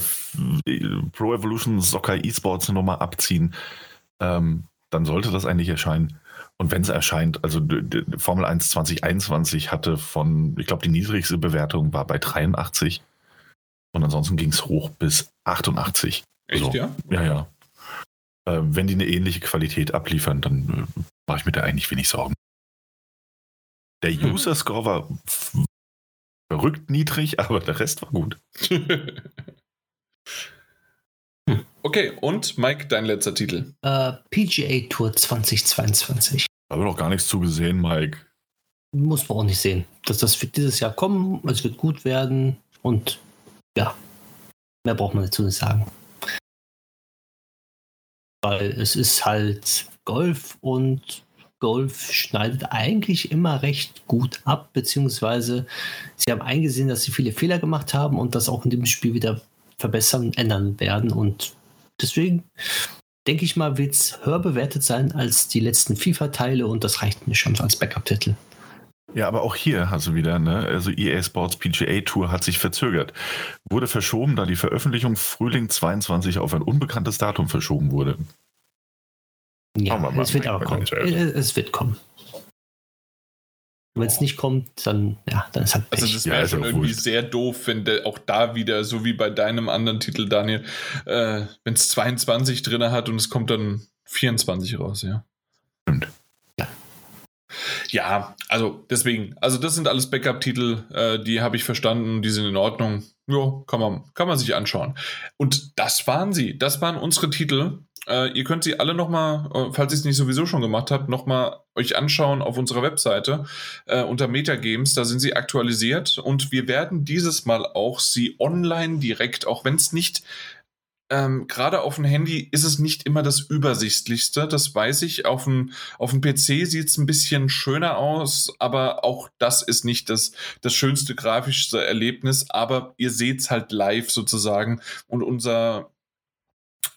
Pro Evolution Soccer E-Sports Nummer abziehen, ähm, dann sollte das eigentlich erscheinen. Und wenn es erscheint, also Formel 1 2021 hatte von, ich glaube, die niedrigste Bewertung war bei 83. Und ansonsten ging es hoch bis 88. Echt, so. ja? Ja, ja. Äh, wenn die eine ähnliche Qualität abliefern, dann äh, mache ich mir da eigentlich wenig Sorgen. Der hm. User Score war verrückt niedrig, aber der Rest war gut. okay, und Mike, dein letzter Titel? Uh, äh, PGA Tour 2022. Habe noch gar nichts zugesehen, Mike. Muss man auch nicht sehen. Das, das wird dieses Jahr kommen, es wird gut werden und ja, mehr braucht man dazu nicht sagen. Weil es ist halt Golf und Golf schneidet eigentlich immer recht gut ab, beziehungsweise sie haben eingesehen, dass sie viele Fehler gemacht haben und das auch in dem Spiel wieder verbessern, ändern werden. Und deswegen denke ich mal, wird es höher bewertet sein als die letzten FIFA-Teile und das reicht mir schon als Backup-Titel. Ja, aber auch hier hast du wieder, ne? Also EA Sports PGA Tour hat sich verzögert. Wurde verschoben, da die Veröffentlichung Frühling 22 auf ein unbekanntes Datum verschoben wurde. Ja, mal, es wird aber kommen. Es wird kommen. Wenn es nicht kommt, dann, ja, dann ist halt Pech. Also das wäre ja, schon irgendwie wurscht. sehr doof, wenn der auch da wieder, so wie bei deinem anderen Titel, Daniel, äh, wenn es 22 drin hat und es kommt dann 24 raus, ja. Stimmt. Ja. Ja, also deswegen, also das sind alles Backup-Titel, äh, die habe ich verstanden, die sind in Ordnung. Ja, kann man, kann man sich anschauen. Und das waren sie. Das waren unsere Titel äh, ihr könnt sie alle nochmal, äh, falls ihr es nicht sowieso schon gemacht habt, nochmal euch anschauen auf unserer Webseite äh, unter Metagames. Da sind sie aktualisiert und wir werden dieses Mal auch sie online direkt, auch wenn es nicht ähm, gerade auf dem Handy ist es nicht immer das übersichtlichste, das weiß ich. Auf dem, auf dem PC sieht es ein bisschen schöner aus, aber auch das ist nicht das, das schönste grafischste Erlebnis. Aber ihr seht es halt live sozusagen und unser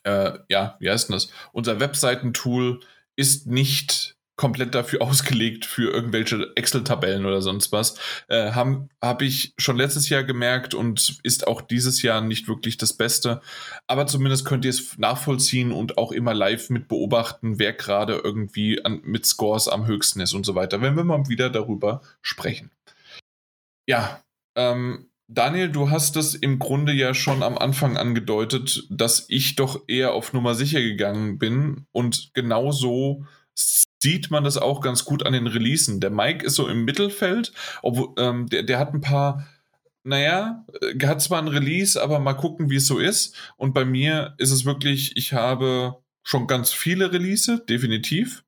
äh, ja, wie heißt denn das? Unser Webseitentool ist nicht komplett dafür ausgelegt für irgendwelche Excel-Tabellen oder sonst was. Äh, Habe hab ich schon letztes Jahr gemerkt und ist auch dieses Jahr nicht wirklich das Beste. Aber zumindest könnt ihr es nachvollziehen und auch immer live mit beobachten, wer gerade irgendwie an, mit Scores am höchsten ist und so weiter, wenn wir mal wieder darüber sprechen. Ja, ähm, Daniel, du hast es im Grunde ja schon am Anfang angedeutet, dass ich doch eher auf Nummer sicher gegangen bin und genauso sieht man das auch ganz gut an den Releasen. Der Mike ist so im Mittelfeld, obwohl ähm, der, der hat ein paar, naja, äh, hat zwar ein Release, aber mal gucken, wie es so ist. Und bei mir ist es wirklich, ich habe schon ganz viele Release, definitiv.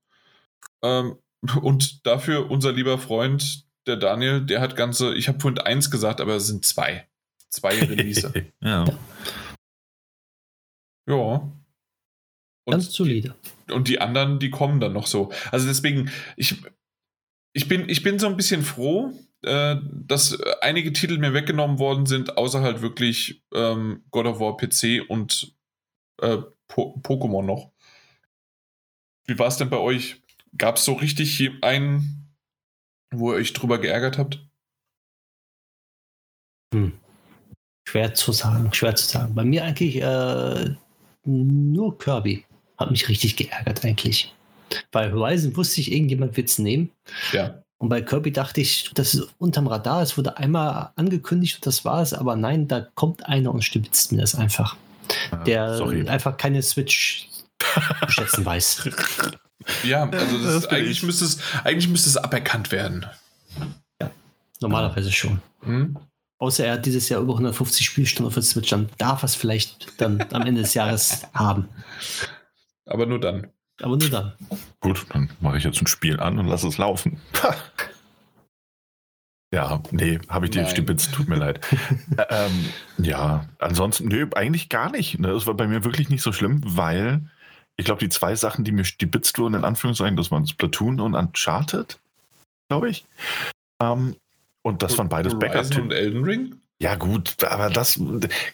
Ähm, und dafür unser lieber Freund, der Daniel, der hat ganze, ich habe vorhin eins gesagt, aber es sind zwei. Zwei Release. ja. Ja. Und Ganz solide. Die, und die anderen, die kommen dann noch so. Also deswegen, ich, ich, bin, ich bin so ein bisschen froh, äh, dass einige Titel mir weggenommen worden sind, außer halt wirklich ähm, God of War PC und äh, po Pokémon noch. Wie war es denn bei euch? Gab es so richtig einen wo ihr euch drüber geärgert habt? Hm. Schwer zu sagen, schwer zu sagen. Bei mir eigentlich äh, nur Kirby hat mich richtig geärgert eigentlich. Bei Horizon wusste ich, irgendjemand wird es nehmen. Ja. Und bei Kirby dachte ich, das ist unterm Radar, es wurde einmal angekündigt und das war es, aber nein, da kommt einer und stibitzt mir das einfach. Ah, der sorry. einfach keine Switch zu schätzen weiß. Ja, also das Das eigentlich, ich. müsste es, eigentlich müsste es aberkannt werden. Normalerweise schon. Hm? Außer er hat dieses Jahr über 150 Spielstunden auf der Switch, dann darf er es vielleicht dann am Ende des Jahres haben. Aber nur dann. Aber nur dann. Gut, dann mache ich jetzt ein Spiel an und lasse es laufen. Ja, nee, habe ich dir Nein. stibitzt, tut mir leid. Ähm, ja, ansonsten, nö, eigentlich gar nicht. Ne? Das war bei mir wirklich nicht so schlimm, weil ich glaube, die zwei Sachen, die mir stibitzt wurden, in Anführungszeichen, das waren Splatoon und Uncharted, glaube ich. Ähm, und das waren beides Backup-Titel. und Elden Ring? Ja, gut, aber das,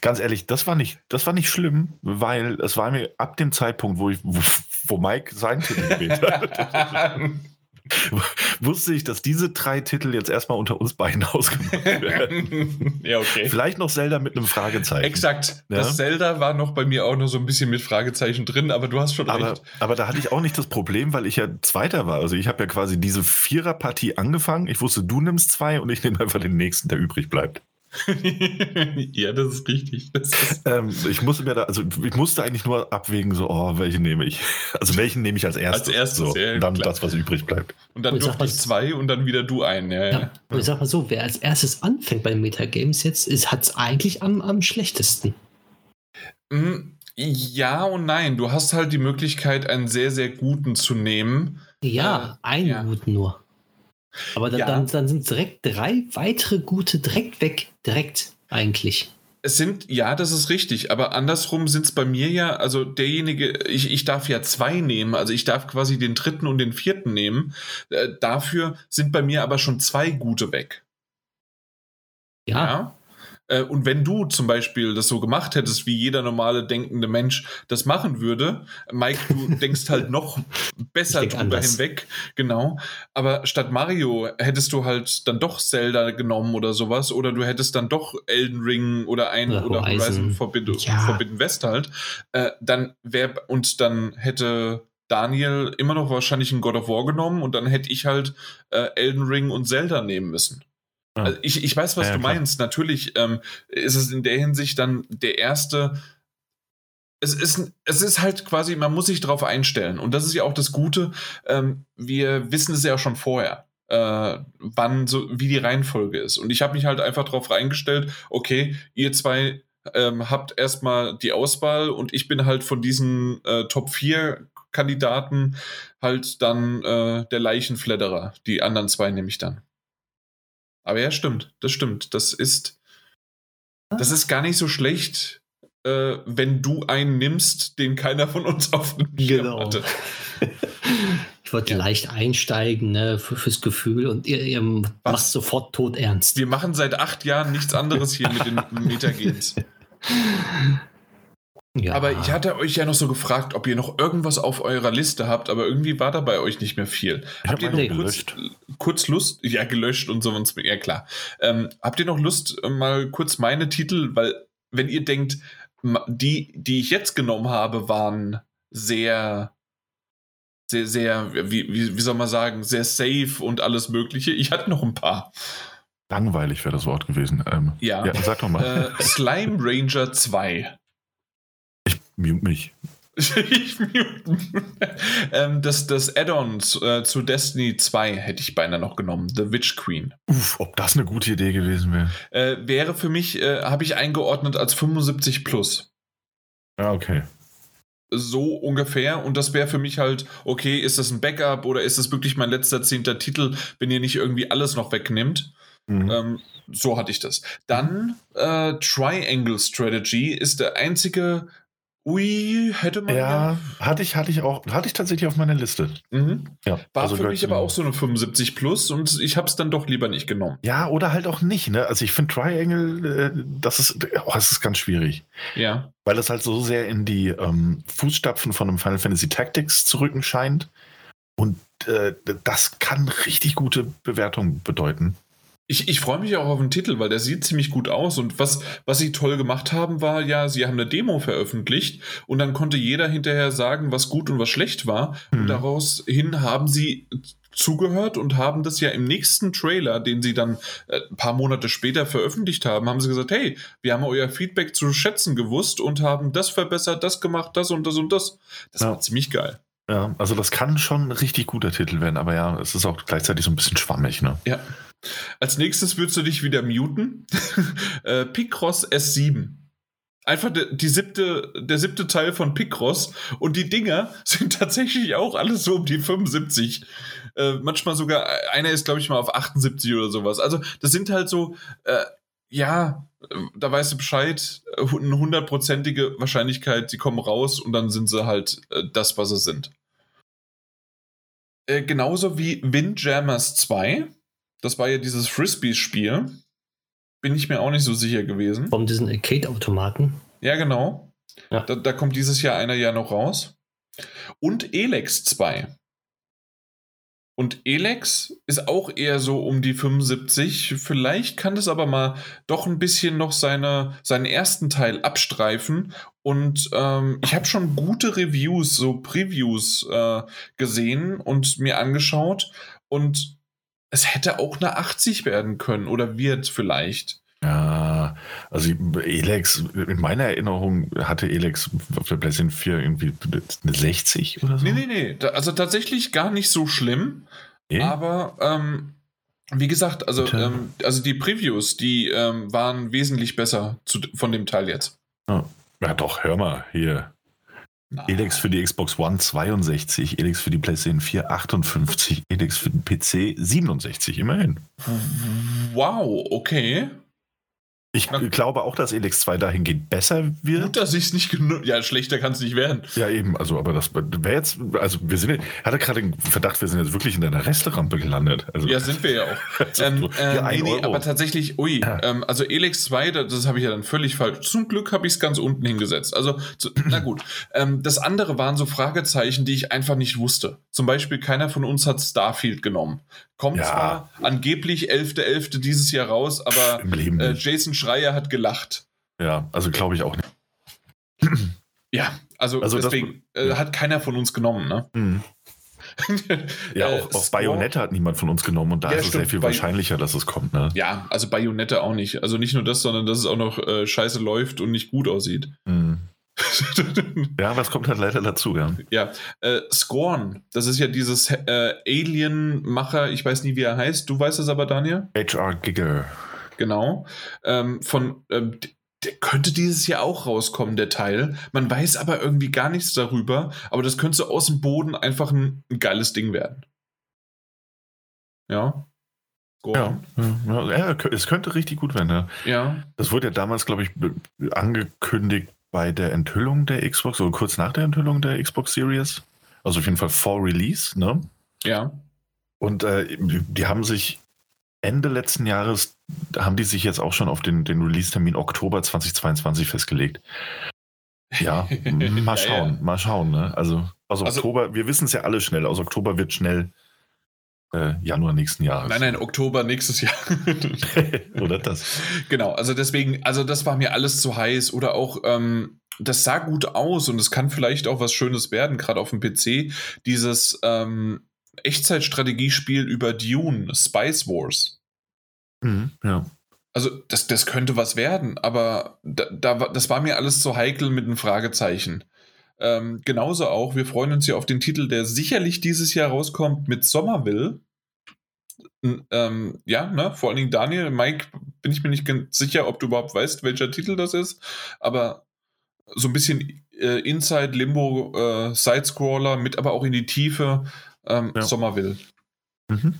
ganz ehrlich, das war nicht, das war nicht schlimm, weil es war mir ab dem Zeitpunkt, wo ich, wo, wo Mike seinen Titel gewählt hat, wusste ich, dass diese drei Titel jetzt erstmal unter uns beiden ausgemacht werden. ja, okay. Vielleicht noch Zelda mit einem Fragezeichen. Exakt. Ja. Das Zelda war noch bei mir auch noch so ein bisschen mit Fragezeichen drin, aber du hast schon Aber, recht. aber da hatte ich auch nicht das Problem, weil ich ja Zweiter war. Also ich habe ja quasi diese Viererpartie angefangen. Ich wusste, du nimmst zwei und ich nehme einfach den nächsten, der übrig bleibt. ja, das ist richtig. Das ist, Ähm, ich musste mir da, also ich musste eigentlich nur abwägen, so, oh, welchen nehme ich? Also welchen nehme ich als erstes? Als erstes, so, ja, und dann klar. das, was übrig bleibt. und dann durfte ich zwei und dann wieder du einen. Ja, ja. Ja. Und ich sag mal so, wer als erstes anfängt bei den Metagames jetzt, hat es eigentlich am, am schlechtesten. Mm, ja und nein. Du hast halt die Möglichkeit, einen sehr, sehr guten zu nehmen. Ja, Äh, einen ja. guten nur. Aber dann, Ja. dann, dann sind direkt drei weitere gute direkt weg. Direkt eigentlich. Es sind, ja, das ist richtig, aber andersrum sind es bei mir ja, also derjenige, ich, ich darf ja zwei nehmen, also ich darf quasi den dritten und den vierten nehmen. Äh, dafür sind bei mir aber schon zwei gute weg. Ja, Ja. Äh, Und wenn du zum Beispiel das so gemacht hättest, wie jeder normale denkende Mensch das machen würde, Mike, du denkst halt noch besser drüber anders. hinweg, genau. Aber statt Mario hättest du halt dann doch Zelda genommen oder sowas, oder du hättest dann doch Elden Ring oder ein Oder oder Horizon, Horizon. Forbidden, Ja. Forbidden West halt, äh, dann wäre und dann hätte Daniel immer noch wahrscheinlich ein God of War genommen und dann hätte ich halt äh, Elden Ring und Zelda nehmen müssen. Ja. Also ich, ich weiß, was Ja, du klar. meinst. Natürlich ähm, ist es in der Hinsicht dann der erste. Es ist, es ist halt quasi, man muss sich darauf einstellen. Und das ist ja auch das Gute. Ähm, wir wissen es ja schon vorher, äh, wann so, wie die Reihenfolge ist. Und ich habe mich halt einfach darauf reingestellt, okay, ihr zwei ähm, habt erstmal die Auswahl und ich bin halt von diesen äh, Top 4 Kandidaten halt dann äh, der Leichenfledderer. Die anderen zwei nehme ich dann. Aber ja, stimmt, das stimmt. Das ist, das ist gar nicht so schlecht, äh, wenn du einen nimmst, den keiner von uns auf dem Schirm Genau. hatte. ich wollte Ja. leicht einsteigen ne, für, fürs Gefühl und ihr, ihr macht sofort tot ernst. Wir machen seit acht Jahren nichts anderes hier mit den Metagames. Ja. Aber ich hatte euch ja noch so gefragt, ob ihr noch irgendwas auf eurer Liste habt, aber irgendwie war da bei euch nicht mehr viel. Ich habt hab ihr noch kurz, gelöscht. kurz Lust? Ja, gelöscht und so, und so, ja klar. Ähm, habt ihr noch Lust, äh, mal kurz meine Titel, weil wenn ihr denkt, die, die ich jetzt genommen habe, waren sehr, sehr, sehr, wie, wie, wie soll man sagen, sehr safe und alles Mögliche. Ich hatte noch ein paar. Langweilig wäre das Wort gewesen. Ähm, Ja. ja, sag doch mal. Äh, Slime Ranger 2. Mute mich. ich mute. ähm, das das Add-on äh, zu Destiny 2 hätte ich beinahe noch genommen. The Witch Queen. Uff, ob das eine gute Idee gewesen wäre. Äh, wäre für mich, äh, habe ich eingeordnet als 75 plus. Ja, okay. So ungefähr. Und das wäre für mich halt, okay, ist das ein Backup oder ist das wirklich mein letzter zehnter Titel, wenn ihr nicht irgendwie alles noch wegnimmt? Mhm. Ähm, so hatte ich das. Dann äh, Triangle Strategy ist der einzige. Ui, hätte man ja, hatte ich, hatte ich auch, hatte ich tatsächlich auf meiner Liste. Mhm. Ja, War also für mich aber auch so eine 75 plus und ich habe es dann doch lieber nicht genommen. Ja, oder halt auch nicht, ne? Also ich finde Triangle, äh, das ist, oh, das ist ganz schwierig. Ja. Weil es halt so sehr in die ähm, Fußstapfen von einem Final Fantasy Tactics zu rücken scheint. Und äh, das kann richtig gute Bewertung bedeuten. Ich, ich freue mich auch auf den Titel, weil der sieht ziemlich gut aus. Und was, was sie toll gemacht haben, war ja, sie haben eine Demo veröffentlicht und dann konnte jeder hinterher sagen, was gut und was schlecht war. Mhm. Und daraus hin haben sie zugehört und haben das ja im nächsten Trailer, den sie dann äh, ein paar Monate später veröffentlicht haben, haben sie gesagt, hey, wir haben euer Feedback zu schätzen gewusst und haben das verbessert, das gemacht, das und das und das. Das Ja. war ziemlich geil. Ja, also das kann schon ein richtig guter Titel werden, aber ja, es ist auch gleichzeitig so ein bisschen schwammig, ne? Ja. Als nächstes würdest du dich wieder muten. äh, Picross S7. Einfach de, die siebte, der siebte Teil von Picross. Und die Dinger sind tatsächlich auch alles so um die 75. Äh, manchmal sogar, einer ist, glaube ich, mal auf 78 oder sowas. Also, das sind halt so, äh, ja, da weißt du Bescheid, eine hundertprozentige Wahrscheinlichkeit, sie kommen raus und dann sind sie halt äh, das, was sie sind. Äh, genauso wie Windjammers 2. Das war ja dieses Frisbee-Spiel. Bin ich mir auch nicht so sicher gewesen. Von diesen Arcade-Automaten. Ja, genau. Ja. Da, da kommt dieses Jahr einer ja noch raus. Und Elex 2. Und Elex ist auch eher so um die 75. Vielleicht kann das aber mal doch ein bisschen noch seine, seinen ersten Teil abstreifen. Und ähm, ich habe schon gute Reviews, so Previews äh, gesehen und mir angeschaut. Und es hätte auch eine 80 werden können oder wird vielleicht. Ja, also Elex, in meiner Erinnerung hatte Elex auf der PlayStation 4 irgendwie eine 60 oder so. Nee, nee, nee. Also tatsächlich gar nicht so schlimm. Nee? Aber ähm, wie gesagt, also, ähm, also die Previews, die ähm, waren wesentlich besser zu, von dem Teil jetzt. Ja, doch, hör mal, hier. Na, Elex für die Xbox One 62, Elex für die PlayStation 4 58, Elex für den PC 67, immerhin. Wow, okay. Ich glaube auch, dass Elex 2 dahingehend besser wird. Gut, dass ich es nicht genug. Ja, schlechter kann es nicht werden. Ja, eben, also, aber das wäre jetzt, also wir sind, ich hatte gerade den Verdacht, wir sind jetzt wirklich in einer Resterampe gelandet. Also, Ja, sind wir ja auch. also, ähm, äh, hier nee, nee, aber tatsächlich, ui, Ja. ähm, also Elex 2, das, das habe ich ja dann völlig falsch. Zum Glück habe ich es ganz unten hingesetzt. Also, zu, na gut. Ähm, das andere waren so Fragezeichen, die ich einfach nicht wusste. Zum Beispiel, keiner von uns hat Starfield genommen. Kommt Ja. zwar angeblich 11.11. dieses Jahr raus, aber äh. Jason Schreier hat gelacht. Ja, also glaube ich auch nicht. Ja, also, Also das- deswegen äh, hat keiner von uns genommen, ne? Mhm. Ja, Äh, auch, auch Score- Bayonetta hat niemand von uns genommen und da Ja, ist es sehr stimmt, viel Bay- wahrscheinlicher, dass es kommt, ne? Ja, also Bayonette auch nicht. Also nicht nur das, sondern dass es auch noch äh, scheiße läuft und nicht gut aussieht. Mhm. Ja, aber es kommt halt leider dazu, ja. ja, äh, Scorn, das ist ja dieses äh, Alien-Macher, ich weiß nie, wie er heißt, du weißt es aber, Daniel? HR Giger. Genau. Ähm, von, ähm, der könnte dieses Jahr auch rauskommen, der Teil. Man weiß aber irgendwie gar nichts darüber, aber das könnte so aus dem Boden einfach ein, ein geiles Ding werden. Ja. Ja, Scorn. ja, ja, es könnte richtig gut werden, ja. ja. Das wurde ja damals, glaube ich, angekündigt bei der Enthüllung der Xbox oder kurz nach der Enthüllung der Xbox Series. Also auf jeden Fall vor Release, ne? Ja. Und äh, die haben sich Ende letzten Jahres, haben die sich jetzt auch schon auf den, den Release-Termin Oktober 2022 festgelegt. Ja, mal Ja, schauen, ja. mal schauen. Ne? Also aus Also- Oktober, wir wissen es ja alle schnell, aus Oktober wird schnell äh, Januar nächsten Jahres. Nein, nein, Oktober nächstes Jahr. Oder das? Genau, also deswegen, also das war mir alles zu heiß oder auch, ähm, das sah gut aus und es kann vielleicht auch was Schönes werden, gerade auf dem PC. Dieses ähm, Echtzeitstrategiespiel über Dune, Spice Wars. Mhm, ja. Also das, das könnte was werden, aber da, da, das war mir alles zu heikel mit einem Fragezeichen. Ähm, genauso auch, wir freuen uns ja auf den Titel, der sicherlich dieses Jahr rauskommt mit Somerville. N- Ähm, ja, ne, vor allen Dingen Daniel, Mike, bin ich mir nicht ganz sicher, ob du überhaupt weißt, welcher Titel das ist, aber so ein bisschen äh, Inside Limbo äh, Sidescroller mit aber auch in die Tiefe ähm, Ja. Somerville. Mhm.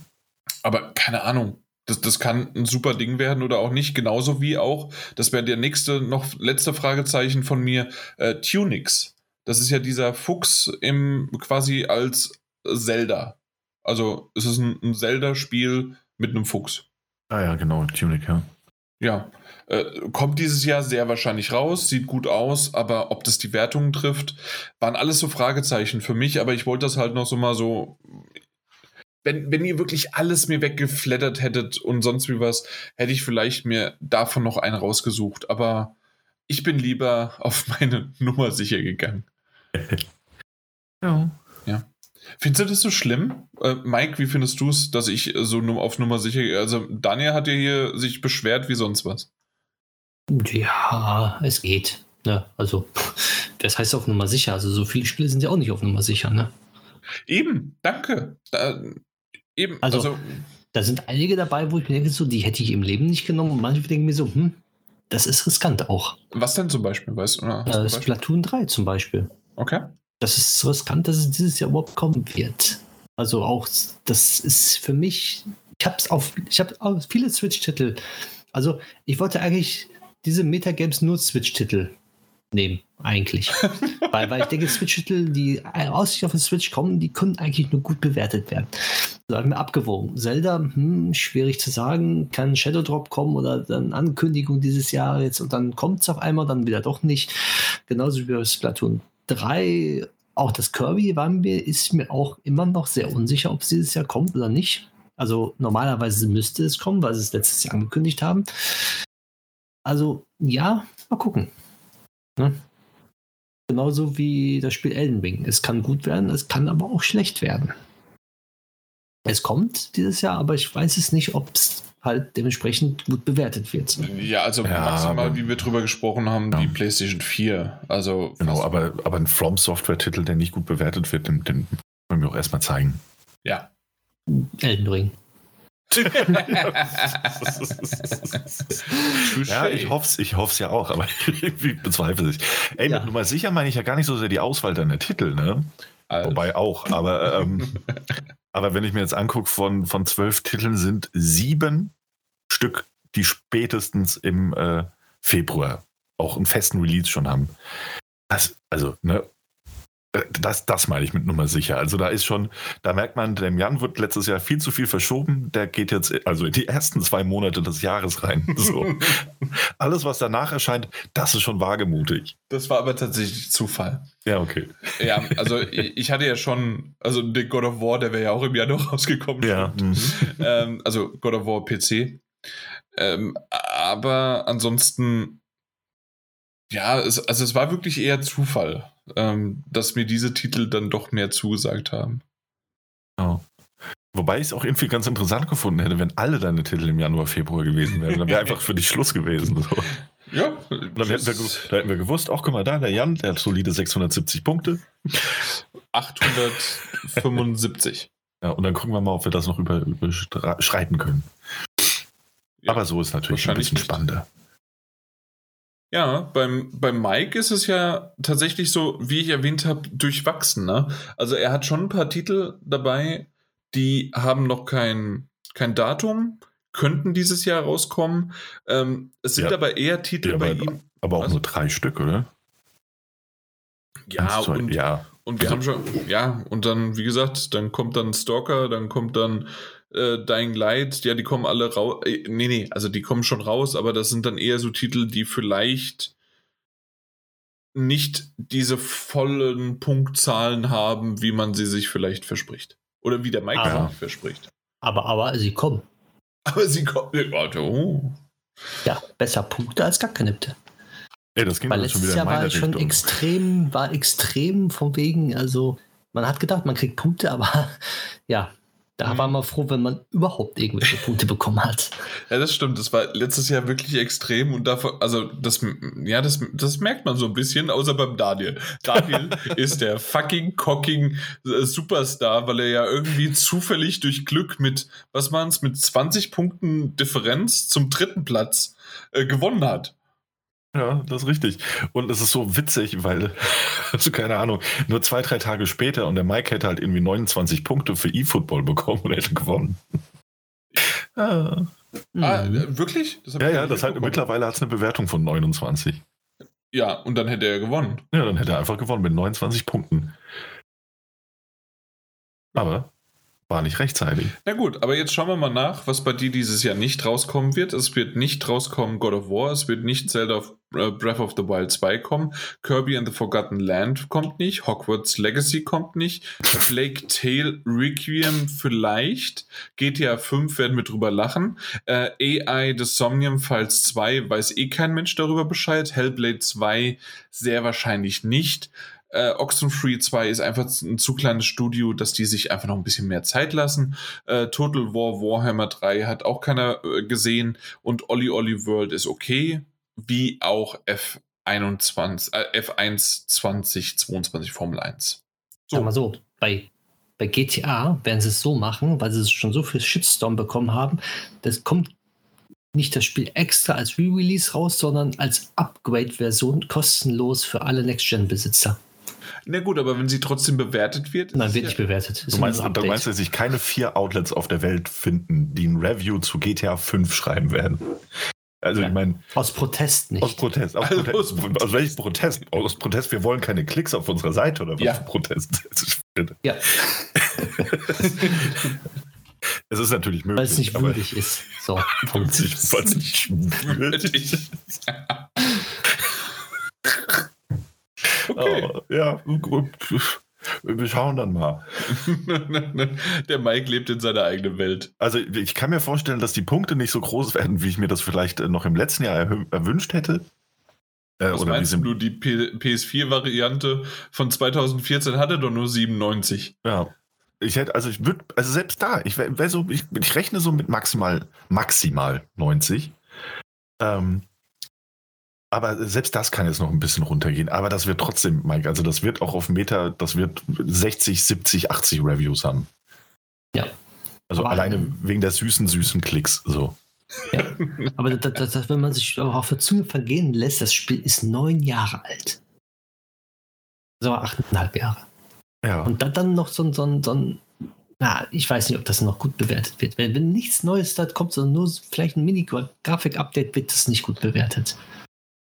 Aber keine Ahnung. Das, das kann ein super Ding werden oder auch nicht. Genauso wie auch, das wäre der nächste, noch letzte Fragezeichen von mir, äh, Tunix. Das ist ja dieser Fuchs im quasi als Zelda. Also es ist ein, ein Zelda-Spiel mit einem Fuchs. Ah ja, genau, Tunic, ja. Ja. Äh, kommt dieses Jahr sehr wahrscheinlich raus, sieht gut aus, aber ob das die Wertungen trifft, waren alles so Fragezeichen für mich, aber ich wollte das halt noch so mal so. wenn, wenn ihr wirklich alles mir weggeflattert hättet und sonst wie was, hätte ich vielleicht mir davon noch einen rausgesucht. Aber ich bin lieber auf meine Nummer sicher gegangen. Ja. Findest du das so schlimm? Äh, Mike, wie findest du es, dass ich so nur auf Nummer sicher Also Daniel hat ja hier sich beschwert wie sonst was. Ja, es geht. Ne? Also, das heißt auf Nummer sicher. Also, so viele Spiele sind ja auch nicht auf Nummer sicher. Ne? Eben, danke. Da, eben, Also- also, Da sind einige dabei, wo ich mir denke, so, die hätte ich im Leben nicht genommen. Und manche denken mir so, hm, das ist riskant auch. was denn zum Beispiel, weißt du? Äh? Splatoon 3 zum Beispiel. Okay. Das ist riskant, dass es dieses Jahr überhaupt kommen wird. Also auch, das ist für mich, ich habe es auf, ich habe auch viele Switch-Titel. Also ich wollte eigentlich diese Metagames nur Switch-Titel nehmen, eigentlich. weil, weil ich denke, Switch-Titel, die aussichtlich auf den Switch kommen, die können eigentlich nur gut bewertet werden. So habe ich mir abgewogen. Zelda, hm, schwierig zu sagen, kann Shadow Drop kommen oder dann Ankündigung dieses Jahr jetzt und dann kommt es auf einmal, dann wieder doch nicht. Genauso wie bei Splatoon 3. Auch das Kirby war mir, ist mir auch immer noch sehr unsicher, ob es dieses Jahr kommt oder nicht. Also normalerweise müsste es kommen, weil sie es letztes Jahr angekündigt haben. Also ja, mal gucken. Ne? Genauso wie das Spiel Elden Ring. Es kann gut werden, es kann aber auch schlecht werden. Es kommt dieses Jahr, aber ich weiß es nicht, ob es halt dementsprechend gut bewertet wird. Ja, also Ja, maximal, aber- wie wir drüber gesprochen haben, Ja. die PlayStation 4. Also, Genau, aber, aber ein From Software-Titel, der nicht gut bewertet wird, den, den wollen wir auch erstmal zeigen. ja. Elden Ring. Ja, ich hoffe es ich hoff's ja auch, aber irgendwie bezweifle ich. Ey, Ja. mit Nummer sicher meine ich ja gar nicht so sehr die Auswahl deiner Titel, ne? Also, Wobei auch, aber, ähm, aber wenn ich mir jetzt angucke, von, von zwölf Titeln sind sieben Stück, die spätestens im äh, Februar auch einen festen Release schon haben. Das, also, ne, das, das meine ich mit Nummer sicher. Also da ist schon, da merkt man, dem Jan wird letztes Jahr viel zu viel verschoben. Der geht jetzt also in die ersten zwei Monate des Jahres rein. So. Alles, was danach erscheint, das ist schon wagemutig. das war aber tatsächlich Zufall. Ja, okay. Ja, also ich ich hatte ja schon, also den God of War, der wäre ja auch im Januar rausgekommen. Ja. mhm. ähm, also God of War PC. Ähm, aber ansonsten, ja, es, also es war wirklich eher Zufall, ähm, dass mir diese Titel dann doch mehr zugesagt haben. Ja. Wobei ich es auch irgendwie ganz interessant gefunden hätte, wenn alle deine Titel im Januar, Februar gewesen wären. Dann wäre einfach für dich Schluss gewesen. So. Ja, Und dann hätten wir, ge- da hätten wir gewusst, auch guck mal da, der Jan, der hat solide 670 Punkte. 875. Ja, und dann gucken wir mal, ob wir das noch über, überschreiten können. Ja, Aber so ist natürlich ein bisschen spannender. Ja, beim, beim Mike ist es ja tatsächlich so, wie ich erwähnt habe, durchwachsen. Ne? Also er hat schon ein paar Titel dabei, die haben noch kein, kein Datum, könnten dieses Jahr rauskommen. Ähm, es sind Ja. aber eher Titel Ja, bei aber- ihm. Aber auch Also- nur drei Stück, oder? Ja, Eins, und, ja. und wir haben schon, ja, und dann, wie gesagt, dann kommt dann Stalker, dann kommt dann äh, Dying Light, ja, die kommen alle raus. Äh, nee, nee, also die kommen schon raus, aber das sind dann eher so Titel, die vielleicht nicht diese vollen Punktzahlen haben, wie man sie sich vielleicht verspricht. Oder wie der Mike Aber- verspricht. Aber, aber sie kommen. Aber sie kommen. Warte, oh. Ja, besser Punkte als gar keine Punkte. Ey, das ging Weil aber schon letztes wieder Jahr war schon Richtung. extrem, war extrem von wegen, also man hat gedacht, man kriegt Punkte, aber ja, da Mhm. war man froh, wenn man überhaupt irgendwelche Punkte bekommen hat. Ja, das stimmt. Das war letztes Jahr wirklich extrem und davon, also das, ja, das, das merkt man so ein bisschen, außer beim Daniel. Daniel ist der fucking cocking äh, Superstar, weil er ja irgendwie zufällig durch Glück mit, was waren es, mit 20 Punkten Differenz zum dritten Platz äh, gewonnen hat. Ja, das ist richtig. Und es ist so witzig, weil, also keine Ahnung, nur zwei, drei Tage später und der Mike hätte halt irgendwie 29 Punkte für E-Football bekommen und hätte gewonnen. Ja, Ah, Mhm. äh, wirklich? Ja, ja das halt, mitbekommen. mittlerweile hat es eine Bewertung von 29. Ja, und dann hätte er gewonnen. Ja, dann hätte er einfach gewonnen mit 29 Punkten. Aber War nicht rechtzeitig. Na gut, aber jetzt schauen wir mal nach, was bei dir dieses Jahr nicht rauskommen wird. Es wird nicht rauskommen God of War, es wird nicht Zelda äh, Breath of the Wild 2 kommen, Kirby and the Forgotten Land kommt nicht, Hogwarts Legacy kommt nicht, Plague Tale Requiem vielleicht, GTA 5 werden wir drüber lachen, äh, AI The Somnium Files 2 weiß eh kein Mensch darüber Bescheid, Hellblade 2 sehr wahrscheinlich nicht. Äh, Oxenfree 2 ist einfach ein zu kleines Studio, dass die sich einfach noch ein bisschen mehr Zeit lassen. Äh, Total War Warhammer 3 hat auch keiner äh, gesehen und Olli Olli World ist okay, wie auch F21, äh, F1 2022 Formel 1. So. Sag mal so, bei, bei GTA werden sie es so machen, weil sie es schon so viel Shitstorm bekommen haben, das kommt nicht das Spiel extra als Re-Release raus, sondern als Upgrade-Version kostenlos für alle Next-Gen-Besitzer. Na gut, aber wenn sie trotzdem bewertet wird. Nein, wird ja nicht bewertet. Du meinst, du meinst, dass sich keine vier Outlets auf der Welt finden, die ein Review zu GTA 5 schreiben werden? Also ja. ich meine. Aus Protest nicht. Aus Protest. Aus, also Protest. aus, aus welchem Protest? Aus Protest, wir wollen keine Klicks auf unserer Seite oder was ja. für Protest? Ja. Es ist natürlich möglich. Weil es nicht würdig ist. So. Weil es nicht würdig ist. Okay. Oh, ja. Wir schauen dann mal. Der Mike lebt in seiner eigenen Welt. Also ich kann mir vorstellen, dass die Punkte nicht so groß werden, wie ich mir das vielleicht noch im letzten Jahr erwünscht hätte. Äh, Was meinst du, die PS4-Variante von 2014 hatte doch nur 97. Ja. Ich hätte, also ich würde, also selbst da, ich wäre so, ich, ich, rechne so mit maximal, maximal 90. Ähm, aber selbst das kann jetzt noch ein bisschen runtergehen. Aber das wird trotzdem, Mike, also das wird auch auf Meta, das wird 60, 70, 80 Reviews haben. Ja. Also aber alleine wegen der süßen, süßen Klicks. So. Ja. Aber das, das, das, wenn man sich auch auf der Zunge vergehen lässt, das Spiel ist neun Jahre alt. So achteinhalb Jahre. Ja. Und dann, dann noch so ein, so ein, so ein na, ich weiß nicht, ob das noch gut bewertet wird. Wenn, wenn nichts Neues da kommt, sondern nur vielleicht ein Mini-Grafik-Update, wird das nicht gut bewertet.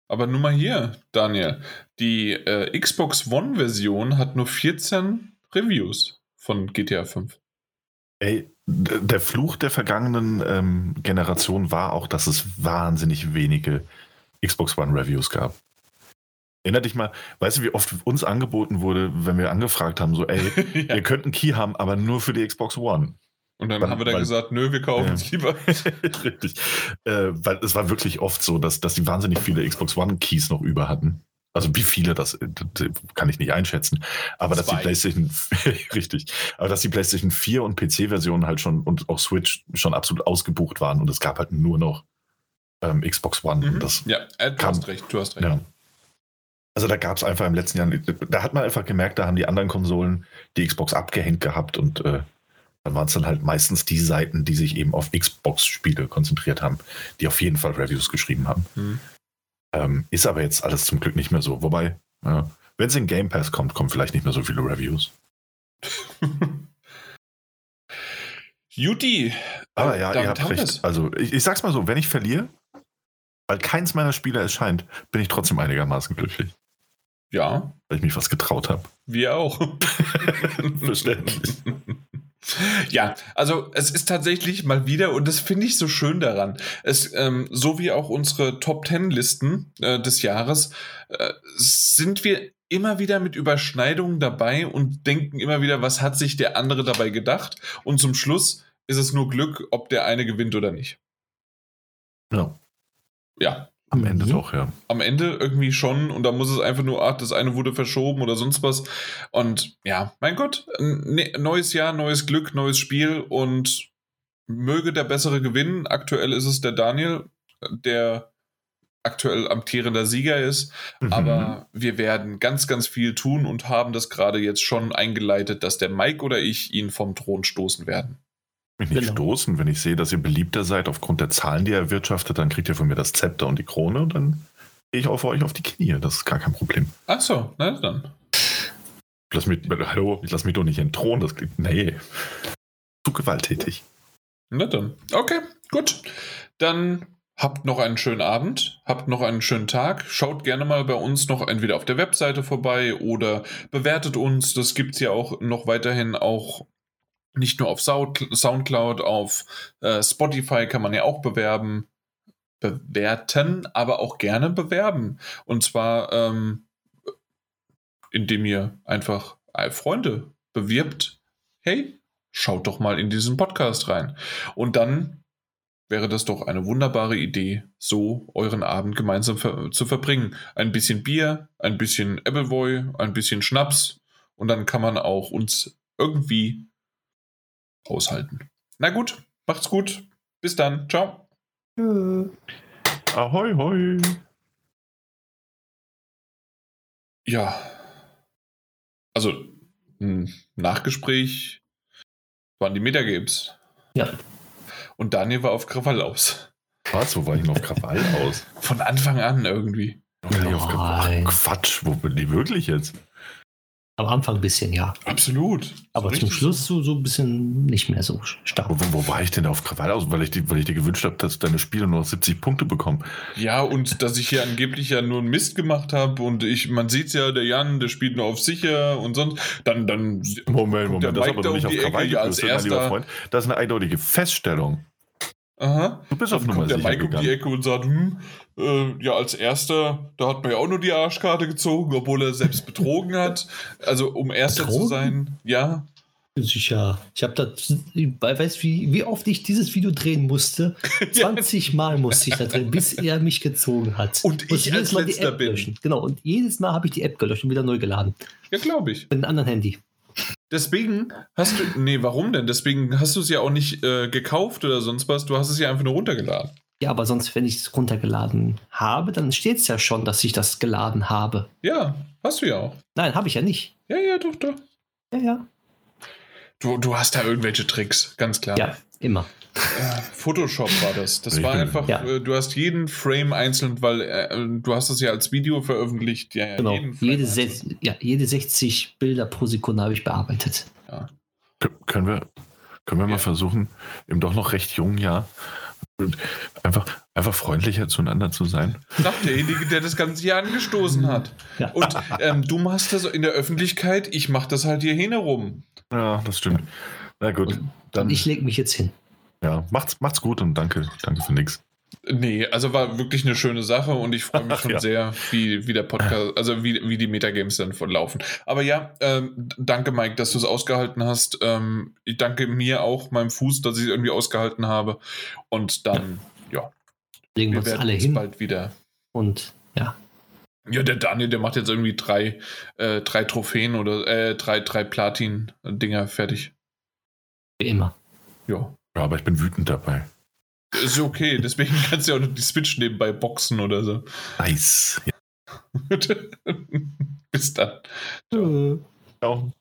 Aber nur mal hier, Daniel. Die äh, Xbox One-Version hat nur 14 Reviews von GTA 5. Ey, der Fluch der vergangenen ähm, Generation war auch, dass es wahnsinnig wenige Xbox One Reviews gab. Erinner dich mal, weißt du, wie oft uns angeboten wurde, wenn wir angefragt haben, so, ey, ja. ihr könnt einen Key haben, aber nur für die Xbox One. Und dann weil, haben wir dann weil, gesagt, nö, wir kaufen es lieber. Richtig. Äh, weil es war wirklich oft so, dass, dass die wahnsinnig viele Xbox One-Keys noch über hatten. Also wie viele, das, das kann ich nicht einschätzen. Aber Zwei. dass die PlayStation, richtig, aber dass die PlayStation 4 und PC-Versionen halt schon und auch Switch schon absolut ausgebucht waren und es gab halt nur noch ähm, Xbox One. Mhm. Das ja, äh, du kam, hast recht, du hast recht. Ja. Also da gab es einfach im letzten Jahr, da hat man einfach gemerkt, da haben die anderen Konsolen die Xbox abgehängt gehabt und äh, dann waren es dann halt meistens die Seiten, die sich eben auf Xbox-Spiele konzentriert haben, die auf jeden Fall Reviews geschrieben haben. Mhm. Ähm, ist aber jetzt alles zum Glück nicht mehr so. Wobei, ja, wenn es in Game Pass kommt, kommen vielleicht nicht mehr so viele Reviews. Juti. Aber ja, ihr habt recht. Es. Also ich, ich sag's mal so, wenn ich verliere, weil keins meiner Spiele erscheint, bin ich trotzdem einigermaßen glücklich. Ja. Weil ich mich was getraut habe. Wir auch. Verständlich. Ja, also es ist tatsächlich mal wieder, und das finde ich so schön daran, es, ähm, so wie auch unsere Top Ten Listen äh, des Jahres, äh, sind wir immer wieder mit Überschneidungen dabei und denken immer wieder, was hat sich der andere dabei gedacht? Und zum Schluss ist es nur Glück, ob der eine gewinnt oder nicht. Ja. Ja, am Ende mhm. doch, ja. Am Ende irgendwie schon und da muss es einfach nur, ach, das eine wurde verschoben oder sonst was. Und ja, mein Gott, ne, neues Jahr, neues Glück, neues Spiel und möge der Bessere gewinnen. Aktuell ist es der Daniel, der aktuell amtierender Sieger ist. Mhm. Aber wir werden ganz, ganz viel tun und haben das gerade jetzt schon eingeleitet, dass der Mike oder ich ihn vom Thron stoßen werden mich nicht genau. stoßen. Wenn ich sehe, dass ihr beliebter seid aufgrund der Zahlen, die ihr erwirtschaftet, dann kriegt ihr von mir das Zepter und die Krone und dann gehe ich auch für euch auf die Knie. Das ist gar kein Problem. Ach so, na dann. Lass mich, hallo, ich lass mich doch nicht entthronen. Das klingt, nee. Zu gewalttätig. Na dann. Okay, gut. Dann habt noch einen schönen Abend, habt noch einen schönen Tag. Schaut gerne mal bei uns noch entweder auf der Webseite vorbei oder bewertet uns. Das gibt es ja auch noch weiterhin auch nicht nur auf Soundcloud, auf äh, Spotify kann man ja auch bewerben, bewerten, aber auch gerne bewerben. Und zwar, ähm, indem ihr einfach äh, Freunde bewirbt. Hey, schaut doch mal in diesen Podcast rein. Und dann wäre das doch eine wunderbare Idee, so euren Abend gemeinsam ver zu verbringen. Ein bisschen Bier, ein bisschen Appleboy, ein bisschen Schnaps und dann kann man auch uns irgendwie aushalten. Na gut, macht's gut. Bis dann. Ciao. Ahoi, hoi. Ja. Also, ein Nachgespräch waren die Metagames. Ja. Und Daniel war auf Krawall aus. Was? Wo war ich noch auf Krawall aus? Von Anfang an irgendwie. Ach, Quatsch, wo bin ich wirklich jetzt? Am Anfang ein bisschen, ja. Absolut. Aber zum Schluss so, so ein bisschen nicht mehr so stark. Wo, wo, wo war ich denn auf Krawall aus? Weil ich, die, weil ich dir gewünscht habe, dass deine Spiele nur noch 70 Punkte bekommen. Ja, und dass ich hier angeblich ja nur einen Mist gemacht habe und ich, man sieht ja, der Jan, der spielt nur auf sicher und sonst, dann, dann Moment, Moment, das ist aber nicht auf Krawall ja, als gebürstet, mein lieber erster. Freund. Das ist eine eindeutige Feststellung. Aha. Du bist auf Dann Nummer kommt der sicher Mike um die gegangen. Ecke und sagt, hm, äh, ja, als erster, da hat man ja auch nur die Arschkarte gezogen, obwohl er selbst betrogen hat. Also, um erster zu Betrogen? sein, ja. Sicher. Ich habe da, weißt du, wie, wie oft ich dieses Video drehen musste? 20 Mal musste ich da drehen, bis er mich gezogen hat. Und Musste ich als jedes Mal die Letzter App bin. löschen. Genau, und jedes Mal habe ich die App gelöscht und wieder neu geladen. Ja, glaube ich. Mit einem anderen Handy. Deswegen hast du, nee, warum denn? Deswegen hast du es ja auch nicht äh, gekauft oder sonst was, du hast es ja einfach nur runtergeladen. Ja, aber sonst, wenn ich es runtergeladen habe, dann steht es ja schon, dass ich das geladen habe. Ja, hast du ja auch. Nein, habe ich ja nicht. Ja, ja, doch, doch. Ja, ja. Du, du hast da irgendwelche Tricks, ganz klar. Ja, immer. Photoshop war das. Das Ich war bin- einfach, Ja. äh, du hast jeden Frame einzeln, weil äh, du hast es ja als Video veröffentlicht. Ja, ja, Genau. Jede, ja, jede 60 Bilder pro Sekunde habe ich bearbeitet. Kö- Können wir, können wir mal Ja. versuchen, im doch noch recht jungen Jahr einfach, einfach freundlicher zueinander zu sein? Sagt derjenige, der das ganze hier angestoßen hat. Ja. Und ähm, du machst das in der Öffentlichkeit, ich mach das halt hier herum. Ja, das stimmt. Na gut, dann Ich lege mich jetzt hin. Ja, macht's, macht's gut und danke, danke für nix. Nee, also war wirklich eine schöne Sache und ich freue mich Ach, schon ja. sehr, wie, wie der Podcast, also wie, wie die Metagames dann verlaufen. Aber ja, ähm, danke Mike, dass du es ausgehalten hast. Ähm, ich danke mir auch, meinem Fuß, dass ich es irgendwie ausgehalten habe. Und dann, ja, Legen wir wir uns werden alle uns hin bald wieder. und ja. Ja, der Daniel, der macht jetzt irgendwie drei, äh, drei Trophäen oder äh, drei, drei Platin-Dinger fertig. Wie immer. Ja. Ja, aber ich bin wütend dabei. Ist okay, deswegen kannst du ja auch noch die Switch nebenbei boxen oder so. Nice. Ja. Bis dann. Äh. Ciao.